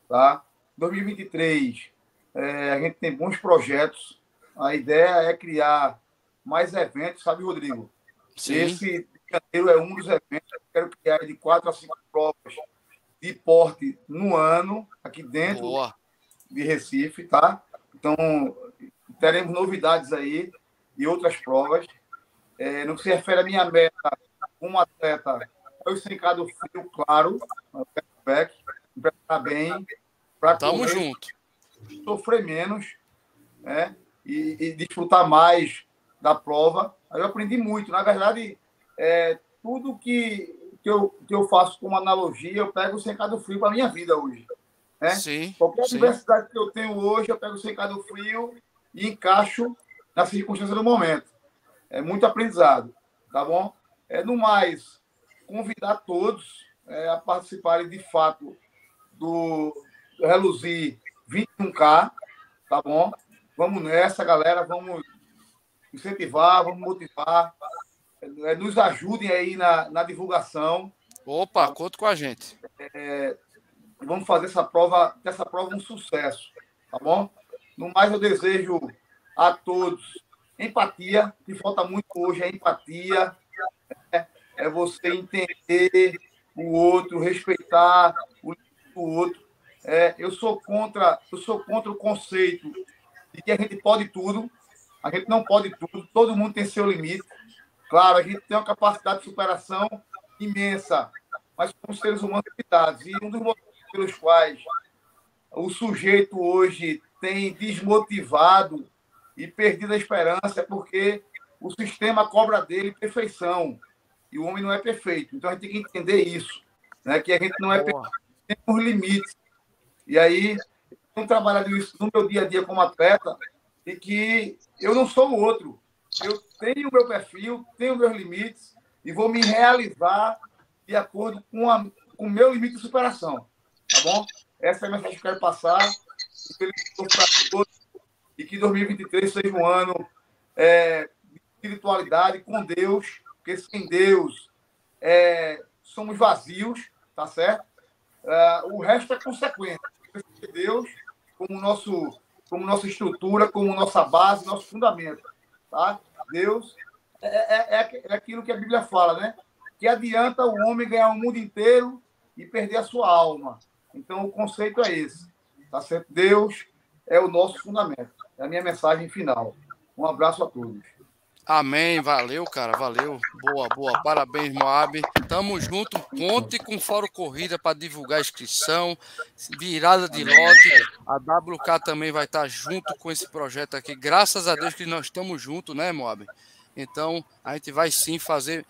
tá? 2023, é, a gente tem bons projetos. A ideia é criar mais eventos, sabe, Rodrigo? Sim. Esse janeiro é um dos eventos. Eu quero criar de quatro a cinco provas de porte no ano, aqui dentro Boa. de Recife, tá? Então, teremos novidades aí e outras provas. É, no que se refere à minha meta como atleta, eu do frio, claro, back, preparar bem, para Tamo junto. sofrer menos, né? E, e, desfrutar mais da prova. Aí eu aprendi muito. Na verdade, é, tudo que que eu, que eu faço como analogia, eu pego o secado frio para a minha vida hoje. Né? Sim, Qualquer sim. diversidade que eu tenho hoje, eu pego o secado frio e encaixo na circunstância do momento. É muito aprendizado, tá bom? É, no mais, convidar todos é, a participarem de fato do Reluzir 21K, tá bom? Vamos nessa, galera, vamos incentivar, vamos motivar, é, nos ajudem aí na, na divulgação. Opa, conta com a gente. É, vamos fazer essa prova, dessa prova um sucesso, tá bom? No mais, eu desejo a todos empatia, que falta muito hoje é empatia, é, você entender o outro, respeitar o outro. É, eu sou contra, eu sou contra o conceito de que a gente pode tudo, a gente não pode tudo, todo mundo tem seu limite. Claro, a gente tem uma capacidade de superação imensa, mas somos seres humanos limitados. E um dos motivos pelos quais o sujeito hoje tem desmotivado e perdido a esperança é porque o sistema cobra dele perfeição. E o homem não é perfeito. Então a gente tem que entender isso, né? que a gente não é perfeito, tem os limites. E aí, eu tenho trabalhado isso no meu dia a dia como atleta, e que eu não sou o outro. Eu tenho o meu perfil, tenho meus limites e vou me realizar de acordo com, a, com o meu limite de superação. Tá bom? Essa é a mensagem que eu quero passar. E que 2023 seja um ano é, espiritualidade com Deus, porque sem Deus é, somos vazios, tá certo? É, o resto é consequência. Deus como nosso como nossa estrutura, como nossa base, nosso fundamento. Tá? Deus é, é, é, é aquilo que a Bíblia fala, né? Que adianta o homem ganhar o mundo inteiro e perder a sua alma. Então, o conceito é esse. Tá certo? Deus é o nosso fundamento. É a minha mensagem final. Um abraço a todos. Amém, valeu, cara, valeu. Boa, boa. Parabéns, Moab. Tamo junto. Conte com o Fórum Corrida para divulgar a inscrição, virada de lote. A WK também vai estar junto com esse projeto aqui. Graças a Deus que nós estamos juntos, né, Moab? Então, a gente vai sim fazer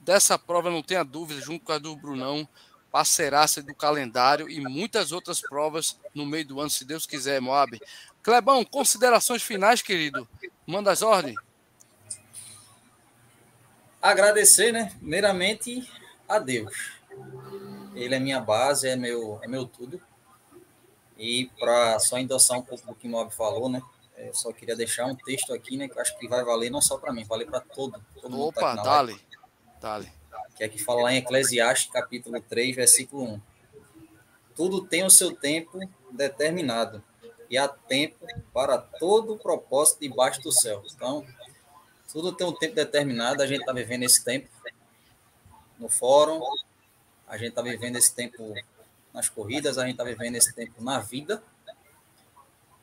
dessa prova, não tenha dúvida, junto com a do Brunão, parceiraça do calendário e muitas outras provas no meio do ano, se Deus quiser, Moab. Clebão, considerações finais, querido. Manda as ordens agradecer, né? Primeiramente, a Deus. Ele é minha base, é meu, é meu tudo. E para só endossar um pouco do que o Mob falou, né? Eu só queria deixar um texto aqui, né? Que acho que vai valer não só para mim, vale para todo, todo mundo. Opa, tá dale, dale. Que é que fala lá em Eclesiastes, capítulo 3, versículo 1. Tudo tem o seu tempo determinado, e há tempo para todo o propósito debaixo do céu. Então, tudo tem um tempo determinado, a gente está vivendo esse tempo no fórum, a gente está vivendo esse tempo nas corridas, a gente está vivendo esse tempo na vida,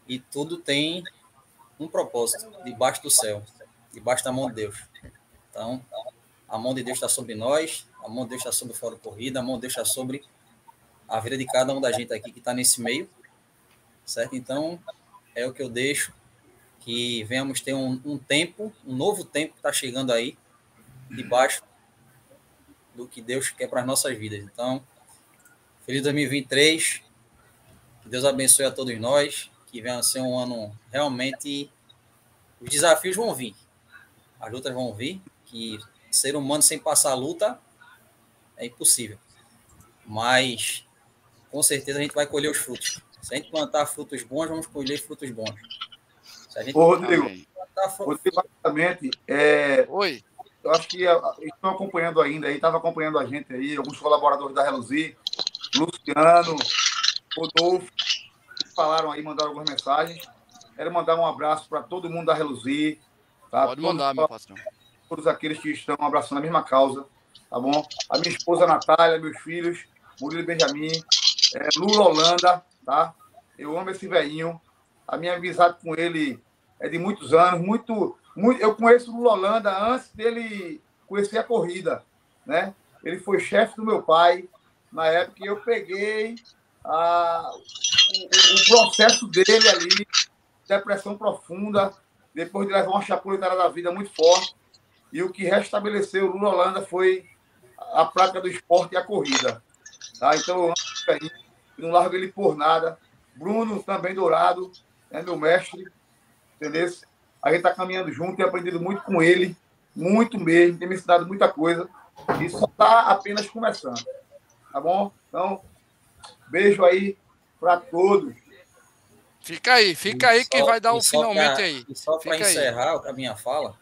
e tudo tem um propósito debaixo do céu, debaixo da mão de Deus. Então, a mão de Deus está sobre nós, a mão de Deus está sobre o fórum corrida, a mão de Deus está sobre a vida de cada um da gente aqui que está nesse meio, certo? Então, é o que eu deixo, que venhamos ter um, um tempo, um novo tempo que está chegando aí, debaixo do que Deus quer para as nossas vidas. Então, feliz 2023, que Deus abençoe a todos nós, que venha a ser um ano realmente. Os desafios vão vir, as lutas vão vir, que ser humano sem passar luta é impossível. Mas, com certeza, a gente vai colher os frutos. Se a gente plantar frutos bons, vamos colher frutos bons. Se a gente Ô, Rodrigo. Rodrigo, basicamente, é... Oi. Eu acho que estão acompanhando ainda aí, estava acompanhando a gente aí, alguns colaboradores da Reluzir, Luciano, Rodolfo, falaram aí, mandaram algumas mensagens. Quero mandar um abraço para todo mundo da Reluzir. Tá? Pode mandar, meu patrão. Todos aqueles que estão abraçando a mesma causa, tá bom? A minha esposa Natália, meus filhos, Murilo e Benjamin, é, Lula Holanda, tá? Eu amo esse velhinho. A minha amizade com ele é de muitos anos, muito, muito. Eu conheço o Lula Holanda antes dele conhecer a corrida, né? Ele foi chefe do meu pai na época que eu peguei a, o, o, processo dele ali, depressão profunda, depois de levar uma chapuletada da vida muito forte. E o que restabeleceu o Lula Holanda foi a prática do esporte e a corrida. Tá? Então, eu não largo ele por nada. Bruno, também dourado, é meu mestre, entendeu? A gente está caminhando junto e aprendido muito com ele, muito mesmo, tem me ensinado muita coisa. E só está apenas começando. Tá bom? Então, beijo aí para todos. Fica aí, fica aí quem vai dar o um finalmente pra, aí. E só para encerrar aí. a minha fala.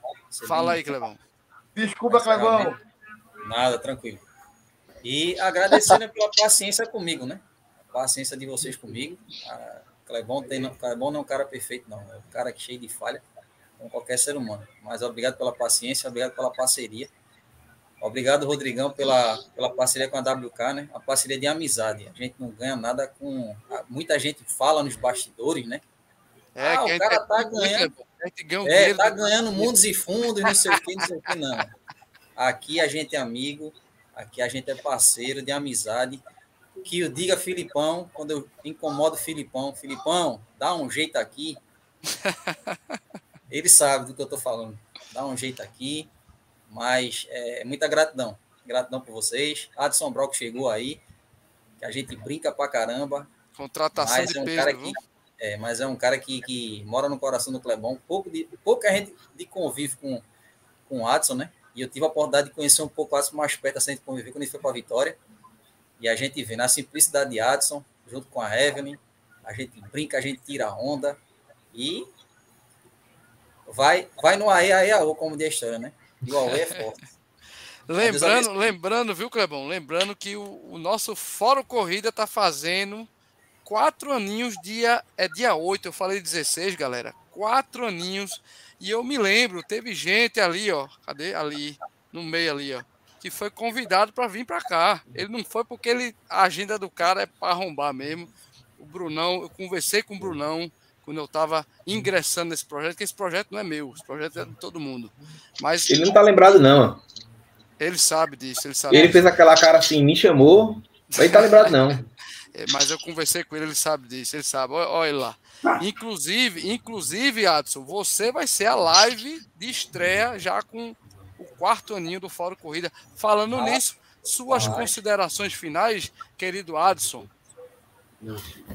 Fala aí, Clevão. Desculpa, Clevão. Nada, tranquilo. E agradecendo pela paciência comigo, né? paciência de vocês comigo. A Clebon, tem, Clebon não é um cara perfeito, não. É um cara que cheio de falha, como qualquer ser humano. Mas obrigado pela paciência, obrigado pela parceria. Obrigado, Rodrigão, pela, pela parceria com a WK, né? A parceria de amizade. A gente não ganha nada com. Muita gente fala nos bastidores, né? É, ah, o cara tá ganhando. É, tá ganhando mundos e fundos, não sei o que, não sei o que, não. Aqui a gente é amigo, aqui a gente é parceiro de amizade que eu diga Filipão, quando eu incomodo Filipão, Filipão, dá um jeito aqui. Ele sabe do que eu estou falando. Dá um jeito aqui, mas é muita gratidão. Gratidão por vocês. Adson Brock chegou aí, que a gente brinca pra caramba. Contratação mas de é um peso, cara que, é, mas é um cara que, que mora no coração do Clebão. Pouco de, pouca gente de convive com, com o Adson, né? E eu tive a oportunidade de conhecer um pouco o Adson mais perto, assim, de conviver quando ele foi para a Vitória. E a gente vê na simplicidade de Adson, junto com a Evelyn, a gente brinca, a gente tira a onda e vai, vai no AE, AE, AO, como diz a história, né? E o AE é forte. lembrando, lembrando, viu, Clebão? Lembrando que o, o nosso Fórum Corrida tá fazendo quatro aninhos, dia, é dia 8, eu falei 16, galera. Quatro aninhos. E eu me lembro, teve gente ali, ó. Cadê? Ali, no meio ali, ó que foi convidado para vir para cá. Ele não foi porque ele, a agenda do cara é para arrombar mesmo. O Brunão, eu conversei com o Brunão quando eu estava ingressando nesse projeto, que esse projeto não é meu, esse projeto é de todo mundo. Mas ele não está lembrado não. Ele sabe disso, ele sabe. Ele disso. fez aquela cara assim, me chamou, mas ele tá lembrado não. é, mas eu conversei com ele, ele sabe disso, ele sabe. Olha, olha lá. Inclusive, inclusive, Adson, você vai ser a live de estreia já com quarto aninho do Fórum Corrida. Falando ah, nisso, suas ai. considerações finais, querido Adson.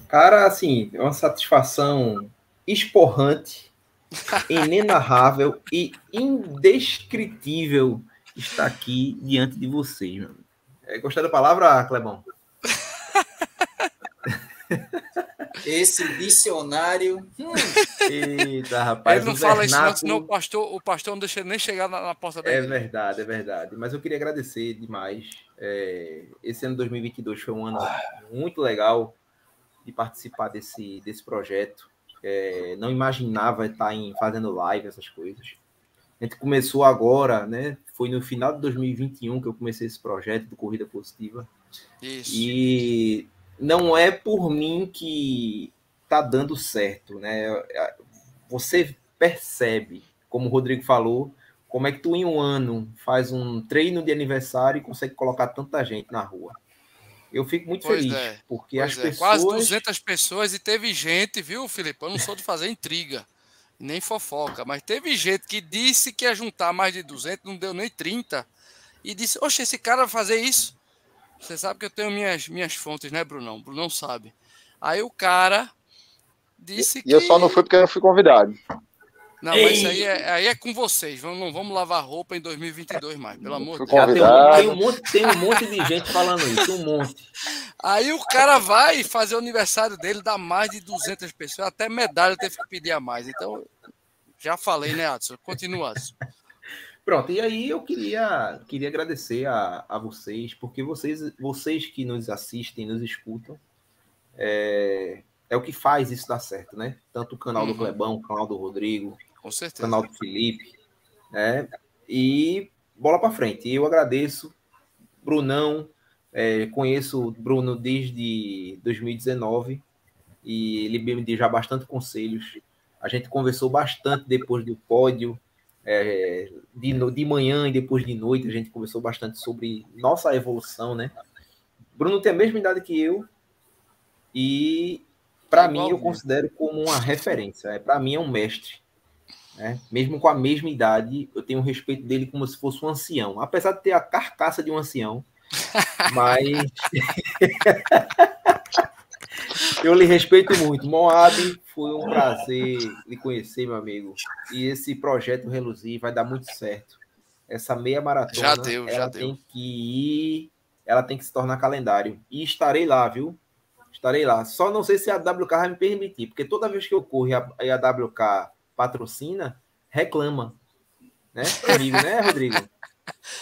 Cara, assim, é uma satisfação esporrante, inenarrável e indescritível estar aqui diante de vocês. Mano. É, gostou da palavra, Clebão? Esse dicionário. Hum. Eita, rapaz. Ele não o fala isso, não, vernáculo- senão o pastor, o pastor não deixa ele nem chegar na, na porta É dele. verdade, é verdade. Mas eu queria agradecer demais. É, esse ano 2022 foi um ano muito legal de participar desse, desse projeto. É, não imaginava estar em, fazendo live, essas coisas. A gente começou agora, né? Foi no final de 2021 que eu comecei esse projeto do Corrida Positiva. Isso. E não é por mim que tá dando certo, né? Você percebe, como o Rodrigo falou, como é que tu em um ano faz um treino de aniversário e consegue colocar tanta gente na rua. Eu fico muito Pois feliz, é, porque Pois as é, pessoas... Quase 200 pessoas e teve gente, viu, Felipe? Eu não sou de fazer intriga, nem fofoca, mas teve gente que disse que ia juntar mais de 200, não deu nem 30, e disse: Oxe, esse cara vai fazer isso. Você sabe que eu tenho minhas, minhas fontes, né, Brunão? Brunão sabe. Aí o cara disse que. E eu só não fui porque eu não fui convidado. Não, mas isso aí é, aí é com vocês. Vamos, não vamos lavar roupa em 2022 mais, pelo amor de Deus. Um, tem um monte, tem um monte de gente falando isso, um monte. Aí o cara vai fazer o aniversário dele, dá mais de 200 pessoas, até medalha teve que pedir a mais. Então, já falei, né, Adson? Continua, Adson. Pronto, e aí eu queria, queria agradecer a, a vocês, porque vocês, vocês que nos assistem, nos escutam, é, é o que faz isso dar certo, né? Tanto o canal do Uhum. Clebão, o canal do Rodrigo, o canal do Felipe, né? E bola para frente. Eu agradeço, Brunão, é, conheço o Bruno desde 2019 e ele me deu já bastante conselhos. A gente conversou bastante depois do pódio, é, de, de manhã e depois de noite, a gente conversou bastante sobre nossa evolução, né? Bruno tem a mesma idade que eu e para É mim eu considero como uma referência. É, para mim é um mestre. Né? Mesmo com a mesma idade, eu tenho respeito dele como se fosse um ancião. Apesar de ter a carcaça de um ancião, mas eu lhe respeito muito. Moab, foi um prazer lhe conhecer, meu amigo. E esse projeto Reluzir vai dar muito certo. Essa meia maratona, Já deu, já ela deu. tem que ir, ela tem que se tornar calendário. E estarei lá, viu? Estarei lá. Só não sei se a WK vai me permitir, porque toda vez que eu corro e a, e a WK patrocina, reclama. Né? Comigo, né, Rodrigo?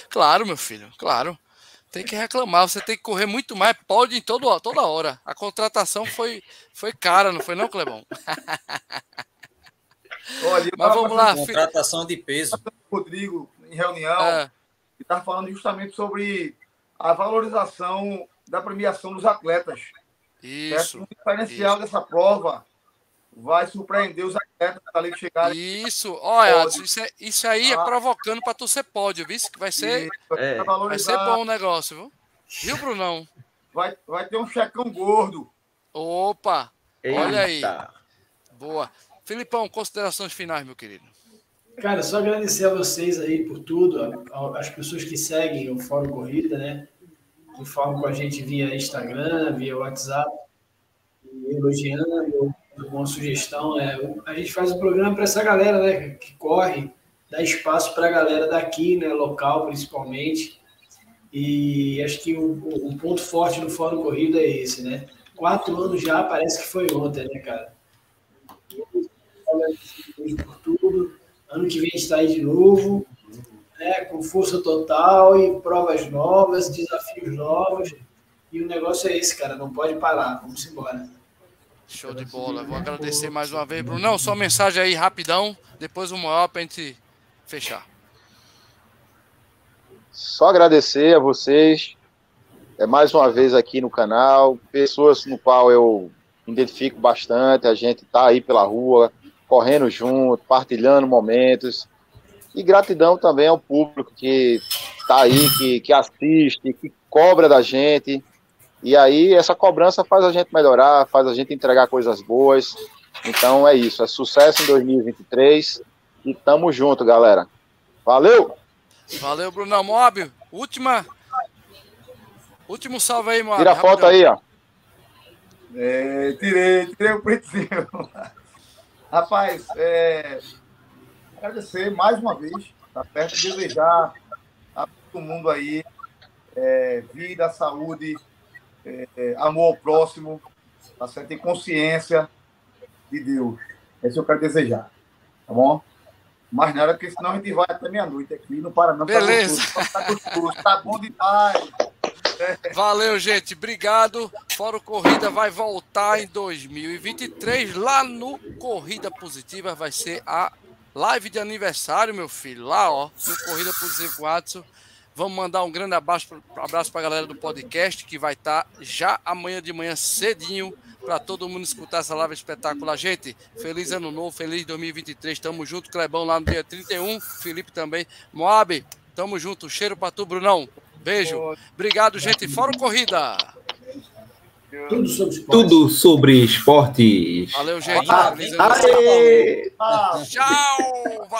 Claro, meu filho, claro. Tem que reclamar, você tem que correr muito mais, pode em todo, toda hora. A contratação foi, foi cara, não foi não, Clebão? Olha, Mas vamos lá, Contratação de peso. Rodrigo em reunião É, estava falando justamente sobre a valorização da premiação dos atletas. certo? isso, O diferencial isso. dessa prova vai surpreender os atletas ali que chegarem. isso. Olha. Adson, isso, é- isso aí é Ah. provocando para tu ser pódio, viu? Que vai ser, É. Vai vai ser bom o negócio, viu? Viu, Brunão? vai, vai ter um checão gordo. Opa, Olha aí. Eita. boa. Filipão, considerações finais, meu querido. Cara, só agradecer a vocês aí por tudo, as pessoas que seguem o Fórum Corrida, né? Informam com a gente via Instagram, via WhatsApp, elogiando, uma sugestão. É, a gente faz o programa para essa galera, né? Que corre, dá espaço para a galera daqui, né? Local, principalmente. E acho que o, o- o ponto forte do Fórum Corrida é esse, né? Quatro anos já, parece que foi ontem, né, cara? por tudo. Ano que vem está aí de novo, né, com força total e provas novas, desafios novos. E o negócio é esse, cara, não pode parar. Vamos embora. Show de bola. Vou agradecer mais uma vez, Brunão. Só mensagem aí rapidão, depois o maior para a gente fechar. Só agradecer a vocês, é mais uma vez aqui no canal, pessoas no qual eu me identifico bastante, a gente tá aí pela rua, correndo junto, partilhando momentos, e gratidão também ao público que tá aí, que, que assiste, que cobra da gente, e aí essa cobrança faz a gente melhorar, faz a gente entregar coisas boas, então é isso, é sucesso em 2023, e tamo junto, galera. Valeu! Valeu, Brunão. Moab, última. Último salve aí, Moab. Tira a foto aí, ó. É, tirei, tirei o printzinho. Rapaz, é, agradecer mais uma vez, tá perto, desejar a todo mundo aí é, vida, saúde, é, é, amor ao próximo, tá certo? E consciência de Deus. É isso que eu quero desejar, tá bom? Mais nada, porque senão a gente vai até meia-noite aqui, não para não. Beleza. Tá gostoso, tá, bom demais. Valeu, gente. Obrigado. Fora o Corrida vai voltar em 2023. Lá no Corrida Positiva vai ser a live de aniversário, meu filho. Lá, ó, no Corrida Positiva com Watson. Vamos mandar um grande abraço, abraço para a galera do podcast que vai estar tá já amanhã de manhã cedinho para todo mundo escutar essa live espetacular. Gente, feliz ano novo, feliz 2023. Tamo junto, Clebão lá no dia 31, Felipe também. Moab, tamo junto. Cheiro para tu, Brunão. Beijo. Obrigado, gente. Fora o Corrida. Tudo sobre esporte. Tudo sobre esportes. Valeu, gente. Ah, Tchau. Valeu.